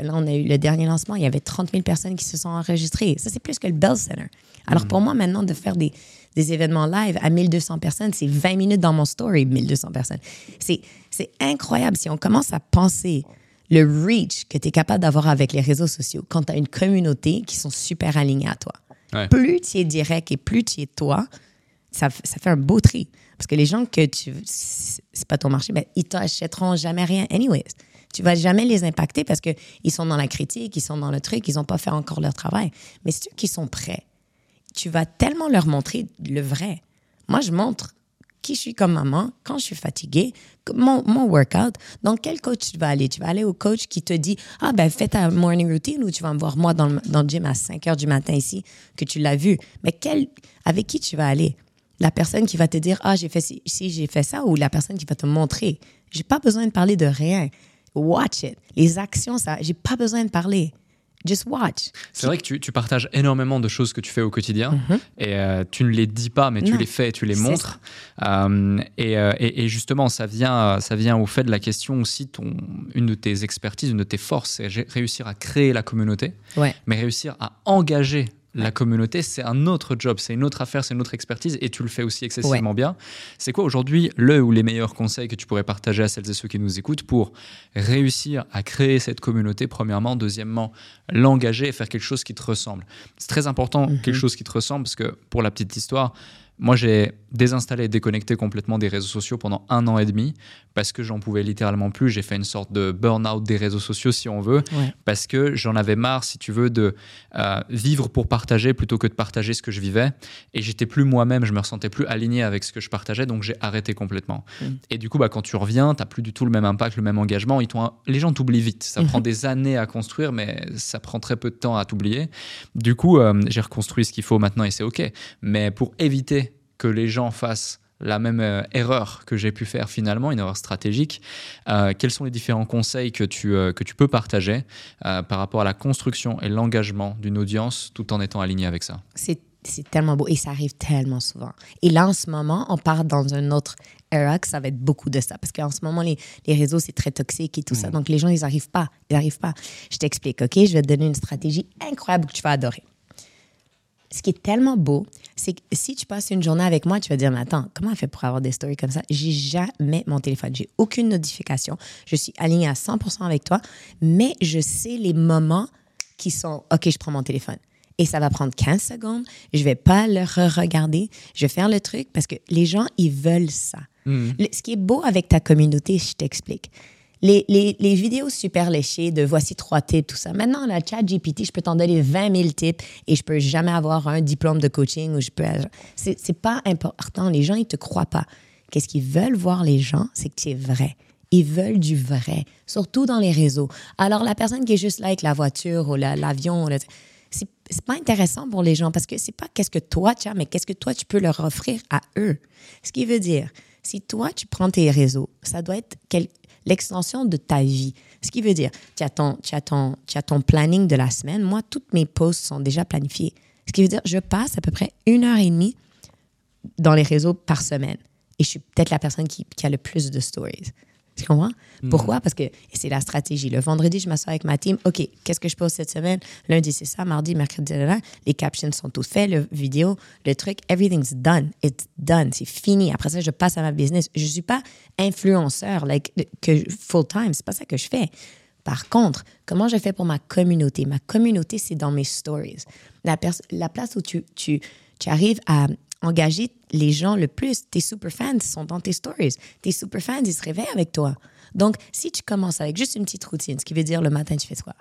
Là, on a eu le dernier lancement, il y avait 30 000 personnes qui se sont enregistrées. Ça, c'est plus que le Bell Center. Alors, Mm. pour moi, maintenant, de faire des, des événements live à 1200 personnes, c'est 20 minutes dans mon story, 1200 personnes. C'est, c'est incroyable. Si on commence à penser le reach que tu es capable d'avoir avec les réseaux sociaux quand tu as une communauté qui sont super alignés à toi. Ouais. Plus tu es direct et plus tu es toi, ça, ça fait un beau tri. Parce que les gens que tu. C'est c'est pas ton marché, ben, ils t'achèteront jamais rien, anyways. Tu vas jamais les impacter parce qu'ils sont dans la critique, ils sont dans le truc, ils n'ont pas fait encore leur travail. Mais ceux qui sont prêts, tu vas tellement leur montrer le vrai. Moi, je montre qui je suis comme maman, quand je suis fatiguée, mon, mon workout, dans quel coach tu vas aller? Tu vas aller au coach qui te dit, ah ben fais ta morning routine ou tu vas me voir moi dans le, dans le gym à 5 heures du matin ici, que tu l'as vu. Mais quel, avec qui tu vas aller? La personne qui va te dire, ah j'ai fait ci, j'ai fait ça, ou la personne qui va te montrer. J'ai pas besoin de parler de rien. Watch it. Les actions, ça, j'ai pas besoin de parler. Just watch. C'est vrai que tu, tu, partages énormément de choses que tu fais au quotidien Mhm. et euh, tu ne les dis pas, mais tu les fais et tu les montres. Euh, et, euh, et- et justement, ça vient, ça vient au fait de la question aussi, ton, une de tes expertises, une de tes forces, c'est ré- réussir à créer la communauté, Ouais. mais réussir à engager la communauté, c'est un autre job, c'est une autre affaire, c'est une autre expertise et tu le fais aussi excessivement bien. C'est quoi aujourd'hui le ou les meilleurs conseils que tu pourrais partager à celles et ceux qui nous écoutent pour réussir à créer cette communauté, premièrement, deuxièmement, l'engager et faire quelque chose qui te ressemble C'est très important, Mhm. quelque chose qui te ressemble, parce que pour la petite histoire, moi j'ai désinstallé et déconnecté complètement des réseaux sociaux pendant un an et demi parce que j'en pouvais littéralement plus. J'ai fait une sorte de burn-out des réseaux sociaux, si on veut, Ouais. parce que j'en avais marre, si tu veux, de euh, vivre pour partager plutôt que de partager ce que je vivais. Et j'étais plus moi-même, je me ressentais plus aligné avec ce que je partageais, donc j'ai arrêté complètement. Mm. Et du coup, bah, quand tu reviens, tu plus du tout le même impact, le même engagement. Ils les gens t'oublient vite. Ça prend des années à construire, mais ça prend très peu de temps à t'oublier. Du coup, euh, j'ai reconstruit ce qu'il faut maintenant et c'est OK. Mais pour éviter que les gens fassent la même euh, erreur que j'ai pu faire finalement, une erreur stratégique. Euh, quels sont les différents conseils que tu, euh, que tu peux partager par rapport à la construction et l'engagement d'une audience tout en étant aligné avec ça? C'est tellement beau et ça arrive tellement souvent. Et là, en ce moment, on part dans un autre era que ça va être beaucoup de ça. Parce qu'en ce moment, les, les réseaux, c'est très toxique et tout ça. Donc, les gens, ils n'arrivent pas. Ils n'arrivent pas. Je t'explique, OK? Je vais te donner une stratégie incroyable que tu vas adorer. Ce qui est tellement beau, c'est que si tu passes une journée avec moi, tu vas dire, mais attends, comment elle fait pour avoir des stories comme ça? J'ai jamais mon téléphone. J'ai aucune notification. Je suis alignée à 100% avec toi, mais je sais les moments qui sont, OK, je prends mon téléphone. Et ça va prendre 15 secondes. Je vais pas le re-regarder. Je vais faire le truc parce que les gens, ils veulent ça. Le- ce qui est beau avec ta communauté, je t'explique. Les, les, les vidéos super léchées de voici trois tips, tout ça. Maintenant, la chat GPT, je peux t'en donner 20 000 tips et je peux jamais avoir un diplôme de coaching ou je peux. C'est pas important. Les gens, ils te croient pas. Qu'est-ce qu'ils veulent voir, les gens, c'est que tu es vrai. Ils veulent du vrai, surtout dans les réseaux. Alors, la personne qui est juste là avec la voiture ou la- l'avion, c'est c'est pas intéressant pour les gens parce que c'est pas qu'est-ce que toi tu as, mais qu'est-ce que toi tu peux leur offrir à eux. Ce qui veut dire, si toi tu prends tes réseaux, ça doit être l'extension de ta vie. Ce qui veut dire, tu as, ton, tu, as ton, tu as ton planning de la semaine. Moi, toutes mes posts sont déjà planifiées. Ce qui veut dire, je passe à peu près une heure et demie dans les réseaux par semaine. Et je suis peut-être la personne qui a le plus de stories. Tu comprends? Pourquoi? Parce que c'est la stratégie. Le vendredi, je m'assois avec ma team. OK, qu'est-ce que je pose cette semaine? Lundi, c'est ça. Mardi, mercredi, là, les captions sont toutes faites, le vidéo, le truc, everything's done. It's done. C'est fini. Après ça, je passe à ma business. Je ne suis pas influenceur, like, que full-time. C'est pas ça que je fais. Par contre, comment je fais pour ma communauté? Ma communauté, c'est dans mes stories. La, place où tu, tu, tu arrives à engager les gens le plus, tes super fans sont dans tes stories. Tes super fans, ils se réveillent avec toi. Donc, si tu commences avec juste une petite routine, ce qui veut dire le matin, tu fais quoi?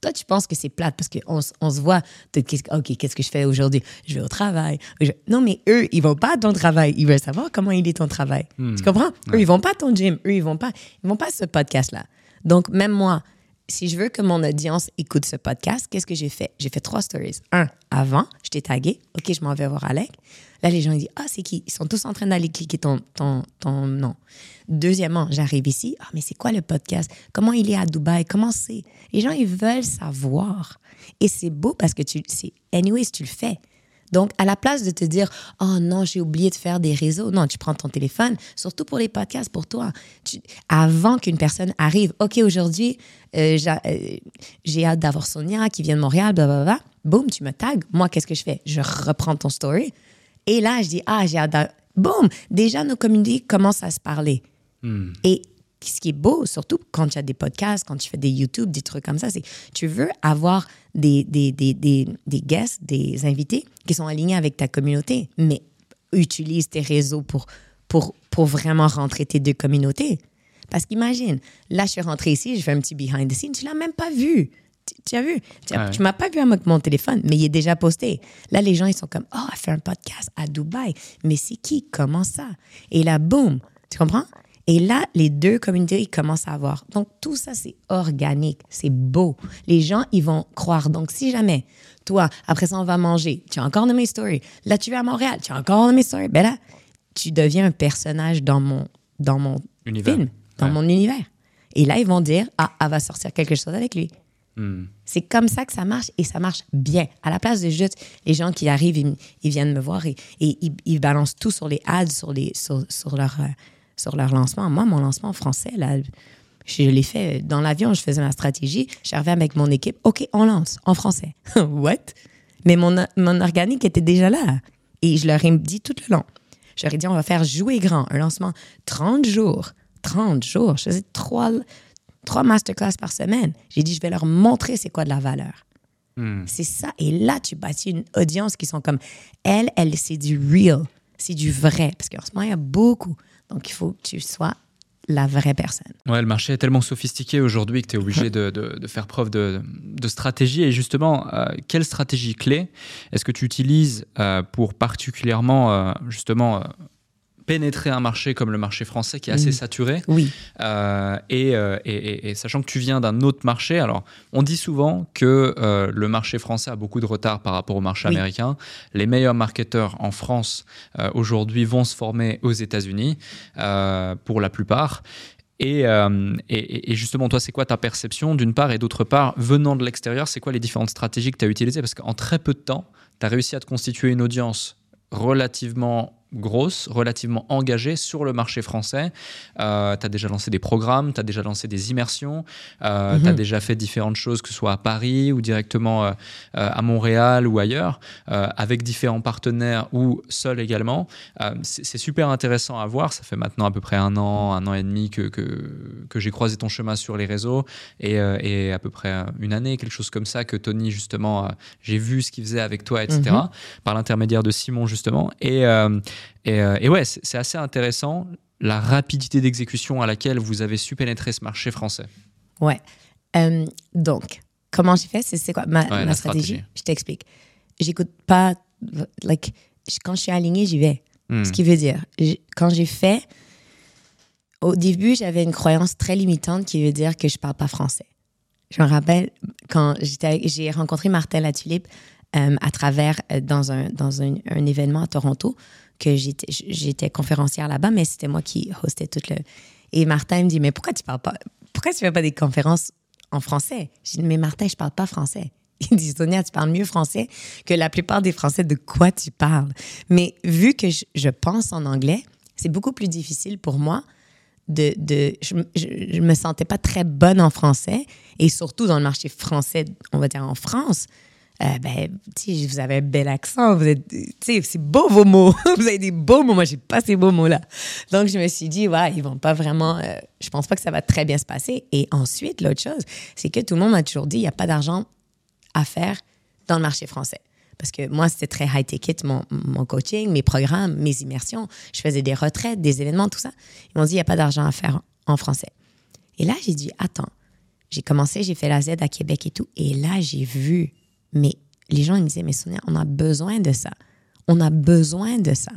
Toi, tu penses que c'est plate parce qu'on on se voit, OK, qu'est-ce que je fais aujourd'hui? Je vais au travail. Je- Non, mais eux, ils vont pas à ton travail. Ils veulent savoir comment il est ton travail. Tu comprends? Eux, ils vont pas à ton gym. Eux, ils vont pas, ils vont pas à ce podcast-là. Donc, même moi, si je veux que mon audience écoute ce podcast, qu'est-ce que j'ai fait? J'ai fait trois stories. Un, avant, je t'ai tagué. OK, je m'en vais voir Alec. Là, les gens ils disent Ah, c'est qui? Ils sont tous en train d'aller cliquer ton, ton, ton nom. Deuxièmement, j'arrive ici. Ah, mais c'est quoi le podcast? Comment il est à Dubaï? Comment c'est? Les gens, ils veulent savoir. Et c'est beau parce que tu, c'est, anyways, tu le fais. Donc, à la place de te dire, oh non, j'ai oublié de faire des réseaux, non, tu prends ton téléphone, surtout pour les podcasts, pour toi. Tu- avant qu'une personne arrive, OK, aujourd'hui, euh, euh, j'ai hâte d'avoir Sonia qui vient de Montréal, blablabla. Boum, tu me tags. Moi, qu'est-ce que je fais? Je reprends ton story. Et là, je dis, ah, j'ai hâte Boum, déjà, nos communautés commencent à se parler. Et ce qui est beau, surtout quand tu as des podcasts, quand tu fais des YouTube, des trucs comme ça, c'est tu veux avoir des, des, des, des, des guests, des invités qui sont alignés avec ta communauté, mais utilise tes réseaux pour, pour, pour vraiment rentrer tes deux communautés. Parce qu'imagine, là, je suis rentrée ici, je fais un petit behind the scenes, tu l'as même pas vu. Tu, tu as vu? Tu, Ouais. tu m'as pas vu avec mon téléphone, mais il est déjà posté. Là, les gens, ils sont comme, oh, elle fait un podcast à Dubaï. Mais c'est qui? Comment ça? Et là, boum, tu comprends? Et là, les deux communautés, ils commencent à avoir. Donc, tout ça, c'est organique, c'est beau. Les gens, ils vont croire. Donc, si jamais, toi, après ça, on va manger, tu as encore de mes stories. Là, tu vas à Montréal, tu as encore de mes stories. Ben là, tu deviens un personnage dans mon, dans mon Univers. film, dans Ouais. mon univers. Et là, ils vont dire, ah, elle va sortir quelque chose avec lui. Hmm. C'est comme ça que ça marche et ça marche bien. À la place de juste les gens qui arrivent, ils, ils viennent me voir et, et ils, ils balancent tout sur les ads, sur, les, sur, sur leur, euh, sur leur lancement. Moi, mon lancement français, là, je l'ai fait dans l'avion, je faisais ma stratégie. J'arrivais avec mon équipe. OK, on lance en français. What? Mais mon, mon organique était déjà là. Et je leur ai dit tout le long. Je leur ai dit, on va faire jouer grand, un lancement 30 jours. 30 jours. Je faisais trois, trois masterclass par semaine. J'ai dit, je vais leur montrer c'est quoi de la valeur. Hmm. C'est ça. Et là, tu bâtis une audience qui sont comme, elle, elle, c'est du real, c'est du vrai. Parce qu'en ce moment, il y a beaucoup. Donc, il faut que tu sois la vraie personne. Ouais, le marché est tellement sophistiqué aujourd'hui que tu es obligé de, de- de faire preuve de, de stratégie. Et justement, euh, quelle stratégie clé est-ce que tu utilises euh, pour particulièrement, euh, justement, pénétrer un marché comme le marché français qui est assez Mhm. saturé Oui. Euh, et, euh, et- et- et sachant que tu viens d'un autre marché, alors on dit souvent que euh, le marché français a beaucoup de retard par rapport au marché Oui. américain. Les meilleurs marketeurs en France euh, aujourd'hui vont se former aux États-Unis pour la plupart. Et, euh, et- et- et justement, toi, c'est quoi ta perception d'une part et d'autre part, venant de l'extérieur, c'est quoi les différentes stratégies que tu as utilisées? Parce qu'en très peu de temps, tu as réussi à te constituer une audience relativement grosse, relativement engagée sur le marché français. tu as déjà lancé des programmes, tu as déjà lancé des immersions, tu as Mhm. déjà fait différentes choses, que ce soit à Paris ou directement euh, euh, à Montréal ou ailleurs, euh, avec différents partenaires ou seul également. Euh, c'est super intéressant à voir. Ça fait maintenant à peu près un an, un an et demi que, que, que j'ai croisé ton chemin sur les réseaux et, euh, et à peu près une année, quelque chose comme ça, que Tony, justement, euh, j'ai vu ce qu'il faisait avec toi, etc., Mhm. par l'intermédiaire de Simon, justement. Et, euh, et, euh, et ouais, c'est assez intéressant la rapidité d'exécution à laquelle vous avez su pénétrer ce marché français. Ouais. Euh, donc, comment j'ai fait? C'est quoi ma, Ouais, ma la stratégie? stratégie. Je t'explique. J'écoute pas. Like, quand je suis alignée, j'y vais. Hmm. Ce qui veut dire, quand j'ai fait, au début, j'avais une croyance très limitante qui veut dire que je parle pas français. Je me rappelle quand j'ai rencontré Martin Latulippe euh, à travers, euh, dans, un, dans un, un événement à Toronto, que j'étais conférencière là-bas, mais c'était moi qui hostais tout le... Et Martin me dit, mais pourquoi tu parles pas... Pourquoi tu fais pas des conférences en français? J'ai dit, mais Martin, je parle pas français. Il dit, Sonia, tu parles mieux français que la plupart des Français. De quoi tu parles? Mais vu que je, je pense en anglais, c'est beaucoup plus difficile pour moi de... de je, je, je me sentais pas très bonne en français et surtout dans le marché français, on va dire en France. Euh, ben, vous avez un bel accent, vous êtes, tu sais, c'est beau vos mots, vous avez des beaux mots, moi j'ai pas ces beaux mots-là. Donc je me suis dit, ouais, ils vont pas vraiment, euh, je pense pas que ça va très bien se passer. Et ensuite, l'autre chose, c'est que tout le monde m'a toujours dit, il y a pas d'argent à faire dans le marché français. Parce que moi, c'était très high-ticket, mon, mon coaching, mes programmes, mes immersions. Je faisais des retraites, des événements, tout ça. Ils m'ont dit, il n'y a pas d'argent à faire en français. Et là, j'ai dit, attends. J'ai commencé, j'ai fait la Z à Québec et tout. Et là, j'ai vu, mais les gens ils me disaient, mais Sonia, on a besoin de ça. On a besoin de ça.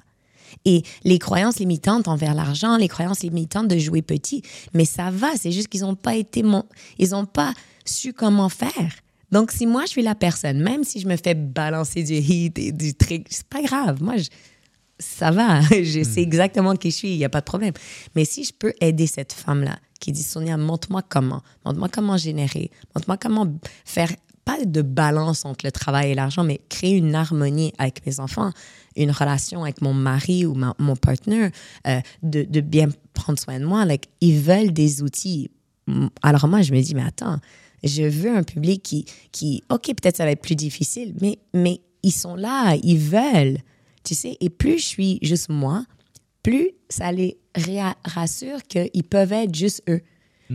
Et les croyances limitantes envers l'argent, les croyances limitantes de jouer petit, mais ça va, c'est juste qu'ils n'ont pas été mon... ils n'ont pas su comment faire. Donc, si moi, je suis la personne, même si je me fais balancer du hit et du trick, c'est pas grave. Moi, je- ça va. Je sais exactement qui je suis, il n'y a pas de problème. Mais si je peux aider cette femme-là qui dit, Sonia, montre-moi comment. Montre-moi comment générer. Montre-moi comment faire, pas de balance entre le travail et l'argent, mais créer une harmonie avec mes enfants, une relation avec mon mari ou mon partenaire, euh, de, bien prendre soin de moi. Like, ils veulent des outils. Alors moi, je me dis, mais attends, je veux un public qui, qui OK, peut-être ça va être plus difficile, mais, mais ils sont là, ils veulent. Tu sais, et plus je suis juste moi, plus ça les rassure qu'ils peuvent être juste eux.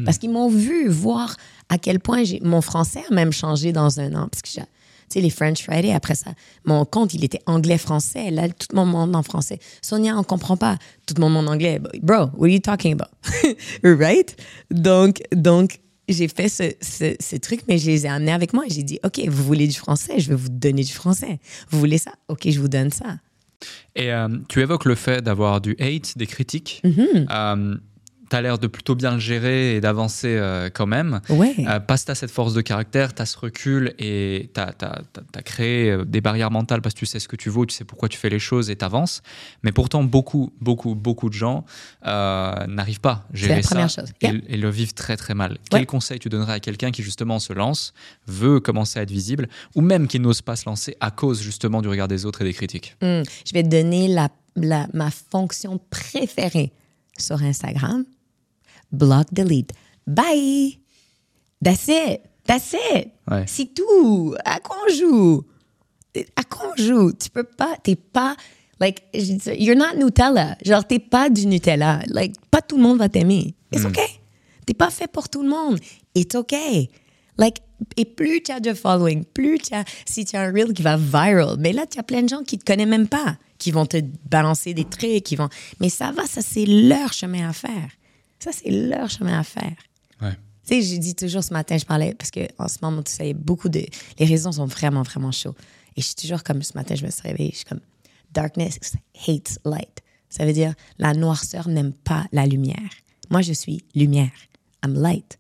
Parce qu'ils m'ont vu voir à quel point mon français a même changé dans un an. Parce que, j'ai- tu sais, les French Friday, après ça, mon compte, il était anglais-français. Là, tout mon monde en français. Sonia, on comprend pas. Tout mon monde en anglais. Bro, what are you talking about? right? Donc, donc j'ai fait ce, ce, ce truc, mais je les ai amenés avec moi. J'ai dit, OK, vous voulez du français? Je vais vous donner du français. Vous voulez ça? OK, je vous donne ça. Et euh, tu évoques le fait d'avoir du hate, des critiques. Mhm. Euh, tu as l'air de plutôt bien le gérer et d'avancer euh, quand même. Ouais. Euh, parce que tu as cette force de caractère, tu as ce recul et tu as, créé euh, des barrières mentales parce que tu sais ce que tu vaux, tu sais pourquoi tu fais les choses et tu avances. Mais pourtant, beaucoup, beaucoup, beaucoup de gens n'arrivent pas à gérer ça chose. Et, le vivent très, très mal. Quel conseil tu donnerais à quelqu'un qui justement se lance, veut commencer à être visible ou même qui n'ose pas se lancer à cause justement du regard des autres et des critiques? Hmm. Je vais te donner la, ma fonction préférée sur Instagram block, delete. Bye! That's it! That's it! C'est tout! À quoi on joue? À quoi on joue? Tu peux pas, t'es pas, like, you're not Nutella. Genre, t'es pas du Nutella. Like, pas tout le monde va t'aimer. It's mm. okay. T'es pas fait pour tout le monde. It's okay. Like, et plus tu as de following, plus tu as, si tu as un reel qui va viral, mais là, tu as plein de gens qui te connaissent même pas, qui vont te balancer des trucs, qui vont, mais ça va, ça c'est leur chemin à faire. Ça, c'est leur chemin à faire. Ouais. Tu sais, j'ai dit toujours ce matin, je parlais, parce qu'en ce moment, tu sais, beaucoup de. Les raisons sont vraiment, vraiment chauds. Et je suis toujours comme ce matin, je me suis réveillée, je suis comme Darkness hates light. Ça veut dire la noirceur n'aime pas la lumière. Moi, je suis lumière. I'm light.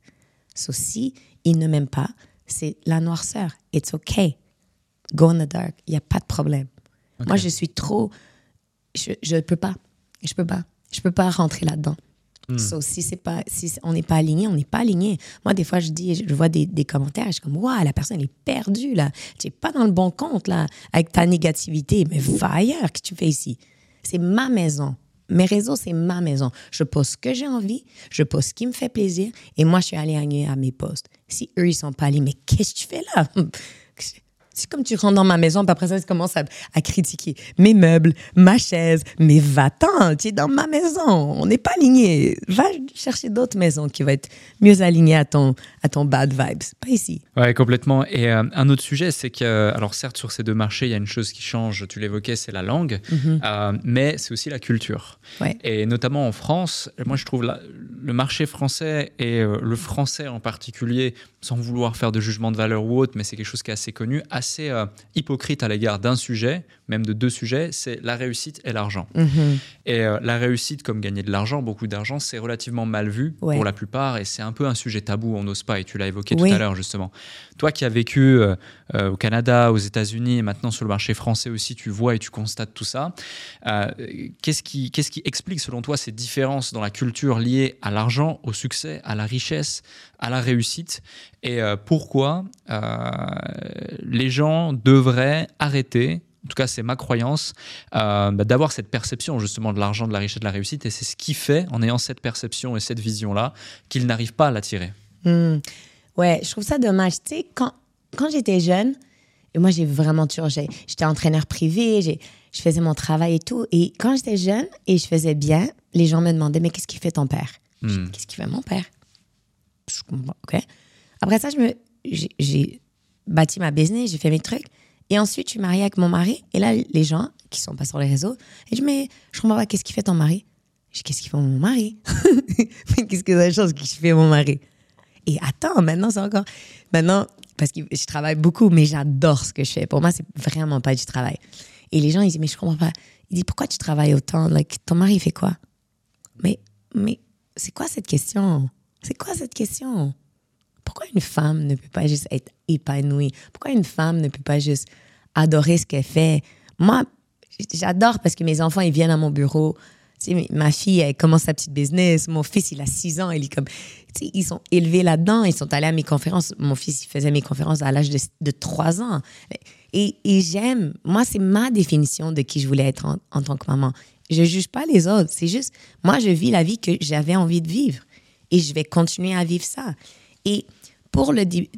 So, si il ne m'aime pas, c'est la noirceur. It's okay. Go in the dark. Il n'y a pas de problème. Moi, je suis trop. Je ne peux pas. Je peux pas. Je peux pas rentrer là-dedans. Hmm. si on n'est pas aligné, on n'est pas aligné. Moi, des fois, je dis, je vois des, des commentaires, je suis comme, waouh, la personne est perdue là. Tu n'es pas dans le bon compte là, avec ta négativité. Mais va ailleurs, que tu fais ici. C'est ma maison. Mes réseaux, c'est ma maison. Je poste ce que j'ai envie, je poste ce qui me fait plaisir, et moi, je suis alignée à mes posts. Si eux, ils sont pas alignés, mais qu'est-ce que tu fais là? C'est comme tu rentres dans ma maison, puis après ça, tu commences à, à critiquer mes meubles, ma chaise. Mais va-t'en, tu es dans ma maison. On n'est pas aligné. Va chercher d'autres maisons qui vont être mieux alignées à ton, à ton bad vibes. Pas ici. Ouais, complètement. Et euh, un autre sujet, c'est que, alors certes, sur ces deux marchés, il y a une chose qui change, tu l'évoquais, c'est la langue, mhm. euh, mais c'est aussi la culture. Ouais. Et notamment en France, moi, je trouve la, le marché français et euh, le français en particulier, sans vouloir faire de jugement de valeur ou autre, mais c'est quelque chose qui est assez connu, assez euh, hypocrite à l'égard d'un sujet, même de deux sujets, c'est la réussite et l'argent. Mhm. Et euh, la réussite, comme gagner de l'argent, beaucoup d'argent, c'est relativement mal vu pour la plupart et c'est un peu un sujet tabou, on n'ose pas, et tu l'as évoqué tout à l'heure justement. Toi qui as vécu euh, au Canada, aux États-Unis et maintenant sur le marché français aussi, tu vois et tu constates tout ça. qu'est-ce, qui, qu'est-ce qui explique selon toi ces différences dans la culture liées à l'argent, au succès, à la richesse, à la réussite? Et pourquoi les gens devraient arrêter en tout cas c'est ma croyance, euh, bah, d'avoir cette perception justement de l'argent, de la richesse, de la réussite. Et c'est ce qui fait, en ayant cette perception et cette vision-là, qu'ils n'arrivent pas à l'attirer. Hmm. Ouais, je trouve ça dommage. Tu sais, quand, quand j'étais jeune, et moi j'ai vraiment toujours, j'étais entraîneur privé, je faisais mon travail et tout. Et quand j'étais jeune et je faisais bien, les gens me demandaient, mais qu'est-ce qui fait ton père? Hmm. Qu'est-ce qui fait mon père? Je comprends, OK. Après ça, je me, j'ai bâti ma business, j'ai fait mes trucs. Et ensuite, je suis mariée avec mon mari. Et là, les gens qui sont pas sur les réseaux, et je me dis, je comprends pas, qu'est-ce qui fait ton mari? Je dis, qu'est-ce qui fait mon mari? Qu'est-ce que c'est la chose qui fait mon mari? Et attends, maintenant, c'est encore. Maintenant, parce que je travaille beaucoup, mais j'adore ce que je fais. Pour moi, c'est vraiment pas du travail. Et les gens, ils disent, mais je comprends pas. Ils disent, pourquoi tu travailles autant? Like, Ton mari fait quoi? Mais, mais c'est quoi cette question? C'est quoi cette question? Pourquoi une femme ne peut pas juste être épanouie? Pourquoi une femme ne peut pas juste adorer ce qu'elle fait? Moi, j'adore parce que mes enfants, ils viennent à mon bureau. ma fille, elle commence sa petite business. Mon fils, il a 6 ans. Il est comme, ils sont élevés là-dedans. Ils sont allés à mes conférences. Mon fils, il faisait mes conférences à l'âge de, de 3 ans. Et, j'aime. Moi, c'est ma définition de qui je voulais être en, tant que maman. Je juge pas les autres. C'est juste, moi, je vis la vie que j'avais envie de vivre. Et je vais continuer à vivre ça. Et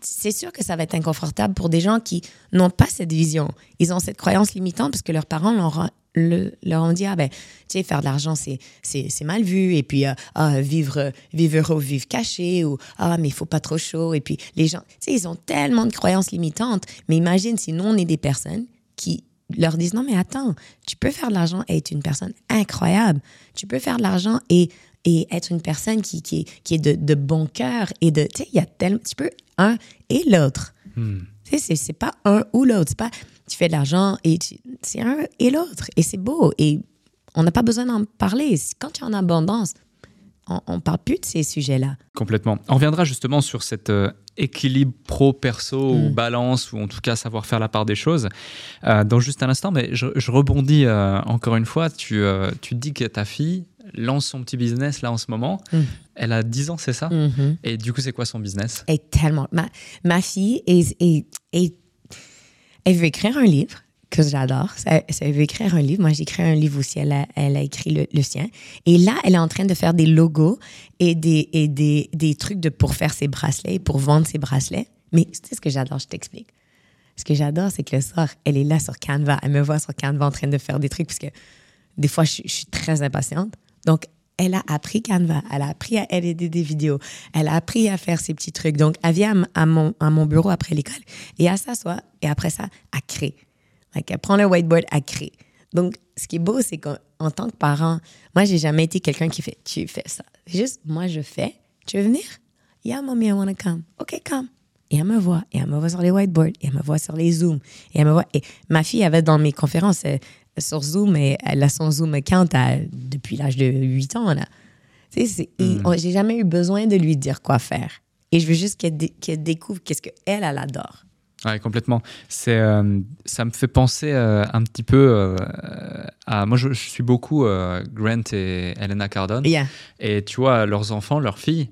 c'est sûr que ça va être inconfortable pour des gens qui n'ont pas cette vision. Ils ont cette croyance limitante parce que leurs parents leur, leur ont dit ah ben tu sais faire de l'argent c'est c'est mal vu. Et puis euh, ah, vivre vivre heureux vivre caché ou ah mais il faut pas trop chaud. Et puis les gens tu sais ils ont tellement de croyances limitantes. Mais imagine si nous on est des personnes qui leur disent non mais attends tu peux faire de l'argent et être une personne incroyable. Tu peux faire de l'argent et et être une personne qui, qui, qui est de, de, bon cœur et de. Tu sais, il y a tellement. Tu peux un et l'autre. Hmm. Tu sais, c'est pas un ou l'autre. C'est pas tu fais de l'argent et c'est un et l'autre. Et c'est beau. Et on n'a pas besoin d'en parler. Quand tu es en abondance, on, ne parle plus de ces sujets-là. Complètement. On reviendra justement sur cet euh, équilibre pro-perso ou Mm. balance, ou en tout cas savoir faire la part des choses euh, dans juste un instant. Mais je, je rebondis euh, encore une fois. Tu, tu dis que ta fille lance son petit business là en ce moment. Mm. Elle a 10 ans, c'est ça? Mhm. Et du coup, c'est quoi son business? Est tellement. Ma, ma fille est, est- est- elle veut écrire un livre que j'adore. Ça- ça- Elle veut écrire un livre. Moi, j'ai écrit un livre aussi. Elle a, elle a écrit le, le sien. Et là, elle est en train de faire des logos et des, et des, des trucs de, pour faire ses bracelets, pour vendre ses bracelets. Mais tu sais ce que j'adore, je t'explique. Ce que j'adore, c'est que le soir, elle est là sur Canva. Elle me voit sur Canva en train de faire des trucs parce que des fois, je suis très impatiente. Donc, elle a appris Canva. Elle a appris à éditer des vidéos. Elle a appris à faire ses petits trucs. Donc, elle vient à, à mon, à mon bureau après l'école et elle s'assoit et après ça, elle crée. Like, elle prend le whiteboard, elle crée. Donc, ce qui est beau, c'est qu'en en tant que parent, moi, j'ai jamais été quelqu'un qui fait tu fais ça. Juste, moi, je fais. Tu veux venir? Yeah, mommy, I want to come. OK, come. Et elle me voit, et elle me voit sur les whiteboards, et elle me voit sur les Zooms, et elle me voit. Et ma fille avait dans mes conférences euh, sur Zoom, et elle a son Zoom account à- depuis l'âge de 8 ans. Là. On- j'ai jamais eu besoin de lui dire quoi faire. Et je veux juste qu'elle dé- qu'elle découvre qu'est-ce qu'elle, elle, adore. Ouais, complètement. C'est, euh, ça me fait penser euh, un petit peu euh, à. Moi, je, je suis beaucoup Grant et Helena Cardone. Yeah. Et tu vois, leurs enfants, leurs filles,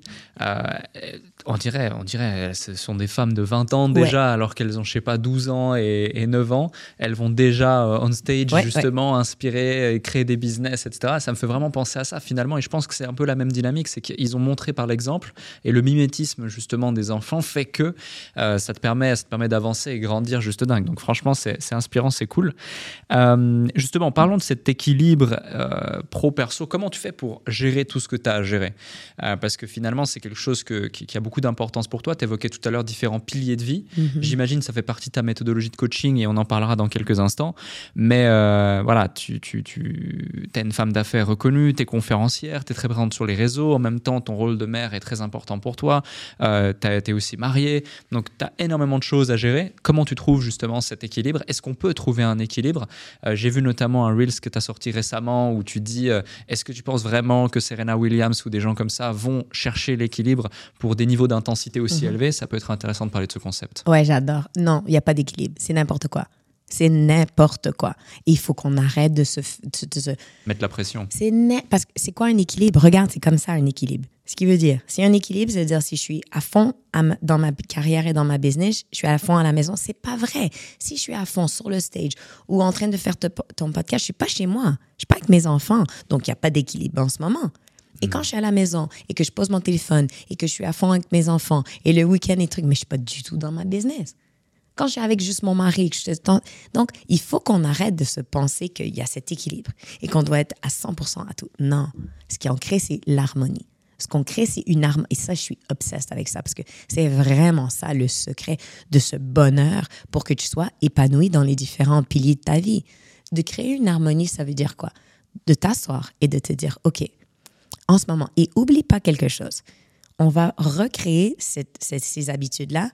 on dirait, on dirait, ce sont des femmes de 20 ans déjà, alors qu'elles ont, je sais pas, 12 ans et, et 9 ans. Elles vont déjà euh, on stage, Ouais, justement, inspirer et créer des business, etc. Ça me fait vraiment penser à ça, finalement. Et je pense que c'est un peu la même dynamique. C'est qu'ils ont montré par l'exemple. Et le mimétisme, justement, des enfants fait que euh, ça te permet, ça te permet d'avancer et grandir juste dingue. Donc, franchement, c'est inspirant, c'est cool. Euh, justement, parlons de cet équilibre pro-perso. Comment tu fais pour gérer tout ce que tu as à gérer? Parce que finalement, c'est quelque chose que- qui, qui a beaucoup d'importance pour toi. Tu évoquais tout à l'heure différents piliers de vie. Mhm. J'imagine que ça fait partie de ta méthodologie de coaching et on en parlera dans quelques instants. Mais euh, voilà, tu, tu, tu es une femme d'affaires reconnue, tu es conférencière, tu es très présente sur les réseaux. En même temps, ton rôle de mère est très important pour toi. Euh, tu es aussi mariée. Donc, tu as énormément de choses à gérer. Comment tu trouves justement cet équilibre? Est-ce qu'on peut trouver un équilibre? Euh, J'ai vu notamment un Reels que tu as sorti récemment où tu dis euh, est-ce que tu penses vraiment que Serena Williams ou des gens comme ça vont chercher l'équilibre pour des niveaux d'intensité aussi Mhm. élevés Ça peut être intéressant de parler de ce concept. Ouais, j'adore. Non, il n'y a pas d'équilibre. C'est n'importe quoi. C'est n'importe quoi. Il faut qu'on arrête de se, de- de se, Mettre la pression. C'est. Parce que c'est quoi un équilibre? Regarde, c'est comme ça un équilibre. Ce qui veut dire, si un équilibre, c'est dire si je suis à fond à ma- dans ma carrière et dans ma business, je suis à fond à la maison, c'est pas vrai. Si je suis à fond sur le stage ou en train de faire te- ton podcast, je suis pas chez moi. Je suis pas avec mes enfants. Donc, il n'y a pas d'équilibre en ce moment. Et quand je suis à la maison et que je pose mon téléphone et que je suis à fond avec mes enfants et le week-end et trucs, mais je suis pas du tout dans ma business. Quand je suis avec juste mon mari, que je te- donc il faut qu'on arrête de se penser qu'il y a cet équilibre et qu'on doit être à 100% à tout. Non, ce qui en crée, c'est l'harmonie. Ce qu'on crée, c'est une harmonie. Et ça, je suis obsesse avec ça parce que c'est vraiment ça le secret de ce bonheur pour que tu sois épanoui dans les différents piliers de ta vie. De créer une harmonie, ça veut dire quoi? De t'asseoir et de te dire, OK, en ce moment, et oublie pas quelque chose. On va recréer ces habitudes-là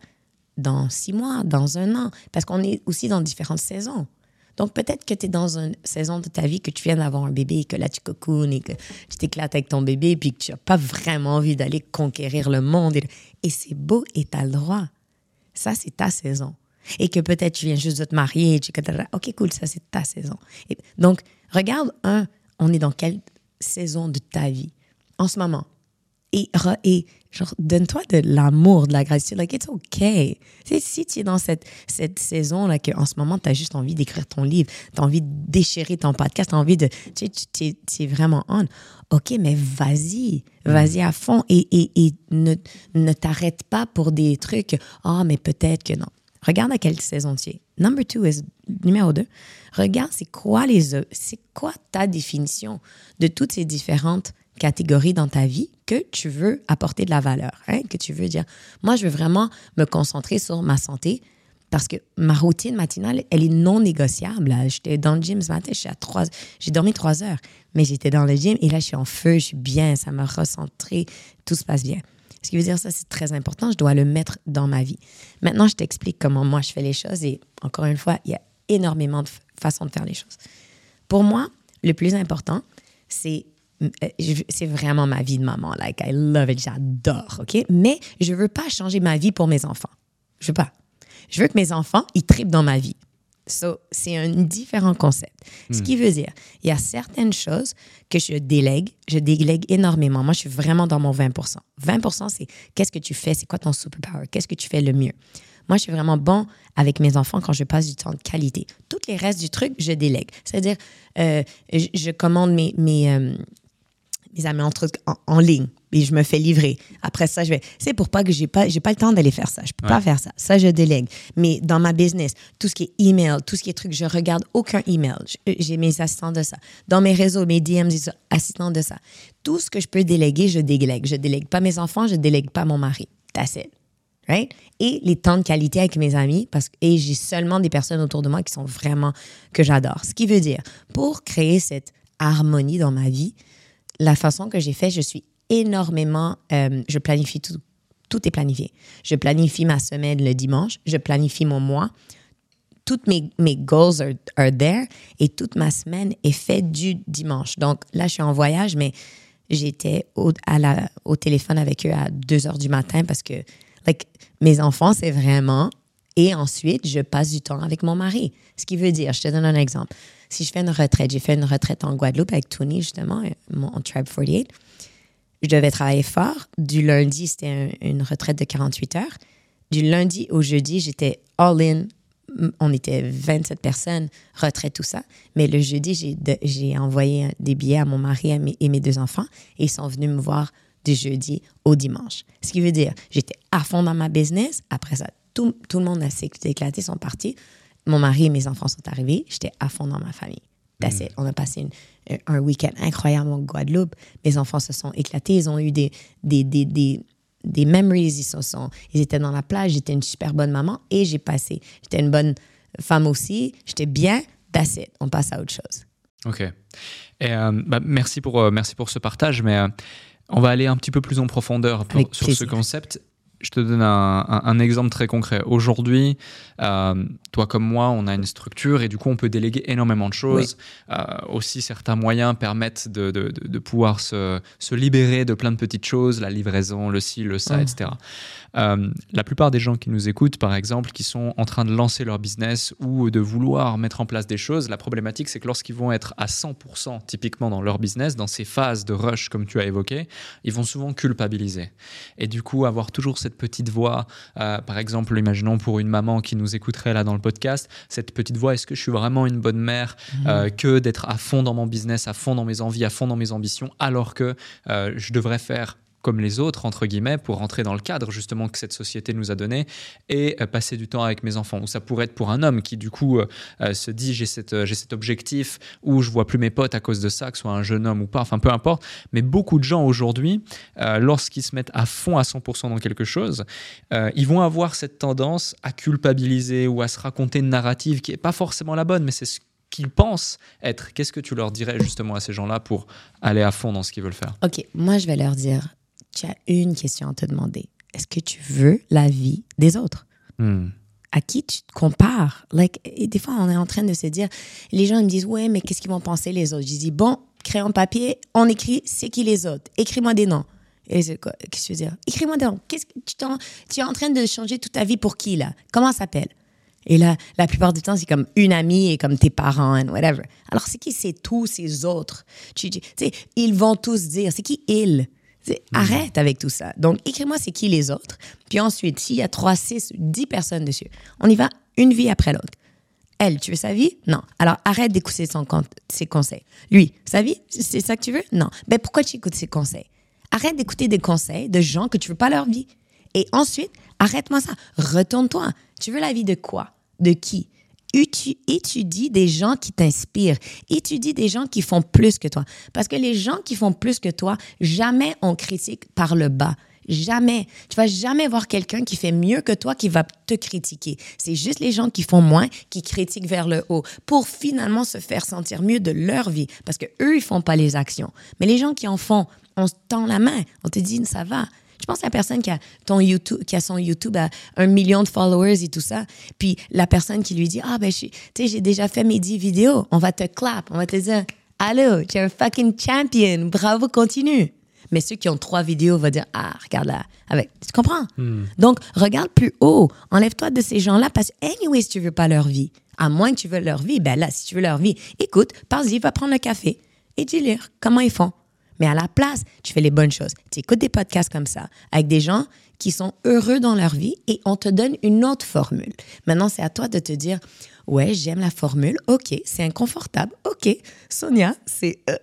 dans six mois, dans un an, parce qu'on est aussi dans différentes saisons. Donc, peut-être que tu es dans une saison de ta vie que tu viens d'avoir un bébé et que là, tu cocoones et que tu t'éclates avec ton bébé et puis que tu n'as pas vraiment envie d'aller conquérir le monde. Et, c'est beau et tu as le droit. Ça, c'est ta saison. Et que peut-être tu viens juste de te marier et tu OK, cool, ça, c'est ta saison. Donc, regarde, un, on est dans quelle saison de ta vie? En ce moment? Et, re- et genre, donne-toi de l'amour, de la gratitude. Like, it's okay. Si tu es dans cette, cette saison-là, qu'en ce moment, tu as juste envie d'écrire ton livre, tu as envie de déchirer ton podcast, tu as envie de. Tu es, vraiment on. OK, mais vas-y. Vas-y à fond et, et, et ne, ne t'arrête pas pour des trucs. Ah, mais peut-être que non. Regarde à quelle saison tu es. Number two is numéro deux. Regarde, c'est quoi les, c'est quoi ta définition de toutes ces différentes catégories dans ta vie que tu veux apporter de la valeur, hein, que tu veux dire, moi, je veux vraiment me concentrer sur ma santé parce que ma routine matinale, elle est non négociable. J'étais dans le gym ce matin, j'ai dormi trois heures, mais j'étais dans le gym et là, je suis en feu, je suis bien, ça m'a recentré, tout se passe bien. Ce qui veut dire ça, c'est très important, je dois le mettre dans ma vie. Maintenant, je t'explique comment moi, je fais les choses et encore une fois, il y a énormément de façons de faire les choses. Pour moi, le plus important, c'est c'est vraiment ma vie de maman. Like, I love it, j'adore, OK? Mais je veux pas changer ma vie pour mes enfants. Je veux pas. Je veux que mes enfants, ils tripent dans ma vie. So, c'est un différent concept. Ce qui veut dire, il y a certaines choses que je délègue. Je délègue énormément. Moi, je suis vraiment dans mon 20% 20 c'est qu'est-ce que tu fais, c'est quoi ton superpower, qu'est-ce que tu fais le mieux? Moi, je suis vraiment bon avec mes enfants quand je passe du temps de qualité. Tous les restes du truc, je délègue. C'est-à-dire, euh, je, je commande mes, mes, euh, mes amis entre en, en ligne et je me fais livrer. Après ça, je vais. C'est pour pas que j'ai pas j'ai pas le temps d'aller faire ça. Je peux pas faire ça. Ça je délègue. Mais dans ma business, tout ce qui est email, tout ce qui est truc, je regarde aucun email. Je- J'ai mes assistants de ça. Dans mes réseaux, mes ça, assistants de ça. Tout ce que je peux déléguer, je délègue. Je délègue pas mes enfants, je délègue pas mon mari. That's it. Right? Et les temps de qualité avec mes amis, parce que et j'ai seulement des personnes autour de moi qui sont vraiment que j'adore. Ce qui veut dire, pour créer cette harmonie dans ma vie, la façon que j'ai fait, je suis énormément, euh, je planifie tout. Tout est planifié. Je planifie ma semaine le dimanche, je planifie mon mois. Toutes mes, mes goals are, are there et toute ma semaine est faite du dimanche. Donc là, je suis en voyage, mais j'étais au, au téléphone avec eux à 2 heures du matin parce que mes enfants, c'est vraiment. Et ensuite, je passe du temps avec mon mari. Ce qui veut dire, je te donne un exemple. Si je fais une retraite, j'ai fait une retraite en Guadeloupe avec Tony, justement, mon Tribe 48 je devais travailler fort. Du lundi, c'était un- une retraite de 48 heures. Du lundi au jeudi, j'étais all in. M- On était 27 personnes, retraite, tout ça. Mais le jeudi, j'ai envoyé des billets à mon mari et mes, mes deux enfants et ils sont venus me voir du jeudi au dimanche. Ce qui veut dire, j'étais à fond dans ma business. Après ça, tout, tout le monde a s'est éclaté, sont partis. Mon mari et mes enfants sont arrivés. J'étais à fond dans ma famille. That's it. On a passé une- un week-end incroyable en Guadeloupe. Mes enfants se sont éclatés. Ils ont eu des, des, des, des, des memories. Ils, se sont, ils étaient dans la plage. J'étais une super bonne maman et j'ai passé. J'étais une bonne femme aussi. J'étais bien. That's it. On passe à autre chose. Ok. Et, euh, bah, merci, pour, euh, merci pour ce partage, mais euh, on va aller un petit peu plus en profondeur pour- sur ce concept. Je te donne un, un- un exemple très concret. Aujourd'hui, euh, toi comme moi, on a une structure et du coup, on peut déléguer énormément de choses. Euh, aussi, certains moyens permettent de, de- de- de pouvoir se, se libérer de plein de petites choses, la livraison, le ci, le ça, Mhm. etc. Euh, la plupart des gens qui nous écoutent, par exemple, qui sont en train de lancer leur business ou de vouloir mettre en place des choses, la problématique, c'est que lorsqu'ils vont être à 100% typiquement dans leur business, dans ces phases de rush comme tu as évoqué, ils vont souvent culpabiliser. Et du coup, avoir toujours cette petite voix, euh, par exemple, imaginons pour une maman qui nous écouterait là dans le podcast, cette petite voix, est-ce que je suis vraiment une bonne mère euh, que d'être à fond dans mon business, à fond dans mes envies, à fond dans mes ambitions, alors que euh, je devrais faire comme les autres, entre guillemets, pour rentrer dans le cadre justement que cette société nous a donné et euh, passer du temps avec mes enfants. Ou ça pourrait être pour un homme qui du coup euh, euh, se dit j'ai cette, cet objectif où je vois plus mes potes à cause de ça, que ce soit un jeune homme ou pas, enfin peu importe. Mais beaucoup de gens aujourd'hui, lorsqu'ils se mettent à fond à 100% dans quelque chose, ils vont avoir cette tendance à culpabiliser ou à se raconter une narrative qui est pas forcément la bonne, mais c'est ce qu'ils pensent être. Qu'est-ce que tu leur dirais justement à ces gens-là pour aller à fond dans ce qu'ils veulent faire? OK, moi, je vais leur dire, tu as une question à te demander. Est-ce que tu veux la vie des autres? Hmm. à qui tu te compares? Like, et des fois, on est en train de se dire, les gens ils me disent, ouais, mais qu'est-ce qu'ils vont penser les autres? Je dis, bon, crayon papier, on écrit, c'est qui les autres? Écris-moi des noms. Et c'est quoi? Qu'est-ce que tu veux dire? Écris-moi des noms. Qu'est-ce que tu, t'en- tu es en train de changer toute ta vie pour qui, là? Comment ça s'appelle? Et là, la plupart du temps, c'est comme une amie et comme tes parents and whatever. Alors, c'est qui c'est tous ces autres? Tu tu sais, ils vont tous dire, c'est qui ils? Arrête avec tout ça. Donc, écris-moi c'est qui les autres. Puis ensuite, s'il y a 3, 6, 10 personnes dessus, on y va une vie après l'autre. Elle, tu veux sa vie? Non. Alors, arrête d'écouter ses conseils. Lui, sa vie? C'est ça que tu veux? Non. Ben, pourquoi tu écoutes ses conseils? Arrête d'écouter des conseils de gens que tu veux pas leur vie. Et ensuite, arrête-moi ça. Retourne-toi. Tu veux la vie de quoi? De qui? Étudie des gens qui t'inspirent. Étudie des gens qui font plus que toi. Parce que les gens qui font plus que toi, jamais on critique par le bas. Jamais. Tu vas jamais voir quelqu'un qui fait mieux que toi qui va te critiquer. C'est juste les gens qui font moins qui critiquent vers le haut pour finalement se faire sentir mieux de leur vie parce que eux ils font pas les actions. Mais les gens qui en font, on se tend la main, on te dit ça va. Je pense à la personne qui a, ton YouTube, qui a son YouTube à un million de followers et tout ça. Puis la personne qui lui dit Ah, ben, tu sais, j'ai déjà fait mes 10 vidéos. On va te clap. On va te dire Allô, tu es un fucking champion. Bravo, continue. Mais ceux qui ont trois vidéos vont dire Ah, regarde là. Avec. Tu comprends? Donc, regarde plus haut. Enlève-toi de ces gens-là parce que, anyways, tu veux pas leur vie. À moins que tu veux leur vie, ben là, si tu veux leur vie, écoute, pars-y, va prendre le café et dis-leur comment ils font. Mais à la place, tu fais les bonnes choses. Tu écoutes des podcasts comme ça avec des gens qui sont heureux dans leur vie et on te donne une autre formule. Maintenant, c'est à toi de te dire Ouais, j'aime la formule. OK, c'est inconfortable. OK, Sonia, c'est. euh,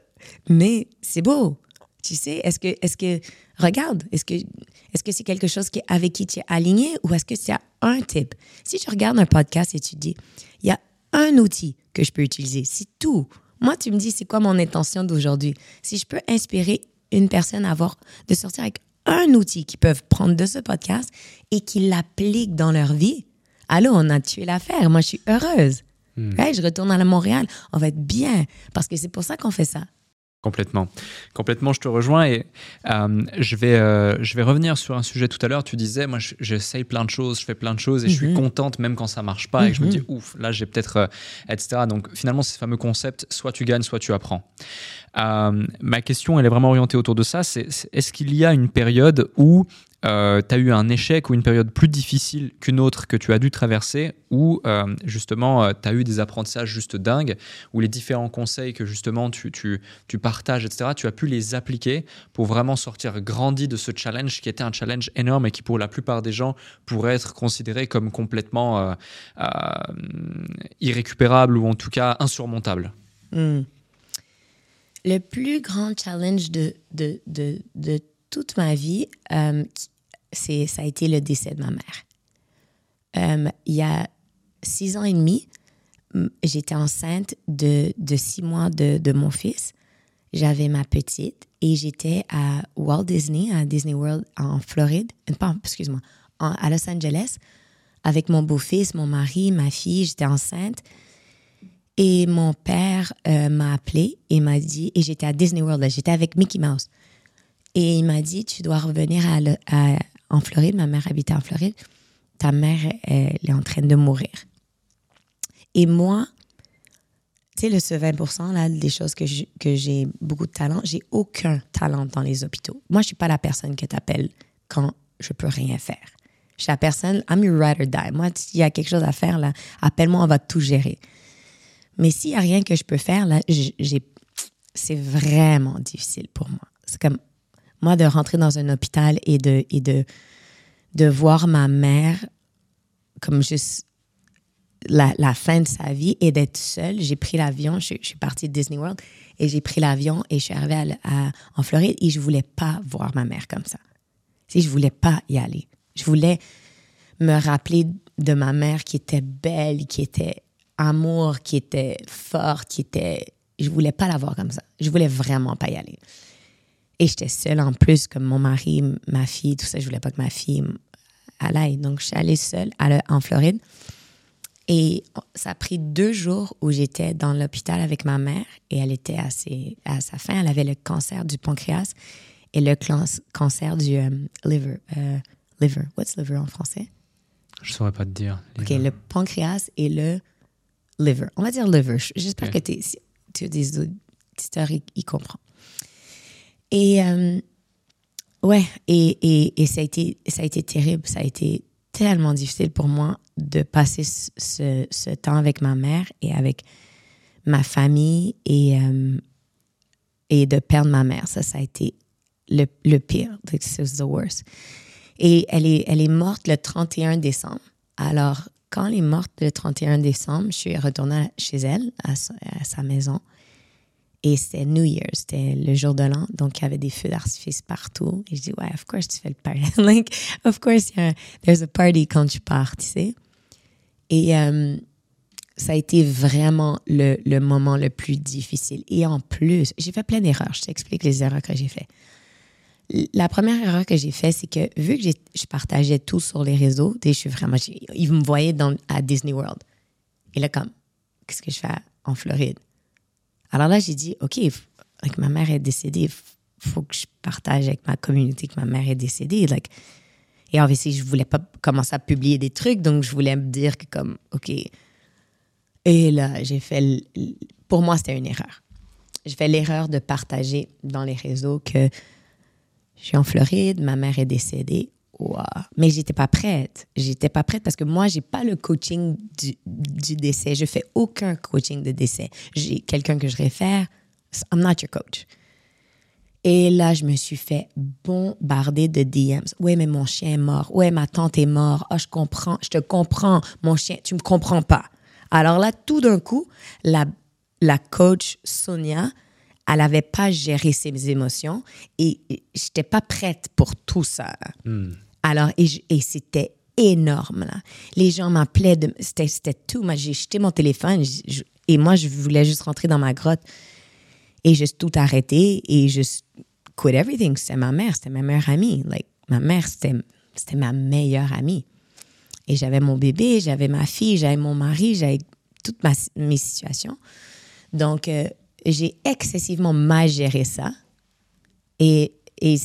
mais c'est beau. Tu sais, est-ce que, est-ce que, regarde, est-ce que, est-ce que c'est quelque chose qui, avec qui tu es aligné ou est-ce que c'est un type? Si tu regardes un podcast et tu dis, il y a un outil que je peux utiliser, c'est tout. Moi, tu me dis, c'est quoi mon intention d'aujourd'hui? Si je peux inspirer une personne à avoir, de sortir avec un outil qu'ils peuvent prendre de ce podcast et qu'ils l'appliquent dans leur vie, allô, on a tué l'affaire. Moi, je suis heureuse. Ouais, je retourne à Montréal. On va être bien parce que c'est pour ça qu'on fait ça. Complètement. Complètement, je te rejoins et euh, je, vais, euh, je vais revenir sur un sujet tout à l'heure. Tu disais, moi, je- j'essaye plein de choses, je fais plein de choses et je suis contente même quand ça marche pas et que je me dis, ouf, là, j'ai peut-être, euh, etc. Donc, finalement, c'est ce fameux concept, soit tu gagnes, soit tu apprends. Ma question, elle est vraiment orientée autour de ça. C'est- est-ce qu'il y a une période où tu as eu un échec ou une période plus difficile qu'une autre que tu as dû traverser, où euh, justement tu as eu des apprentissages juste dingues, où les différents conseils que justement tu, tu, tu partages, etc., tu as pu les appliquer pour vraiment sortir grandi de ce challenge qui était un challenge énorme et qui pour la plupart des gens pourrait être considéré comme complètement euh, euh, irrécupérable ou en tout cas insurmontable? Hmm. Le plus grand challenge de, de, de, de toute ma vie, euh, ça a été le décès de ma mère. Euh, il y a six ans et demi, j'étais enceinte de, six mois de, mon fils. J'avais ma petite et j'étais à Walt Disney, à Disney World en Floride, euh, pas, excuse-moi, à Los Angeles, avec mon beau-fils, mon mari, ma fille. J'étais enceinte. Et mon père m'a appelé et m'a dit, et j'étais à Disney World, j'étais avec Mickey Mouse. Et il m'a dit, tu dois revenir en Floride, ma mère habitait en Floride, ta mère, elle est en train de mourir. Et moi, tu sais, le ce 20% là, des choses que j'ai beaucoup de talent, j'ai aucun talent dans les hôpitaux. Moi, je suis pas la personne que tu appelles quand je peux rien faire. Je suis la personne, I'm your ride or die. Moi, s'il y a quelque chose à faire, là, appelle-moi, on va tout gérer. Mais s'il n'y a rien que je peux faire, là, c'est vraiment difficile pour moi. C'est comme moi de rentrer dans un hôpital et de, et de, de voir ma mère comme juste la, la fin de sa vie et d'être seule. J'ai pris l'avion, je, suis partie de Disney World et j'ai pris l'avion et je suis arrivée à- en Floride et je voulais pas voir ma mère comme ça. Si je voulais pas y aller. Je voulais me rappeler de ma mère qui était belle, qui était amour, qui était forte, qui était... Je voulais pas la voir comme ça. Je voulais vraiment pas y aller. Et j'étais seule en plus, comme mon mari, ma fille, tout ça. Je voulais pas que ma fille aille. Donc, je suis allée seule à en Floride. Et ça a pris deux jours où j'étais dans l'hôpital avec ma mère et elle était à, ses- à sa fin. Elle avait le cancer du pancréas et le cancer du euh, liver. euh, liver. What's liver en français? Je saurais pas te dire. OK, le pancréas et le liver. On va dire liver. J'espère que tu as des auditeurs, ils comprennent. Et euh, ouais, et, et, et ça, a été, ça a été terrible. Ça a été tellement difficile pour moi de passer ce, ce- temps avec ma mère et avec ma famille et, euh, et de perdre ma mère. Ça, ça a été le, le pire. The worst. Et elle est, elle est morte le 31 décembre. Alors, quand elle est morte le 31 décembre, je suis retournée chez elle, à sa maison. Et c'était New Year's, c'était le jour de l'an. Donc, il y avait des feux d'artifice partout. Et je dis, ouais, of course, tu fais le party. like, of course, il y a un- there's a party quand tu pars, tu sais. Et euh, ça a été vraiment le, moment le plus difficile. Et en plus, j'ai fait plein d'erreurs. Je t'explique les erreurs que j'ai faites. La première erreur que j'ai faite, c'est que vu que je partageais tout sur les réseaux, je suis vraiment. Ils me voyaient dans, à Disney World. Et là, comme, qu'est-ce que je fais en Floride? Alors là, j'ai dit, OK, ma mère est décédée. Faut que je partage avec ma communauté que ma mère est décédée. Et en fait, je voulais pas commencer à publier des trucs, donc je voulais me dire que, comme, OK. Et là, j'ai fait. Pour moi, c'était une erreur. je fais l'erreur de partager dans les réseaux que je suis en Floride, ma mère est décédée. Wow. Mais j'étais pas prête. J'étais pas prête parce que moi, j'ai pas le coaching du, décès. Je fais aucun coaching de décès. J'ai quelqu'un que je réfère. I'm not your coach. Et là, je me suis fait bombarder de DMs. Ouais, mais mon chien est mort. Ouais, ma tante est morte. Ah, je comprends. Je te comprends. Mon chien, tu me comprends pas. Alors là, tout d'un coup, la, la coach Sonia, elle n'avait pas géré ses émotions et je n'étais pas prête pour tout ça. Alors, et, c'était énorme. Là. Les gens m'appelaient, c'était tout. J'ai jeté mon téléphone je- et moi, je voulais juste rentrer dans ma grotte et juste tout arrêter et juste quit everything. C'était ma mère, c'était ma meilleure amie. Like, ma mère, c'était ma meilleure amie. Et j'avais mon bébé, j'avais ma fille, j'avais mon mari, j'avais toutes mes situations. Donc, euh, j'ai excessivement mal géré ça. Et, et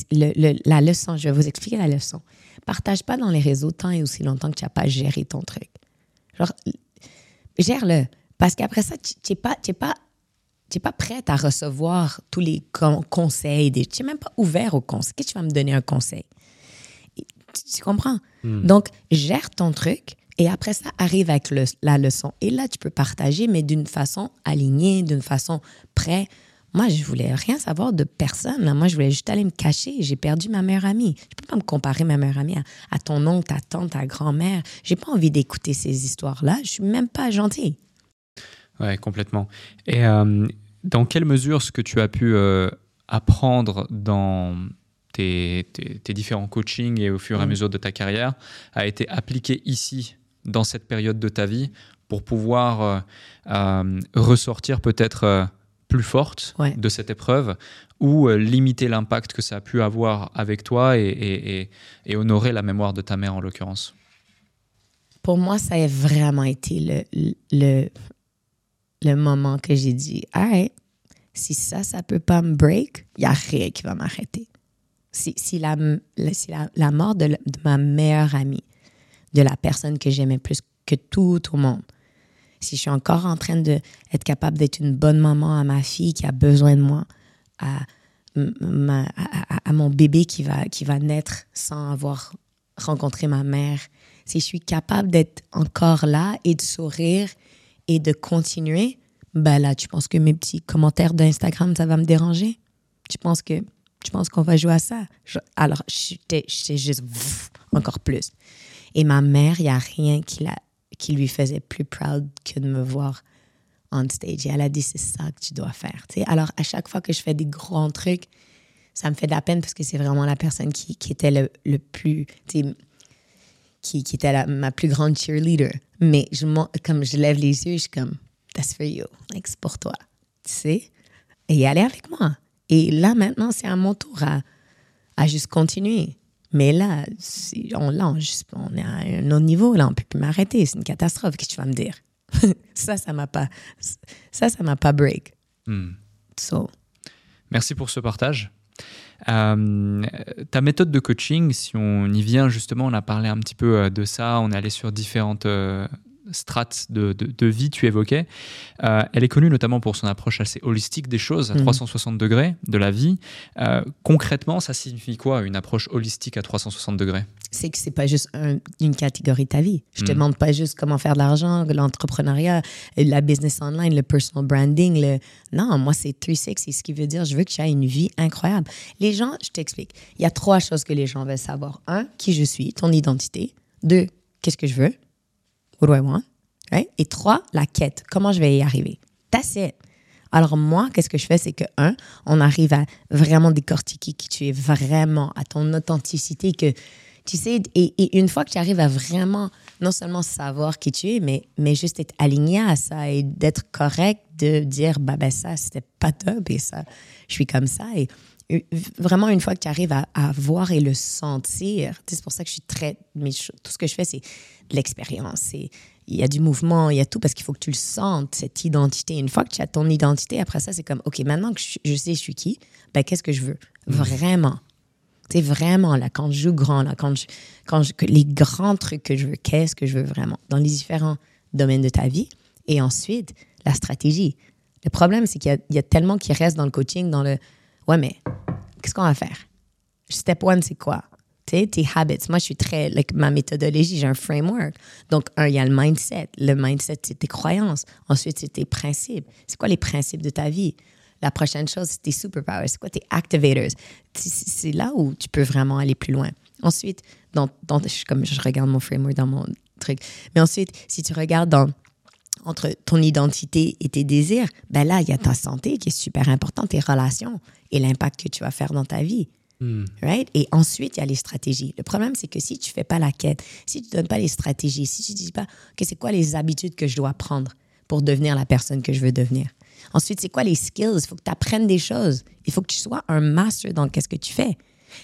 la leçon, je vais vous expliquer la leçon. Partage pas dans les réseaux tant et aussi longtemps que tu n'as pas géré ton truc. Genre, gère-le. Parce qu'après ça, tu n'es pas, es pas, es pas prête à recevoir tous les con- conseils. Tu n'es même pas ouvert aux conseils. Qu'est-ce que tu vas me donner un conseil? Tu, tu comprends? Donc, gère ton truc et après ça, arrive avec le- la leçon. Et là, tu peux partager, mais d'une façon alignée, d'une façon prêt. Moi, je voulais rien savoir de personne. Moi, je voulais juste aller me cacher. J'ai perdu ma meilleure amie. Je peux pas me comparer ma meilleure amie à, à ton oncle, ta tante, ta grand-mère. J'ai pas envie d'écouter ces histoires-là. Je suis même pas gentille. Ouais, complètement. Et euh, dans quelle mesure ce que tu as pu euh, apprendre dans tes, tes- tes différents coachings et au fur et à Mm. mesure de ta carrière a été appliqué ici, dans cette période de ta vie, pour pouvoir euh, ressortir peut-être plus forte Ouais. de cette épreuve ou euh, limiter l'impact que ça a pu avoir avec toi et, et- et- et honorer la mémoire de ta mère en l'occurrence Pour moi, ça a vraiment été le, le, le moment que j'ai dit, all right, si ça, ça peut pas me break, il n'y a rien qui va m'arrêter. Si, si, la, la- si la, la mort de ma meilleure amie, de la personne que j'aimais plus que tout au monde, si je suis encore en train d'être capable d'être une bonne maman à ma fille qui a besoin de moi, à, mon bébé qui va, qui va naître sans avoir rencontré ma mère, si je suis capable d'être encore là et de sourire et de continuer, ben là, tu penses que mes petits commentaires d'Instagram, ça va me déranger? Tu penses que tu penses qu'on va jouer à ça? Je- alors, juste encore plus. Et ma mère, il n'y a rien qui, la, qui lui faisait plus proud que de me voir on stage. Et elle a dit, c'est ça que tu dois faire. tu sais. Alors, à chaque fois que je fais des grands trucs, ça me fait de la peine parce que c'est vraiment la personne qui, qui était le, le plus, qui, qui était ma plus grande cheerleader. Mais je, comme je lève les yeux, je suis comme, that's for you. Like, c'est pour toi. Tu sais? Et elle est avec moi. Et là, maintenant, c'est à mon tour à, à juste continuer. Mais là, on, là on, juste- on est à un autre niveau. Là, on peut plus m'arrêter. C'est une catastrophe. Qu'est-ce que tu vas me dire? ça, ça m'a pas, ça, ça m'a pas break. Hmm. So, Merci pour ce partage. Euh, ta méthode de coaching, si on y vient justement, on a parlé un petit peu euh, de ça, on est allé sur différentes euh, strates de, de- de vie, tu évoquais. Euh, elle est connue notamment pour son approche assez holistique des choses, à Mhm. 360 degrés de la vie. Euh, concrètement, ça signifie quoi une approche holistique à 360 degrés? C'est que c'est pas juste un- une catégorie de ta vie. Je te Mm. demande pas juste comment faire de l'argent, l'entrepreneuriat, la business online, le personal branding. Le... Non, moi, c'est 360, ce qui veut dire je veux que tu aies une vie incroyable. Les gens, je t'explique, il y a trois choses que les gens veulent savoir. Un, qui je suis, ton identité. Deux, qu'est-ce que je veux? Et trois, la quête. Comment je vais y arriver? That's it. Alors moi, qu'est-ce que je fais, c'est que, un, on arrive à vraiment décortiquer qui tu es vraiment, à ton authenticité, que tu sais, et, une fois que tu arrives à vraiment, non seulement savoir qui tu es, mais, mais juste être aligné à ça et d'être correct, de dire, bah ben ça, c'était pas top et ça, je suis comme ça. Vraiment, une fois que tu arrives à, à voir et le sentir, c'est pour ça que je suis très, mais je- tout ce que je fais, c'est de l'expérience. Il y a du mouvement, il y a tout parce qu'il faut que tu le sentes, cette identité. Une fois que tu as ton identité, après ça, c'est comme, OK, maintenant que je, je sais je suis qui, ben, qu'est-ce que je veux? Vraiment. C'est vraiment là, quand je joue grand, là, quand je, quand je, que les grands trucs que je veux, qu'est-ce que je veux vraiment? Dans les différents domaines de ta vie. Et ensuite, la stratégie. Le problème, c'est qu'il y y, a tellement qui restent dans le coaching, dans le ouais, mais qu'est-ce qu'on va faire? Step one, c'est quoi? Tu sais, tes habits. Moi, je suis très. like, ma méthodologie, j'ai un framework. Donc, un, il y a le mindset. Le mindset, c'est tes croyances. Ensuite, c'est tes principes. C'est quoi les principes de ta vie? La prochaine chose, c'est tes superpowers. C'est quoi tes activators? C'est- là où tu peux vraiment aller plus loin. Ensuite, dans, dans, je, comme je regarde mon framework dans mon truc. Mais ensuite, si tu regardes dans entre ton identité et tes désirs, ben là, il y a ta santé qui est super importante, tes relations et l'impact que tu vas faire dans ta vie. Right? Et ensuite, il y a les stratégies. Le problème, c'est que si tu fais pas la quête, si tu donnes pas les stratégies, si tu dis pas que c'est quoi les habitudes que je dois prendre pour devenir la personne que je veux devenir? Ensuite, c'est quoi les skills? Il faut que tu apprennes des choses. Il faut que tu sois un master dans qu'est-ce que tu fais.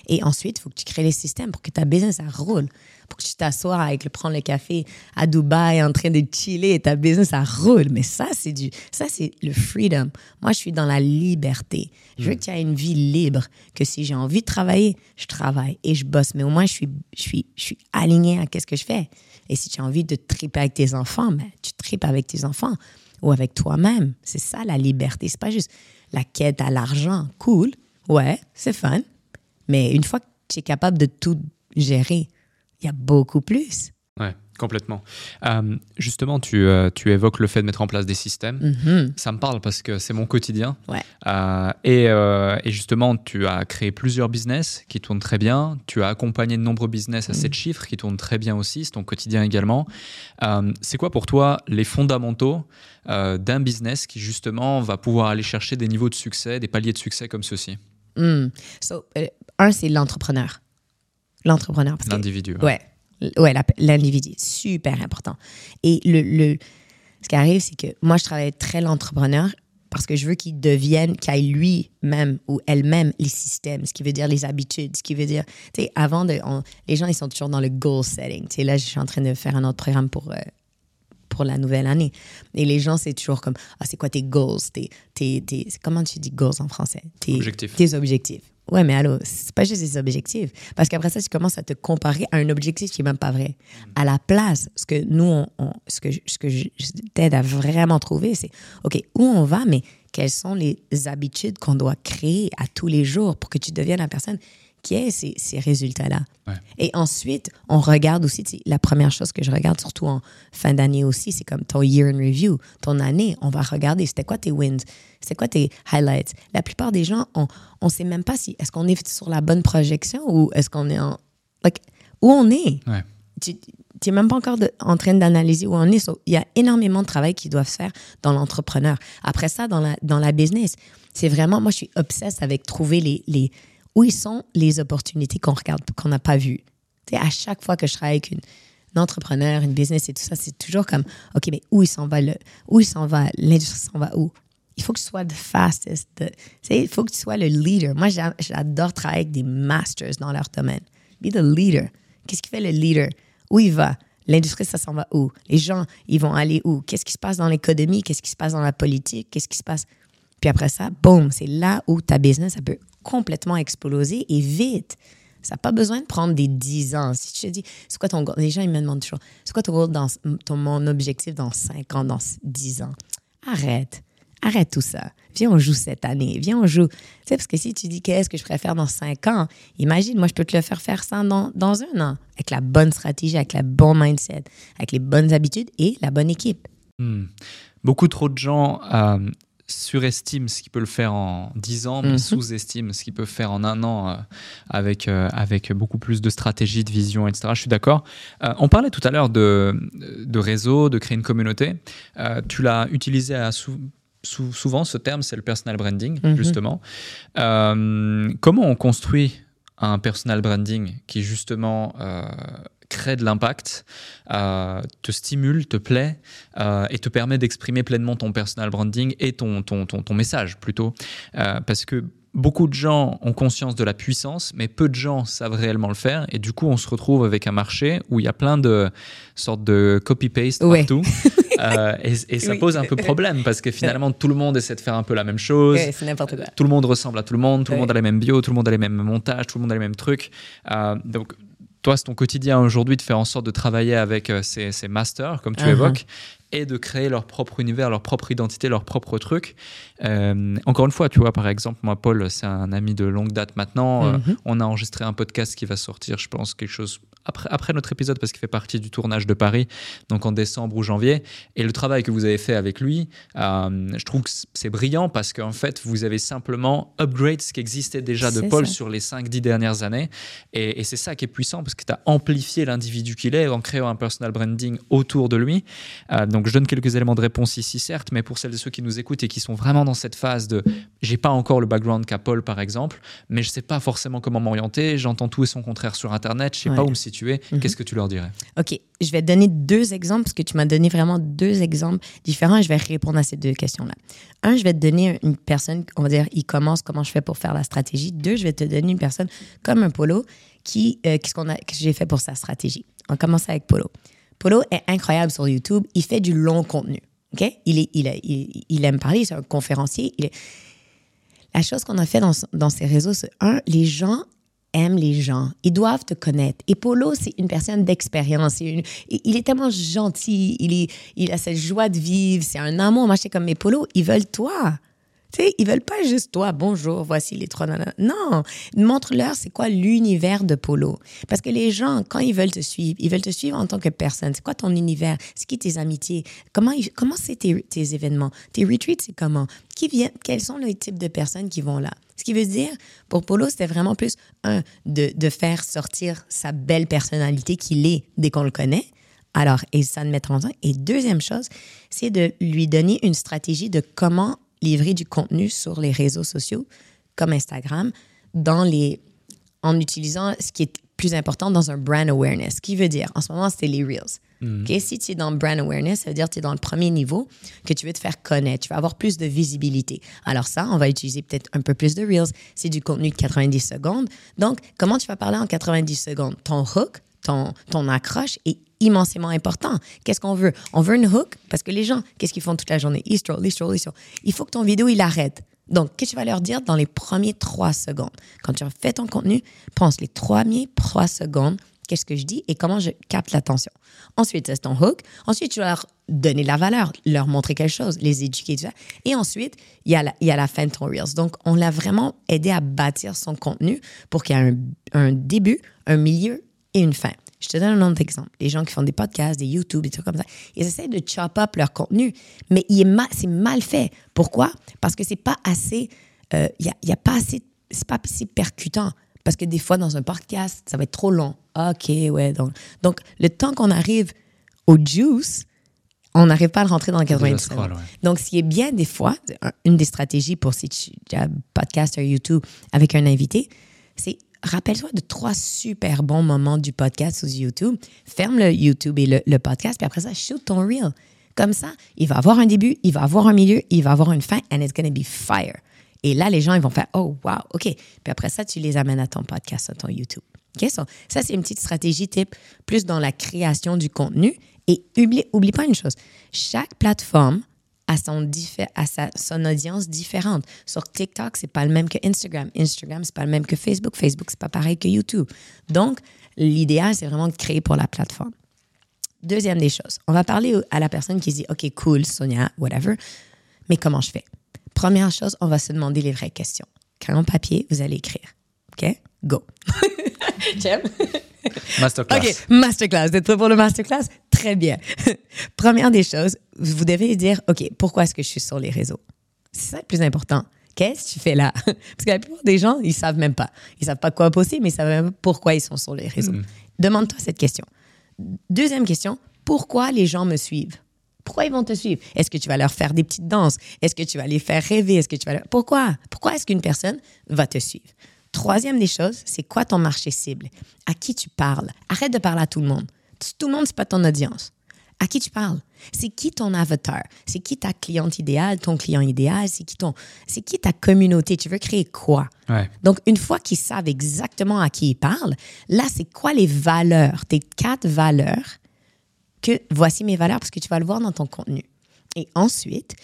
Et ensuite, il faut que tu crées les systèmes pour que ta business, ça roule. Pour que tu t'assoies avec le prendre le café à Dubaï en train de chiller et ta business, ça roule. Mais ça, c'est du, ça, c'est le freedom. Moi, je suis dans la liberté. Je veux que tu aies une vie libre, que si j'ai envie de travailler, je travaille et je bosse. Mais au moins, je suis, je suis, je suis alignée à qu'est-ce que je fais. Et si tu as envie de triper avec tes enfants, ben, tu tripes avec tes enfants ou avec toi-même. C'est ça, la liberté. C'est pas juste la quête à l'argent. Cool. Ouais, c'est fun. Mais une fois que tu es capable de tout gérer, il y a beaucoup plus. Ouais, complètement. Euh, justement, tu, euh, tu évoques le fait de mettre en place des systèmes. Mhm. Ça me parle parce que c'est mon quotidien. Ouais. Euh, et, et justement, tu as créé plusieurs business qui tournent très bien. Tu as accompagné de nombreux business à 7 chiffres qui tournent très bien aussi. C'est ton quotidien également. C'est quoi pour toi les fondamentaux d'un business qui justement va pouvoir aller chercher des niveaux de succès, des paliers de succès comme ceci Mm. So, un, c'est l'entrepreneur. L'entrepreneur. L'individu. ouais. Ouais, l'individu, super important. Et le, le, ce qui arrive, c'est que moi, je travaille très l'entrepreneur parce que je veux qu'il devienne, qu'il ait lui-même ou elle-même les systèmes, ce qui veut dire les habitudes, ce qui veut dire, tu sais, avant de, on- les gens, ils sont toujours dans le goal setting. Tu sais, là, je suis en train de faire un autre programme pour, euh, pour la nouvelle année. Et les gens, c'est toujours comme, ah, c'est quoi tes goals? Tes, tes, tes- comment tu dis goals en français? Tes Objectifs. Tes objectifs. Ouais, mais allô, c'est pas juste des objectifs. Parce qu'après ça, tu commences à te comparer à un objectif qui est même pas vrai. À la place, ce que nous, on, on- ce que, je- ce que je, je t'aide à vraiment trouver, c'est, OK, où on va, mais quelles sont les habitudes qu'on doit créer à tous les jours pour que tu deviennes la personne ait ces, ces résultats-là. Ouais. Et ensuite, on regarde aussi, la première chose que je regarde, surtout en fin d'année aussi, c'est comme ton year in review, ton année. On va regarder, c'était quoi tes wins, c'était quoi tes highlights? La plupart des gens, on ne sait même pas si est-ce qu'on est sur la bonne projection ou est-ce qu'on est en. Like, où on est? Ouais. Tu n'es même pas encore de- en train d'analyser où on est. So, Il y a énormément de travail qui doivent se faire dans l'entrepreneur. Après ça, dans la, dans la business, c'est vraiment, moi, je suis obsesse avec trouver les, les, où sont les opportunités qu'on regarde, qu'on n'a pas vues. Tu sais, à chaque fois que je travaille avec une, entrepreneur, une business et tout ça, c'est toujours comme, OK, mais où il s'en va, le, où il s'en va, l'industrie s'en va où? Il faut que tu sois the fastest. the- il faut que tu sois le leader. Moi, j'a- j'adore travailler avec des masters dans leur domaine. Be the leader. Qu'est-ce qui fait le leader? Où il va? L'industrie, ça s'en va où? Les gens, ils vont aller où? Qu'est-ce qui se passe dans l'économie? Qu'est-ce qui se passe dans la politique? Qu'est-ce qui se passe? Puis après ça, boum, c'est là où ta business, ça peut complètement exploser et vite. Ça n'a pas besoin de prendre des 10 ans. Si tu te dis, c'est quoi ton? Les gens, ils me demandent toujours, c'est quoi ton dans, ton, mon objectif dans 5 ans, dans 10 ans? Arrête. Arrête tout ça. Viens, on joue cette année. Viens, on joue. Tu sais, parce que si tu dis qu'est-ce que je préfère dans 5 ans, imagine, moi, je peux te le faire faire ça dans, dans un an. Avec la bonne stratégie, avec le bon mindset, avec les bonnes habitudes et la bonne équipe. Hmm. Beaucoup trop de gens euh, surestiment ce qu'ils peuvent faire en 10 ans, mais Mhm. sous-estiment ce qu'ils peuvent faire en un an euh, avec, euh, avec beaucoup plus de stratégie, de vision, etc. Je suis d'accord. Euh, on parlait tout à l'heure de, de réseau, de créer une communauté. Tu l'as utilisé à sou- sou- souvent, ce terme, c'est le personal branding, Mhm. justement. Comment on construit un personal branding qui, justement, crée de l'impact, euh, te stimule, te plaît euh, et te permet d'exprimer pleinement ton personal branding et ton, ton, ton, ton message plutôt. Euh, parce que beaucoup de gens ont conscience de la puissance, mais peu de gens savent réellement le faire. Et du coup, on se retrouve avec un marché où il y a plein de sortes de copy-paste Ouais. partout. Euh, et, et ça Oui. pose un peu problème parce que finalement, tout le monde essaie de faire un peu la même chose. Ouais, c'est n'importe quoi. Tout le monde ressemble à tout le monde, tout le monde a les mêmes bios, tout le monde a les mêmes montages, tout le monde a les mêmes trucs. Euh, donc, toi, c'est ton quotidien aujourd'hui de faire en sorte de travailler avec euh, ces, ces masters, comme tu Uh-huh. évoques. et de créer leur propre univers, leur propre identité, leur propre truc. Euh, encore une fois, tu vois, par exemple, moi, Paul, c'est un ami de longue date maintenant. Euh, Mhm. on a enregistré un podcast qui va sortir, je pense, quelque chose après, après notre épisode parce qu'il fait partie du tournage de Paris, donc en décembre ou janvier. Et le travail que vous avez fait avec lui, euh, je trouve que c'est brillant parce qu'en fait, vous avez simplement upgrade ce qui existait déjà de Paul ça. sur les 5-10 dernières années. Et, et c'est ça qui est puissant parce que tu as amplifié l'individu qu'il est en créant un personal branding autour de lui. Euh, donc, je donne quelques éléments de réponse ici, certes, mais pour celles et ceux qui nous écoutent et qui sont vraiment dans cette phase de j'ai pas encore le background qu'a Paul, par exemple, mais je sais pas forcément comment m'orienter, j'entends tout et son contraire sur Internet, je sais Ouais. pas où me situer, Mhm. qu'est-ce que tu leur dirais? OK, je vais te donner deux exemples parce que tu m'as donné vraiment deux exemples différents et je vais répondre à ces deux questions-là. Un, je vais te donner une personne, on va dire, il commence comment je fais pour faire la stratégie. Deux, je vais te donner une personne comme un Polo qui, euh, qu'est-ce qu'on a, que j'ai fait pour sa stratégie. On commence avec Polo. Polo est incroyable sur YouTube. Il fait du long contenu. OK? Il, est, il, a- il, il aime parler, c'est un conférencier. Il est- La chose qu'on a fait dans, dans ces réseaux, c'est un, les gens aiment les gens. Ils doivent te connaître. Et Polo, c'est une personne d'expérience. Il est tellement gentil. Il, est, il a cette joie de vivre. C'est un amour. Moi, comme, mais Polo, ils veulent toi. Tu sais, ils veulent pas juste toi, bonjour, voici les trois nanas. Non, montre-leur c'est quoi l'univers de Polo. Parce que les gens, quand ils veulent te suivre, ils veulent te suivre en tant que personne. C'est quoi ton univers? C'est qui tes amitiés? Comment comment c'est tes, tes événements? Tes retreats, c'est comment? Qui viennent? Quels sont les types de personnes qui vont là? Ce qui veut dire, pour Polo, c'était vraiment plus, un, de, de faire sortir sa belle personnalité qu'il est dès qu'on le connaît. Alors, et ça de mettre en temps. Et deuxième chose, c'est de lui donner une stratégie de comment livrer du contenu sur les réseaux sociaux, comme Instagram, dans les, en utilisant ce qui est plus important dans un brand awareness. Ce qui veut dire, en ce moment, c'était les Reels. OK? Si tu es dans brand awareness, ça veut dire que tu es dans le premier niveau, que tu veux te faire connaître, tu vas avoir plus de visibilité. Alors ça, on va utiliser peut-être un peu plus de Reels. C'est du contenu de 90 secondes. Donc, comment tu vas parler en 90 secondes? Ton hook, ton, ton accroche est immensément important. Qu'est-ce qu'on veut? On veut une hook parce que les gens, qu'est-ce qu'ils font toute la journée? Ils stroll, ils stroll, ils stroll. Il faut que ton vidéo, il arrête. Donc, qu'est-ce que tu vas leur dire dans les premiers trois secondes? Quand tu as fait ton contenu, pense les premiers trois secondes, qu'est-ce que je dis et comment je capte l'attention. Ensuite, c'est ton hook. Ensuite, tu vas leur donner de la valeur, leur montrer quelque chose, les éduquer, tout ça. Et ensuite, il y a la, il y a la fin de ton Reels. Donc, on l'a vraiment aidé à bâtir son contenu pour qu'il y ait un, un début, un milieu et une fin. Je te donne un autre exemple. Les gens qui font des podcasts, des YouTube, des trucs comme ça, ils essaient de chop up leur contenu, mais c'est mal fait. Pourquoi? Parce que c'est pas assez, euh, il y, a, il y a pas assez, c'est pas assez percutant. Parce que des fois, dans un podcast, ça va être trop long. OK, ouais. Donc, donc le temps qu'on arrive au juice, on n'arrive pas à le rentrer dans le 90 Déjà scroll, secondes. ouais. Donc, ce qui est bien des fois, un- une des stratégies pour si tu tu as un podcast sur YouTube avec un invité, c'est rappelle-toi de trois super bons moments du podcast sur YouTube. Ferme le YouTube et le, podcast, puis après ça, shoot ton reel. Comme ça, il va avoir un début, il va avoir un milieu, il va avoir une fin, and it's to be fire. Et là, les gens, ils vont faire Oh, wow, OK. Puis après ça, tu les amènes à ton podcast, à ton YouTube. OK? So, ça, c'est une petite stratégie type plus dans la création du contenu. Et oublie, oublie pas une chose chaque plateforme a son, a sa- son audience différente. Sur TikTok, c'est pas le même que Instagram. Instagram, c'est pas le même que Facebook. Facebook, c'est pas pareil que YouTube. Donc, l'idéal, c'est vraiment de créer pour la plateforme. Deuxième des choses, on va parler à la personne qui dit OK, cool, Sonia, whatever, mais comment je fais? Première chose, on va se demander les vraies questions. Crayon papier, vous allez écrire. OK? Go. J'aime. Masterclass. OK, masterclass. Vous êtes prêts pour le masterclass? Très bien. Première des choses, vous devez dire, OK, pourquoi est-ce que je suis sur les réseaux? C'est ça le plus important. Qu'est-ce que tu fais là? Parce que la plupart des gens, ils savent même pas. Ils savent pas quoi poster, mais ils savent même pas pourquoi ils sont sur les réseaux. Demande-toi cette question. Deuxième question, pourquoi les gens me suivent? Pourquoi ils vont te suivre? Est-ce que tu vas leur faire des petites danses? Est-ce que tu vas les faire rêver? Est-ce que tu vas leur- Pourquoi? Pourquoi est-ce qu'une personne va te suivre? Troisième des choses, c'est quoi ton marché cible? À qui tu parles? Arrête de parler à tout le monde. Tout le monde, c'est pas ton audience. À qui tu parles? C'est qui ton avatar? C'est qui ta cliente idéale, ton client idéal? C'est qui ton, c'est qui ta communauté? Tu veux créer quoi? Ouais. Donc, une fois qu'ils savent exactement à qui ils parlent, là, c'est quoi les valeurs, tes quatre valeurs que voici mes valeurs parce que tu vas le voir dans ton contenu. Et ensuite,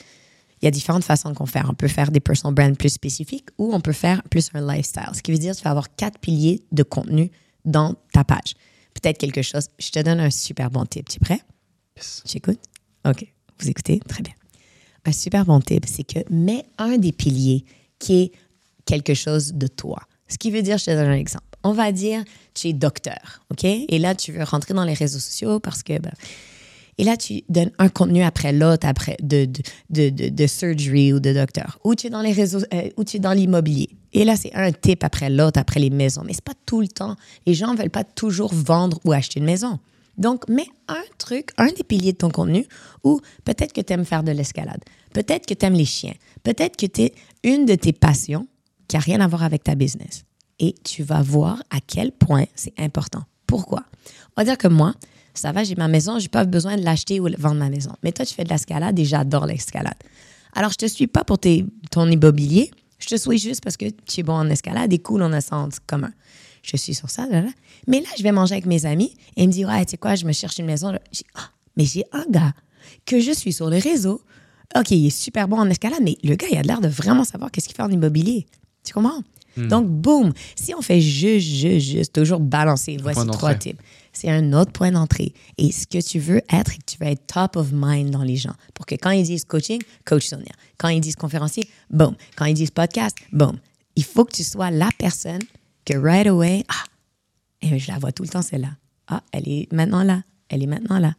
il y a différentes façons qu'on fait. On peut faire des personal brands plus spécifiques ou on peut faire plus un lifestyle. Ce qui veut dire que tu vas avoir quatre piliers de contenu dans ta page. Peut-être quelque chose. Je te donne un super bon tip. Tu es prêt? Yes. Tu écoutes? OK. Vous écoutez? Très bien. Un super bon tip, c'est que mets un des piliers qui est quelque chose de toi. Ce qui veut dire, je te donne un exemple. On va dire, tu es docteur, OK? Et là, tu veux rentrer dans les réseaux sociaux parce que... ben, et là, tu donnes un contenu après l'autre, après de, de, surgery ou de docteur. Ou tu es dans les réseaux, euh, ou tu es dans l'immobilier. Et là, c'est un type après l'autre, après les maisons. Mais c'est pas tout le temps. Les gens veulent pas toujours vendre ou acheter une maison. Donc, mets un truc, un des piliers de ton contenu, ou peut-être que tu aimes faire de l'escalade. Peut-être que tu aimes les chiens. Peut-être que tu es une de tes passions qui a rien à voir avec ta business. Et tu vas voir à quel point c'est important. Pourquoi? On va dire que moi, ça va, j'ai ma maison, j'ai pas besoin de l'acheter ou de vendre ma maison. Mais toi, tu fais de l'escalade et j'adore l'escalade. Alors, je te suis pas pour tes, ton immobilier, je te suis juste parce que tu es bon en escalade et cool, on a en commun. Je suis sur ça, là, là. Mais là, je vais manger avec mes amis et il me dit, ouais, tu sais quoi, je me cherche une maison. Dis, ah, mais j'ai un gars que je suis sur les réseaux. OK, il est super bon en escalade, mais le gars, il a l'air de vraiment savoir qu'est-ce qu'il fait en immobilier. Tu comprends? Donc, boum, si on fait juste, juste, juste, toujours balancer, voici trois types. C'est un autre point d'entrée. Et ce que tu veux être, c'est que tu veux être top of mind dans les gens. Pour que quand ils disent coaching, coach Sonia. Quand ils disent conférencier, boum. Quand ils disent podcast, boum. Il faut que tu sois la personne que right away, ah, et je la vois tout le temps, celle-là. Ah, elle est maintenant là. Elle est maintenant là.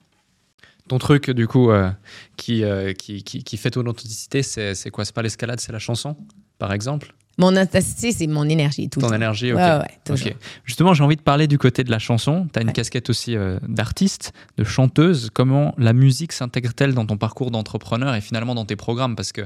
Ton truc, du coup, euh, qui, euh, qui, qui, qui fait ton authenticité, c'est quoi? C'est pas l'escalade, c'est la chanson, par exemple? Mon authenticité, c'est mon énergie tout le Ton temps. énergie, ok. Ouais, ouais. Justement, j'ai envie de parler du côté de la chanson. Tu as une Ouais. casquette aussi euh, d'artiste, de chanteuse. Comment la musique s'intègre-t-elle dans ton parcours d'entrepreneur et finalement dans tes programmes? Parce que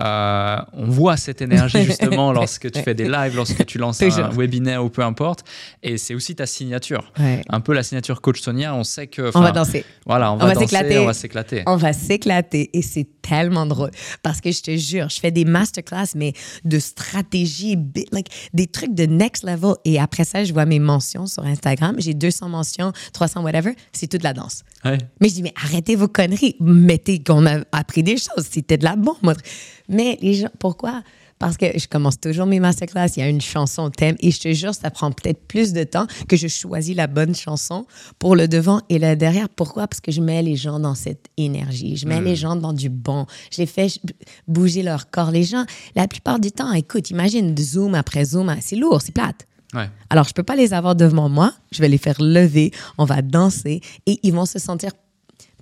euh, on voit cette énergie justement lorsque tu fais des lives, lorsque tu lances un webinaire ou peu importe. Et c'est aussi ta signature. Un peu la signature coach Sonia. On sait que. On va danser. Voilà, on, On va, s'éclater. on va s'éclater. On va s'éclater et c'est tellement drôle parce que je te jure, je fais des masterclass mais de stratégie, like, des trucs de next level et après ça, je vois mes mentions sur Instagram, j'ai 200 mentions, 300 whatever, c'est toute la danse. Ouais. Mais je dis mais arrêtez vos conneries, mettez qu'on a appris des choses, c'était de la bombe. Mais les gens pourquoi parce que je commence toujours mes masterclass, il y a une chanson thème et je te jure, ça prend peut-être plus de temps que je choisis la bonne chanson pour le devant et le derrière. Pourquoi? Parce que je mets les gens dans cette énergie, je mets les gens dans du bon, je les fais bouger leur corps. Les gens, la plupart du temps, écoute, imagine zoom après zoom, c'est lourd, c'est plate. Ouais. Alors, je peux pas les avoir devant moi. Je vais les faire lever. On va danser et ils vont se sentir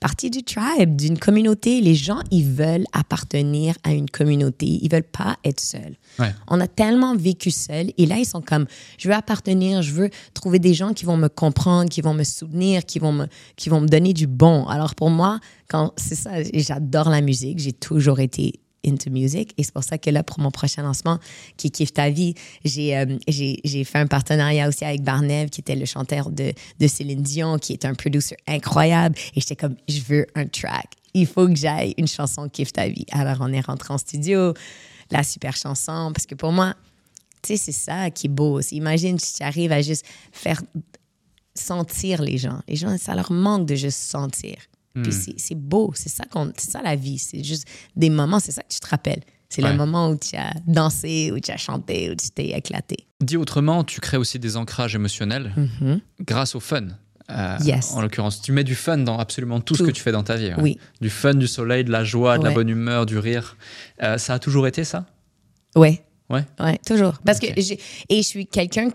partie du tribe, d'une communauté. Les gens, ils veulent appartenir à une communauté. Ils veulent pas être seuls. Ouais. On a tellement vécu seuls et là, ils sont comme, je veux appartenir, je veux trouver des gens qui vont me comprendre, qui vont me soutenir, qui vont me, qui vont me donner du bon. Alors, pour moi, quand c'est ça, j'adore la musique. J'ai toujours été into music. Et c'est pour ça que là pour mon prochain lancement qui kiffe ta vie j'ai euh, j'ai j'ai fait un partenariat aussi avec Barnev qui était le chanteur de de Céline Dion qui est un producer incroyable. Et j'étais comme je veux un track. Il faut que j'aille une chanson kiffe ta vie. Alors on est rentré en studio la super chanson parce que pour moi tu sais c'est ça qui est beau imagine si tu arrives à juste faire sentir les gens. Les gens ça leur manque de juste sentir puis c'est- c'est beau, c'est ça, c'est ça la vie. C'est juste des moments, c'est ça que tu te rappelles. C'est Ouais. le moment où tu as dansé, où tu as chanté, où tu t'es éclaté. Dit autrement, tu crées aussi des ancrages émotionnels grâce au fun. Euh. Yes. En l'occurrence, tu mets du fun dans absolument tout, ce que tu fais dans ta vie. ouais. Oui. Du fun, du soleil, de la joie, de la bonne humeur, du rire. Euh, ça a toujours été ça? Ouais. Ouais. Ouais, toujours. Parce que et je suis quelqu'un,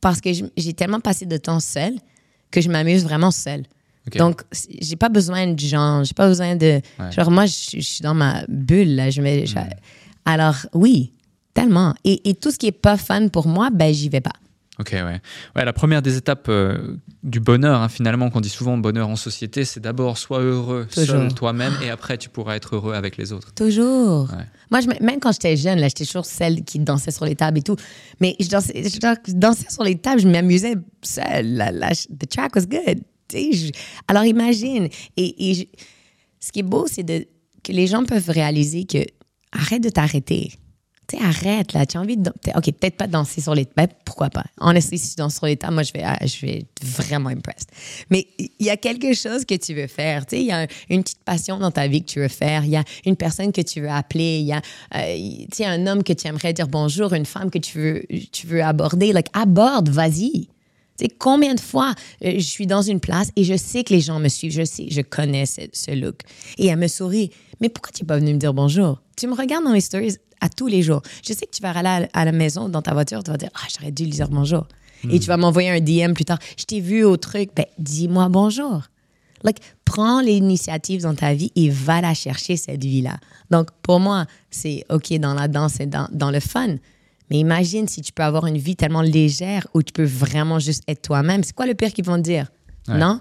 parce que j'ai tellement passé de temps seule que je m'amuse vraiment seule. Donc, j'ai pas besoin de gens, j'ai pas besoin de. Ouais. Genre, moi, je, je suis dans ma bulle, là. Je je- Hmm. Alors, oui, tellement. Et, et tout ce qui est pas fun pour moi, ben, j'y vais pas. Ok, ouais. Ouais, la première des étapes euh, du bonheur, hein, finalement, qu'on dit souvent bonheur en société, c'est d'abord sois heureux Toujours. seul toi-même et après tu pourras être heureux avec les autres. Toujours. Ouais. Moi, je, me- même quand j'étais jeune, là, j'étais toujours celle qui dansait sur les tables et tout. Mais je dansais, je dan- dansais sur les tables, je m'amusais seule. La, la- the track was good. Alors imagine. Et, ce qui est beau, c'est que les gens peuvent réaliser que arrête de t'arrêter. Tu arrête, là. Tu as envie de. OK, peut-être pas danser sur les tables. pourquoi pas? Honestly, si tu danses sur les tables, moi, je vais, ah, je vais être vraiment impressed. Mais il y a quelque chose que tu veux faire. Tu il y a un- une petite passion dans ta vie que tu veux faire. Il y a une personne que tu veux appeler. Il y a, euh, un homme que tu aimerais dire bonjour, une femme que tu veux, tu veux aborder. Like, aborde, vas-y. Tu sais, combien de fois euh, je suis dans une place et je sais que les gens me suivent, je sais, je connais ce, ce look. Et elle me sourit. Mais pourquoi tu n'es pas venu me dire bonjour? Tu me regardes dans mes stories à tous les jours. Je sais que tu vas aller à, à la maison, dans ta voiture, tu vas dire, ah, j'aurais dû lui dire bonjour. Et tu vas m'envoyer un DM plus tard. Je t'ai vu au truc. Ben, dis-moi bonjour. Like, prends l'initiative dans ta vie et va la chercher, cette vie-là. Donc, pour moi, c'est OK dans la danse et dans, dans le fun. Mais imagine si tu peux avoir une vie tellement légère où tu peux vraiment juste être toi-même. C'est quoi le pire qu'ils vont te dire? Ouais. Non?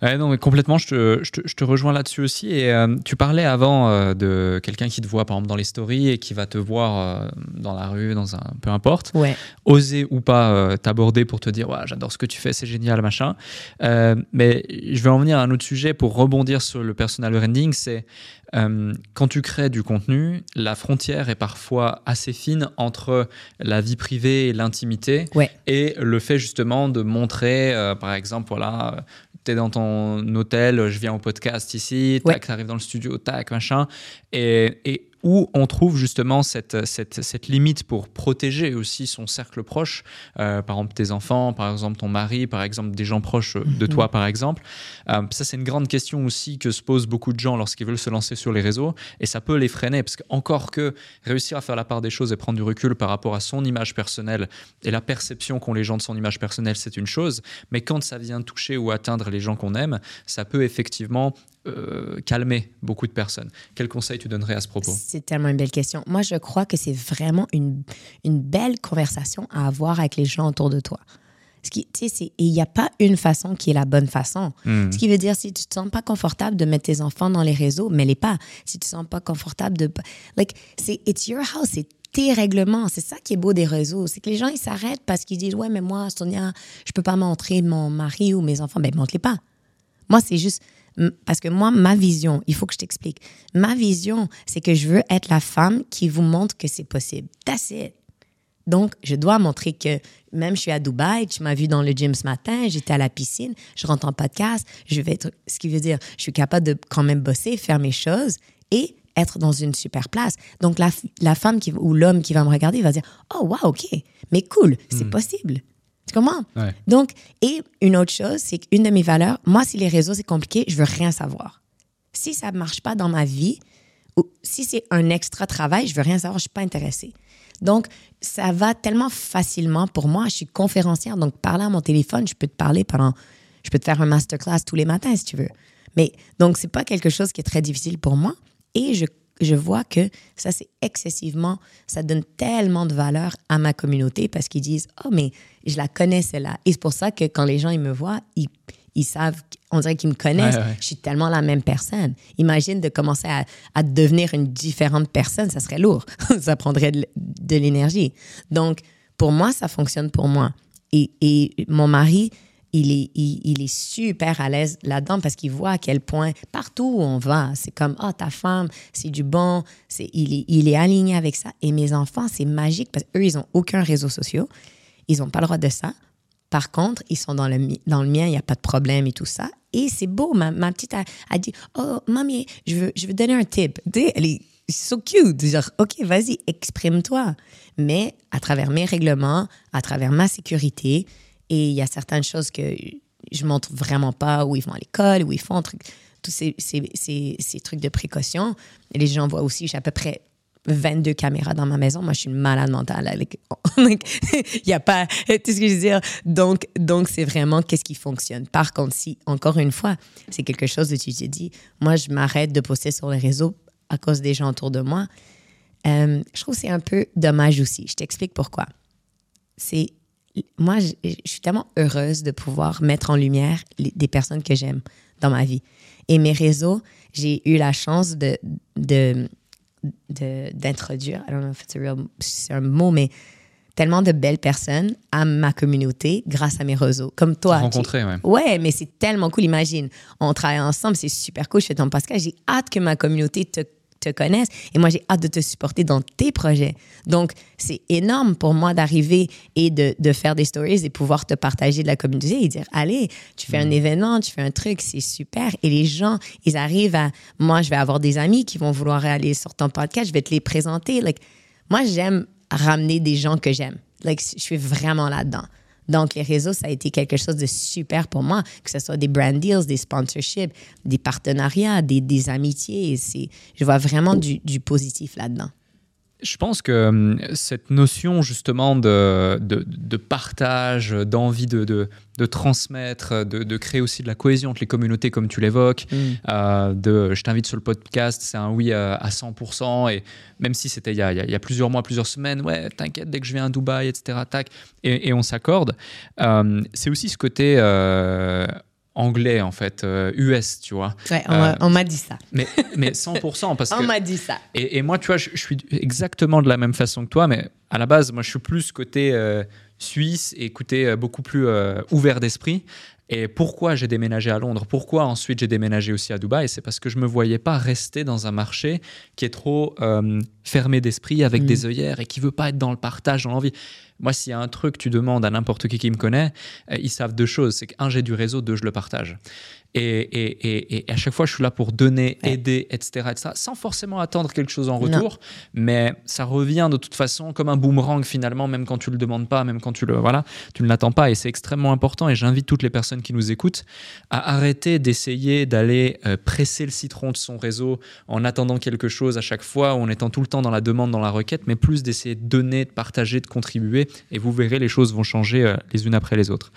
Ouais, non, mais complètement, je te, je te, je te rejoins là-dessus aussi. Et euh, tu parlais avant euh, de quelqu'un qui te voit, par exemple, dans les stories et qui va te voir euh, dans la rue, dans un. peu importe. Ouais. Oser ou pas t'aborder pour te dire, ouais, j'adore ce que tu fais, c'est génial, machin. Mais je vais en venir à un autre sujet pour rebondir sur le personal branding. C'est euh, quand tu crées du contenu, la frontière est parfois assez fine entre la vie privée et l'intimité Ouais. et le fait justement de montrer, euh, par exemple, voilà, tu es dans ton hôtel, je viens au podcast ici, Ouais. tac, tu arrives dans le studio, tac, machin, et, et où on trouve justement cette, cette, cette limite pour protéger aussi son cercle proche, euh, par exemple tes enfants, par exemple ton mari, par exemple des gens proches de Mhm. toi, par exemple. Euh, ça, c'est une grande question aussi que se posent beaucoup de gens lorsqu'ils veulent se lancer sur les réseaux, et ça peut les freiner, parce que encore que réussir à faire la part des choses et prendre du recul par rapport à son image personnelle et la perception qu'ont les gens de son image personnelle, c'est une chose, mais quand ça vient toucher ou atteindre les gens qu'on aime, ça peut effectivement euh, calmer beaucoup de personnes. Quel conseil tu donnerais à ce propos? C'est tellement une belle question. Moi, je crois que c'est vraiment une, une belle conversation à avoir avec les gens autour de toi. Ce qui, tu sais, c'est- et il n'y a pas une façon qui est la bonne façon. Hmm. Ce qui veut dire, si tu te sens pas confortable de mettre tes enfants dans les réseaux, mets-les pas. Si tu te sens pas confortable de... Like, c'est it's your house, c'est tes règlements. C'est ça qui est beau des réseaux. C'est que les gens, ils s'arrêtent parce qu'ils disent, ouais, mais moi, Sonia, je peux pas montrer mon mari ou mes enfants. Ben, montre-les pas. Moi, c'est juste parce que moi, ma vision, il faut que je t'explique. Ma vision, c'est que je veux être la femme qui vous montre que c'est possible. That's it. Donc, je dois montrer que même je suis à Dubaï, tu m'as vu dans le gym ce matin, j'étais à la piscine, je rentre en podcast, je vais être, ce qui veut dire, je suis capable de quand même bosser, faire mes choses et être dans une super place. Donc, la, la femme qui, ou l'homme qui va me regarder, va dire, oh, wow, OK, mais cool, c'est possible. Tu comprends? Ouais. Donc, et une autre chose, c'est qu'une de mes valeurs, moi, si les réseaux, c'est compliqué, je veux rien savoir. Si ça ne marche pas dans ma vie, ou si c'est un extra travail, je veux rien savoir, je suis pas intéressée. Donc, ça va tellement facilement pour moi. Je suis conférencière, donc parler à mon téléphone, je peux te parler pendant, je peux te faire un masterclass tous les matins si tu veux. Mais donc, c'est pas quelque chose qui est très difficile pour moi. Et je, je vois que ça, c'est excessivement, ça donne tellement de valeur à ma communauté parce qu'ils disent, oh, mais je la connais celle-là. Et c'est pour ça que quand les gens, ils me voient, ils, ils savent, on dirait qu'ils me connaissent. Ouais, ouais. Je suis tellement la même personne. Imagine de commencer à, à devenir une différente personne, ça serait lourd. ça prendrait de, de l'énergie. Donc, pour moi, ça fonctionne pour moi. Et, et mon mari, il est, super à l'aise là-dedans parce qu'il voit à quel point, partout où on va, c'est comme, oh, ta femme, c'est du bon, il, est, aligné avec ça. Et mes enfants, c'est magique parce qu'eux, ils n'ont aucun réseau social. Ils n'ont pas le droit de ça. Par contre, ils sont dans le, dans le mien, il n'y a pas de problème et tout ça. Et c'est beau. Ma, petite a, dit Oh, mamie, je veux, je veux donner un tip. Elle est so cute. Genre, OK, vas-y, exprime-toi. Mais à travers mes règlements, à travers ma sécurité, et il y a certaines choses que je montre vraiment pas où ils vont à l'école, où ils font truc, tous ces, trucs de précaution. Les gens voient aussi, j'ai à peu près 22 caméras dans ma maison. Moi, je suis une malade mentale. Il n'y a pas. Tu ce que je veux dire? Donc, donc c'est vraiment qu'est-ce qui fonctionne. Par contre, si, encore une fois, c'est quelque chose que tu te dis, moi, je m'arrête de poster sur les réseaux à cause des gens autour de moi. Euh, je trouve que c'est un peu dommage aussi. Je t'explique pourquoi. C'est. Moi, je, je suis tellement heureuse de pouvoir mettre en lumière les- des personnes que j'aime dans ma vie. Et mes réseaux, j'ai eu la chance de, d'introduire, I don't know if it's a real, c'est un mot, mais tellement de belles personnes à ma communauté grâce à mes réseaux. Comme toi. Rencontrer, ouais. Ouais, mais c'est tellement cool. Imagine, on travaille ensemble, c'est super cool. Je fais ton podcast. J'ai hâte que ma communauté te, te connaisse et moi, j'ai hâte de te supporter dans tes projets. Donc, c'est énorme pour moi d'arriver et de, de faire des stories et pouvoir te partager de la communauté et dire Allez, tu fais un événement, tu fais un truc, c'est super. Et les gens, ils arrivent à. Moi, je vais avoir des amis qui vont vouloir aller sur ton podcast, je vais te les présenter. Like, moi, j'aime ramener des gens que j'aime. Like, je suis vraiment là-dedans. Donc, les réseaux, ça a été quelque chose de super pour moi, que ce soit des brand deals, des sponsorships, des partenariats, des, amitiés. Je vois vraiment du positif là-dedans. Je pense que hum, cette notion justement de, de, de partage, d'envie de, de, transmettre, de, créer aussi de la cohésion entre les communautés comme tu l'évoques, Mm. euh, de je t'invite sur le podcast, c'est un oui à, à 100%, et même si c'était il, y a- il y plusieurs mois, plusieurs semaines, ouais, t'inquiète, dès que je viens à Dubaï, etc., tac, et, et on s'accorde, euh, c'est aussi ce côté euh, anglais en fait, euh, US, tu vois, Ouais, on m'a- Euh, on m'a dit ça. mais, mais 100% parce On que... m'a dit ça. Et, et moi, tu vois, je, je suis exactement de la même façon que toi, mais à la base, moi, je suis plus côté euh, suisse et côté euh, beaucoup plus euh, ouvert d'esprit. Et pourquoi j'ai déménagé à Londres? Pourquoi ensuite j'ai déménagé aussi à Dubaï? C'est parce que je me voyais pas rester dans un marché qui est trop euh, fermé d'esprit, avec des œillères et qui veut pas être dans le partage, dans l'envie. Moi, s'il y a un truc, tu demandes à n'importe qui qui me connaît, euh, ils savent deux choses. C'est qu'un, j'ai du réseau, deux, je le partage. Et, et, et, et à chaque fois, je suis là pour donner, Ouais. aider, etc., etc., sans forcément attendre quelque chose en retour. Mais ça revient de toute façon comme un boomerang finalement, même quand tu le demandes pas, même quand tu le voilà, tu ne l'attends pas. Et c'est extrêmement important. Et j'invite toutes les personnes qui nous écoutent à arrêter d'essayer d'aller euh, presser le citron de son réseau en attendant quelque chose à chaque fois, ou en étant tout le temps dans la demande, dans la requête, mais plus d'essayer de donner, de partager, de contribuer. Et vous verrez, les choses vont changer euh, les unes après les autres.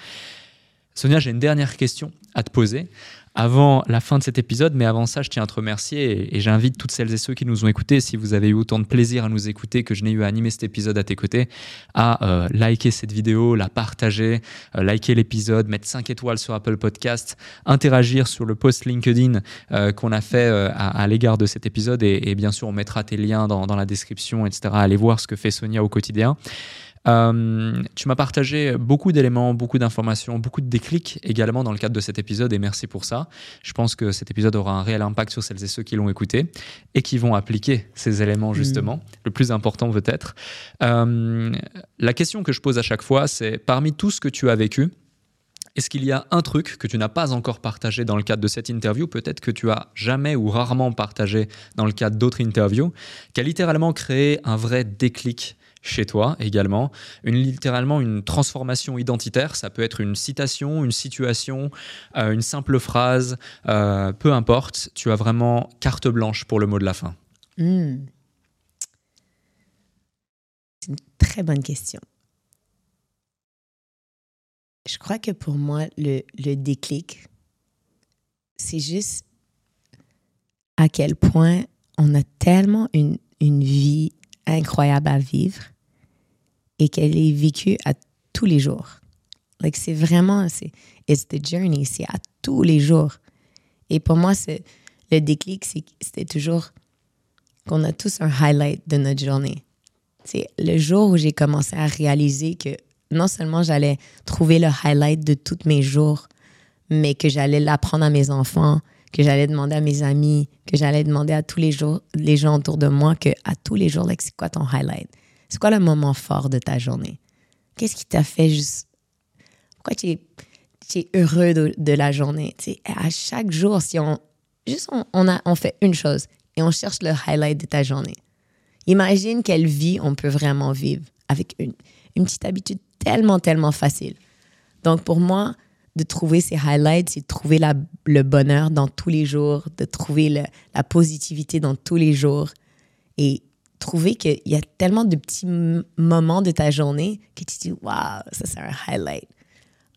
Sonia, j'ai une dernière question à te poser avant la fin de cet épisode, mais avant ça, je tiens à te remercier et, j'invite toutes celles et ceux qui nous ont écoutés, si vous avez eu autant de plaisir à nous écouter que je n'ai eu à animer cet épisode à tes côtés, à euh, liker cette vidéo, la partager, euh, liker l'épisode, mettre 5 étoiles sur Apple Podcast, interagir sur le post LinkedIn euh, qu'on a fait à, l'égard de cet épisode et, bien sûr, on mettra tes liens dans la description, etc. Allez voir ce que fait Sonia au quotidien. Euh, tu m'as partagé beaucoup d'éléments, beaucoup d'informations, beaucoup de déclics également dans le cadre de cet épisode et merci pour ça. Je pense que cet épisode aura un réel impact sur celles et ceux qui l'ont écouté et qui vont appliquer ces éléments justement. Le plus important peut-être. Euh, la question que je pose à chaque fois, c'est parmi tout ce que tu as vécu, est-ce qu'il y a un truc que tu n'as pas encore partagé dans le cadre de cette interview, peut-être que tu as jamais ou rarement partagé dans le cadre d'autres interviews, qui a littéralement créé un vrai déclic chez toi également, littéralement une transformation identitaire. Ça peut être une citation, une situation, euh, une simple phrase, euh, peu importe. Tu as vraiment carte blanche pour le mot de la fin. Hmm. C'est une très bonne question. Je crois que pour moi, le, déclic, c'est juste à quel point on a tellement une vie incroyable à vivre et qu'elle est vécue à tous les jours. Like, c'est vraiment, c'est it's the journey, c'est à tous les jours. Et pour moi, c'est le déclic, c'était toujours qu'on a tous un highlight de notre journée. C'est le jour où j'ai commencé à réaliser que non seulement j'allais trouver le highlight de tous mes jours, mais que j'allais l'apprendre à mes enfants, que j'allais demander à mes amis, que j'allais demander à tous les jours, les gens autour de moi, que à tous les jours, like, c'est quoi ton highlight? C'est quoi le moment fort de ta journée? Qu'est-ce qui t'a fait juste... Pourquoi tu es, heureux de, la journée? Tu sais, à chaque jour, si on... Juste, on, a, on fait une chose et on cherche le highlight de ta journée. Imagine quelle vie on peut vraiment vivre avec une, petite habitude tellement, tellement facile. Donc, pour moi, de trouver ces highlights, c'est de trouver le bonheur dans tous les jours, de trouver la positivité dans tous les jours et trouver qu'il y a tellement de petits moments de ta journée que tu dis, waouh, ça c'est un highlight.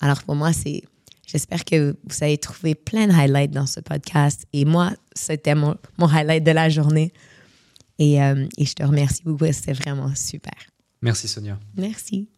Alors, pour moi, c'est. J'espère que vous avez trouvé plein de highlights dans ce podcast. Et moi, c'était mon, mon highlight de la journée. Et, euh, et je te remercie beaucoup. C'était vraiment super. Merci Sonia. Merci.